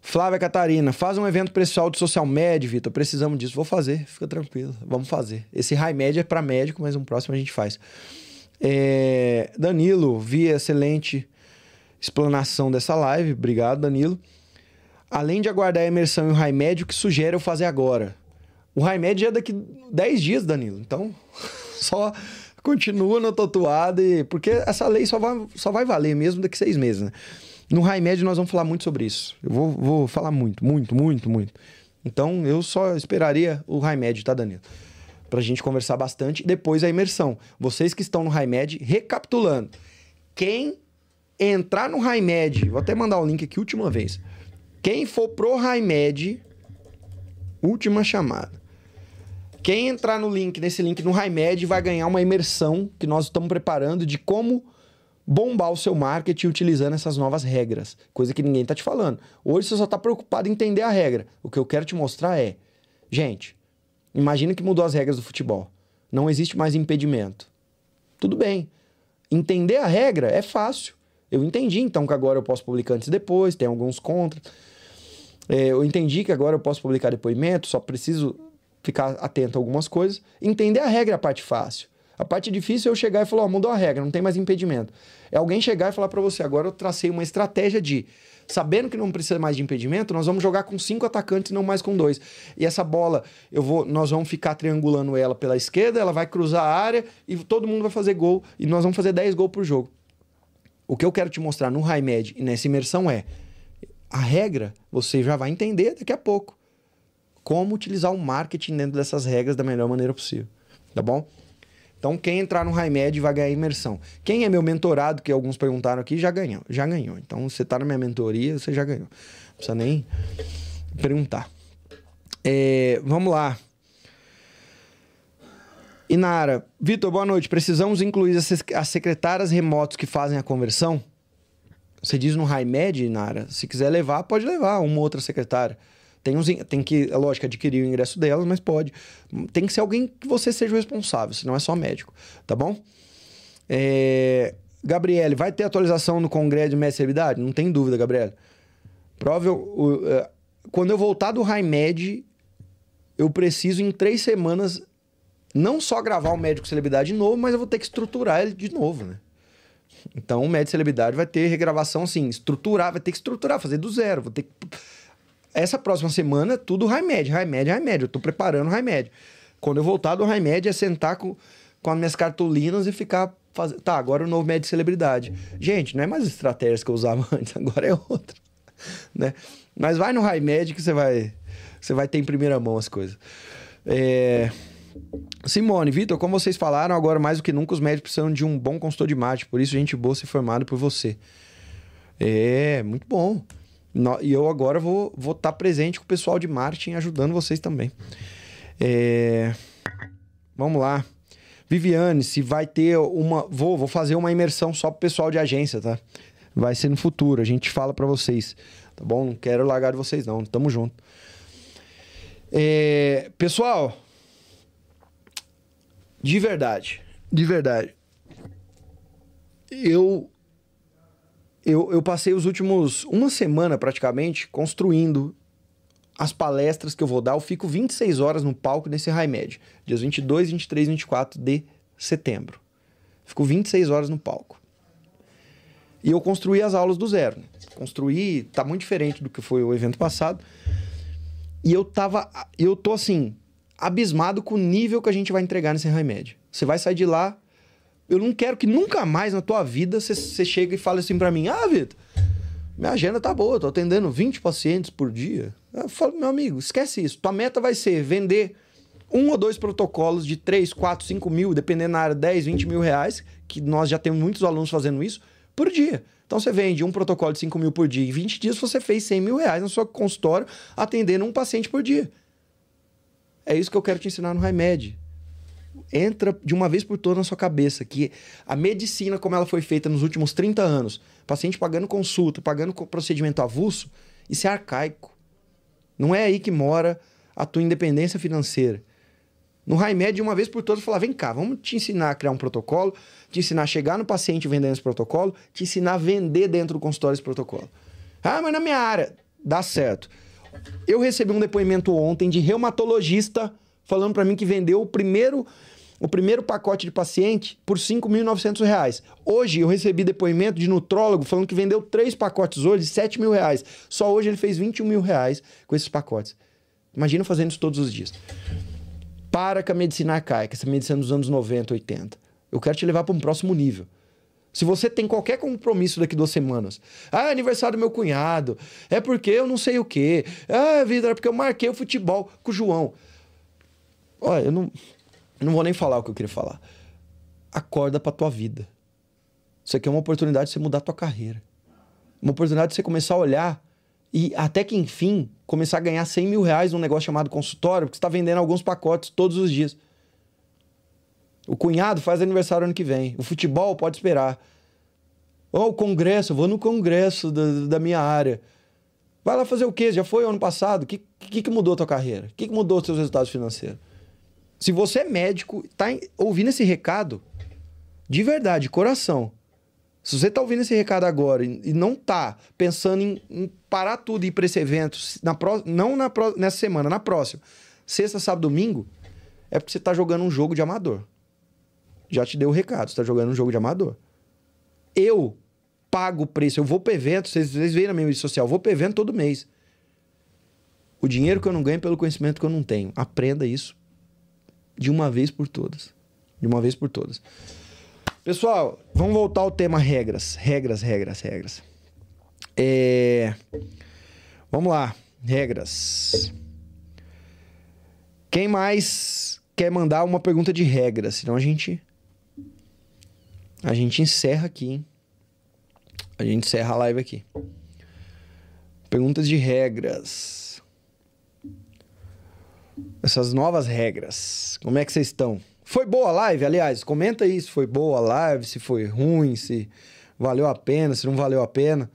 Flávia Catarina, faz um evento pessoal de social media, Vitor. Precisamos disso. Vou fazer, fica tranquilo. Vamos fazer. Esse high média é para médico, mas um próximo a gente faz. É... Danilo, vi excelente explanação dessa live. Obrigado, Danilo. Além de aguardar a imersão e o high médio, o que sugere eu fazer agora? O high médio é daqui 10 dias, Danilo. Então, *laughs* só continua na totuada, e, porque essa lei só vai, só vai valer mesmo daqui seis meses, né? No High Med nós vamos falar muito sobre isso. Eu vou, vou falar muito, muito, muito, muito. Então eu só esperaria o High Med, tá, Danilo? Pra gente conversar bastante. Depois a imersão. Vocês que estão no High Med, recapitulando. Quem entrar no High Med, vou até mandar o link aqui última vez. Quem for pro High Med, última chamada. Quem entrar no link, nesse link no High Med, vai ganhar uma imersão que nós estamos preparando de como bombar o seu marketing utilizando essas novas regras, coisa que ninguém está te falando. Hoje você só está preocupado em entender a regra. O que eu quero te mostrar é, gente, imagina que mudou as regras do futebol. Não existe mais impedimento. Tudo bem. Entender a regra é fácil. Eu entendi então que agora eu posso publicar antes e depois, tem alguns contras. É, eu entendi que agora eu posso publicar depoimento, só preciso ficar atento a algumas coisas. Entender a regra é a parte fácil. A parte difícil é eu chegar e falar, ó, mudou a regra, não tem mais impedimento. É alguém chegar e falar para você, agora eu tracei uma estratégia de, sabendo que não precisa mais de impedimento, nós vamos jogar com cinco atacantes, não mais com dois. E essa bola, eu vou, nós vamos ficar triangulando ela pela esquerda, ela vai cruzar a área e todo mundo vai fazer gol e nós vamos fazer 10 gols por jogo. O que eu quero te mostrar no High Med e nessa imersão é a regra, você já vai entender daqui a pouco como utilizar o marketing dentro dessas regras da melhor maneira possível, tá bom? Então, quem entrar no High Med vai ganhar imersão. Quem é meu mentorado, que alguns perguntaram aqui, já ganhou. Já ganhou. Então, você está na minha mentoria, você já ganhou. Não precisa nem perguntar. É, vamos lá. Inara, Vitor, boa noite. Precisamos incluir as secretárias remotos que fazem a conversão? Você diz no High Med, Inara, se quiser levar, pode levar uma outra secretária. Tem, uns, tem que, é lógico, adquirir o ingresso delas, mas pode. Tem que ser alguém que você seja o responsável, senão é só médico, tá bom? É... Gabriele, vai ter atualização no Congresso de Mestre Não tem dúvida, Gabriele. Prova, é, quando eu voltar do High Med, eu preciso em três semanas não só gravar o médico celebridade de novo, mas eu vou ter que estruturar ele de novo, né? Então o médico celebridade vai ter regravação assim, estruturar, vai ter que estruturar, fazer do zero, vou ter que essa próxima semana, tudo high med, high med, high med. Eu tô preparando high med. Quando eu voltar do high med, é sentar com, com as minhas cartolinas e ficar fazendo. Tá, agora o novo med celebridade. Gente, não é mais estratégias que eu usava *laughs* antes, agora é outra. Né? Mas vai no high med que você vai, você vai ter em primeira mão as coisas. É... Simone, Vitor, como vocês falaram, agora mais do que nunca os médicos precisam de um bom consultor de marketing. Por isso, gente boa ser formado por você. É, muito bom. E eu agora vou estar vou tá presente com o pessoal de marketing ajudando vocês também. É... Vamos lá. Viviane, se vai ter uma. Vou, vou fazer uma imersão só pro pessoal de agência, tá? Vai ser no futuro, a gente fala para vocês. Tá bom? Não quero largar de vocês, não. Tamo junto. É... Pessoal, de verdade, de verdade, eu eu, eu passei os últimos. uma semana praticamente construindo as palestras que eu vou dar. Eu fico 26 horas no palco nesse High Med, dias 22, 23 e 24 de setembro. Fico 26 horas no palco. E eu construí as aulas do zero. Né? Construí, tá muito diferente do que foi o evento passado. E eu tava, eu tô assim, abismado com o nível que a gente vai entregar nesse High Med. Você vai sair de lá eu não quero que nunca mais na tua vida você chegue e fale assim para mim: Ah, Vitor, minha agenda tá boa, tô atendendo 20 pacientes por dia. Eu falo, meu amigo, esquece isso. Tua meta vai ser vender um ou dois protocolos de 3, 4, 5 mil, dependendo da área, 10, 20 mil reais, que nós já temos muitos alunos fazendo isso, por dia. Então você vende um protocolo de 5 mil por dia. Em 20 dias você fez 100 mil reais no seu consultório atendendo um paciente por dia. É isso que eu quero te ensinar no RaiMed entra de uma vez por todas na sua cabeça que a medicina, como ela foi feita nos últimos 30 anos, paciente pagando consulta, pagando procedimento avulso, isso é arcaico. Não é aí que mora a tua independência financeira. No Raimed, de uma vez por todas, falar: vem cá, vamos te ensinar a criar um protocolo, te ensinar a chegar no paciente vendendo esse protocolo, te ensinar a vender dentro do consultório esse protocolo. Ah, mas na minha área, dá certo. Eu recebi um depoimento ontem de reumatologista falando para mim que vendeu o primeiro o primeiro pacote de paciente por R$ 5.900. Hoje eu recebi depoimento de nutrólogo falando que vendeu três pacotes hoje 7 mil reais. Só hoje ele fez 21 mil reais com esses pacotes. Imagina fazendo isso todos os dias. Para com a medicina arcaica, essa medicina dos anos 90, 80. Eu quero te levar para um próximo nível. Se você tem qualquer compromisso daqui duas semanas, ah, é aniversário do meu cunhado, é porque eu não sei o quê, ah, vida, é porque eu marquei o futebol com o João. Olha, eu não, não vou nem falar o que eu queria falar. Acorda pra tua vida. Isso aqui é uma oportunidade de você mudar a tua carreira. Uma oportunidade de você começar a olhar e até que enfim começar a ganhar 100 mil reais num negócio chamado consultório, porque você está vendendo alguns pacotes todos os dias. O cunhado faz aniversário ano que vem. O futebol pode esperar. Ou o congresso, eu vou no congresso da, da, minha área. Vai lá fazer o quê? Já foi ano passado? O que, que, que mudou a tua carreira? O que, que mudou os seus resultados financeiros? Se você é médico, tá ouvindo esse recado, de verdade, de coração, se você está ouvindo esse recado agora e não está pensando em, em, parar tudo e ir para esse evento, na pro, não na pro, nessa semana, na próxima, sexta, sábado, domingo, é porque você está jogando um jogo de amador. Já te deu o recado, você está jogando um jogo de amador. Eu pago o preço, eu vou para evento, vocês, vocês veem na minha rede social, eu vou para evento todo mês. O dinheiro que eu não ganho pelo conhecimento que eu não tenho. Aprenda isso de uma vez por todas. De uma vez por todas. Pessoal, vamos voltar ao tema regras. Regras, regras, regras. É... Vamos lá. Regras. Quem mais quer mandar uma pergunta de regras? Senão a gente. A gente encerra aqui, hein? A gente encerra a live aqui. Perguntas de regras. Essas novas regras. Como é que vocês estão? Foi boa a live, aliás, comenta aí se foi boa a live, se foi ruim, se valeu a pena, se não valeu a pena.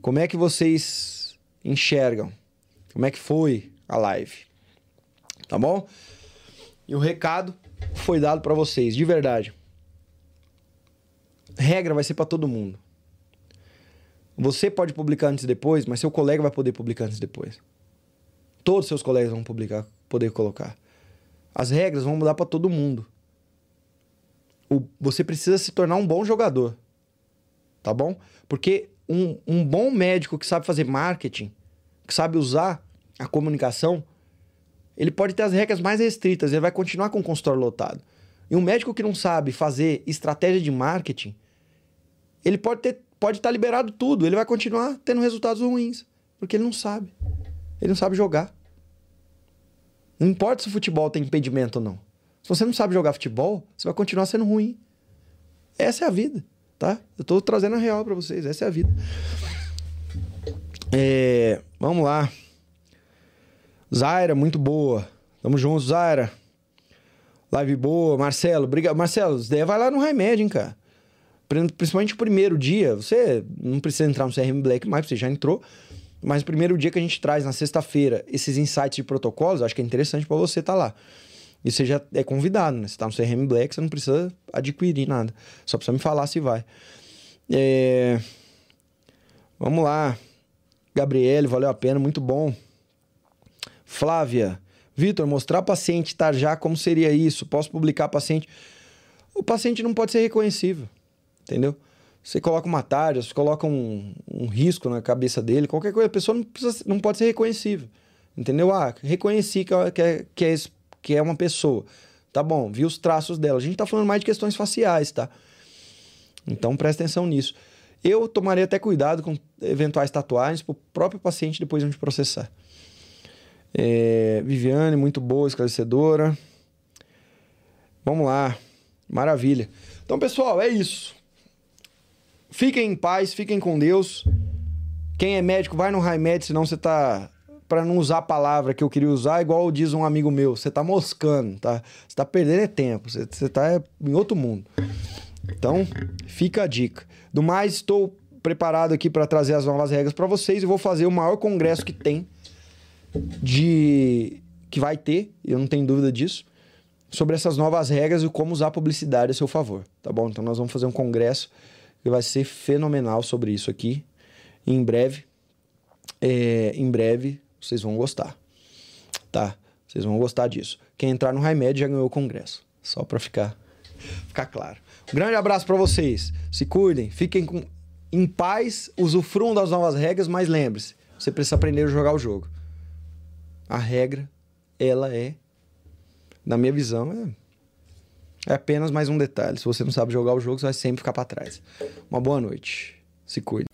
Como é que vocês enxergam? Como é que foi a live? Tá bom? E o recado foi dado para vocês, de verdade. Regra vai ser para todo mundo. Você pode publicar antes e depois, mas seu colega vai poder publicar antes e depois. Todos seus colegas vão publicar, poder colocar. As regras vão mudar para todo mundo. O, você precisa se tornar um bom jogador. Tá bom? Porque um, um bom médico que sabe fazer marketing, que sabe usar a comunicação, ele pode ter as regras mais restritas, ele vai continuar com o consultório lotado. E um médico que não sabe fazer estratégia de marketing, ele pode ter pode estar tá liberado tudo, ele vai continuar tendo resultados ruins, porque ele não sabe. Ele não sabe jogar. Não importa se o futebol tem impedimento ou não. Se você não sabe jogar futebol, você vai continuar sendo ruim. Essa é a vida, tá? Eu tô trazendo a real para vocês. Essa é a vida. É, vamos lá. Zaira, muito boa. Tamo junto, Zaira. Live boa. Marcelo, obrigado. Marcelo, vai lá no Remédio, hein, cara. Principalmente o primeiro dia. Você não precisa entrar no CRM Black mais, você já entrou. Mas o primeiro dia que a gente traz na sexta-feira esses insights de protocolos, acho que é interessante para você estar tá lá. E você já é convidado, né? Você tá no CRM Black, você não precisa adquirir nada. Só precisa me falar se vai. É... Vamos lá. Gabriele, valeu a pena, muito bom. Flávia, Vitor, mostrar paciente tá já como seria isso? Posso publicar paciente? O paciente não pode ser reconhecível, entendeu? Você coloca uma tarja, você coloca um, um risco na cabeça dele, qualquer coisa, a pessoa não, precisa, não pode ser reconhecível. Entendeu? Ah, reconheci que é, que, é, é, que é uma pessoa. Tá bom, vi os traços dela. A gente tá falando mais de questões faciais, tá? Então presta atenção nisso. Eu tomaria até cuidado com eventuais tatuagens para o próprio paciente depois de processar. É, Viviane, muito boa, esclarecedora. Vamos lá. Maravilha. Então, pessoal, é isso. Fiquem em paz, fiquem com Deus. Quem é médico, vai no Raimed, senão você tá. Para não usar a palavra que eu queria usar, igual diz um amigo meu, você tá moscando, tá? Você tá perdendo é tempo, você, você tá em outro mundo. Então, fica a dica. Do mais, estou preparado aqui para trazer as novas regras para vocês e vou fazer o maior congresso que tem de que vai ter, eu não tenho dúvida disso, sobre essas novas regras e como usar a publicidade a seu favor, tá bom? Então nós vamos fazer um congresso que vai ser fenomenal sobre isso aqui. E em breve, é, em breve, vocês vão gostar. Tá? Vocês vão gostar disso. Quem entrar no Remédio já ganhou o congresso. Só para ficar, ficar claro. Um grande abraço para vocês. Se cuidem, fiquem com, em paz, usufruam das novas regras, mas lembre-se, você precisa aprender a jogar o jogo. A regra, ela é, na minha visão, é É apenas mais um detalhe. Se você não sabe jogar o jogo, você vai sempre ficar para trás. Uma boa noite. Se cuide.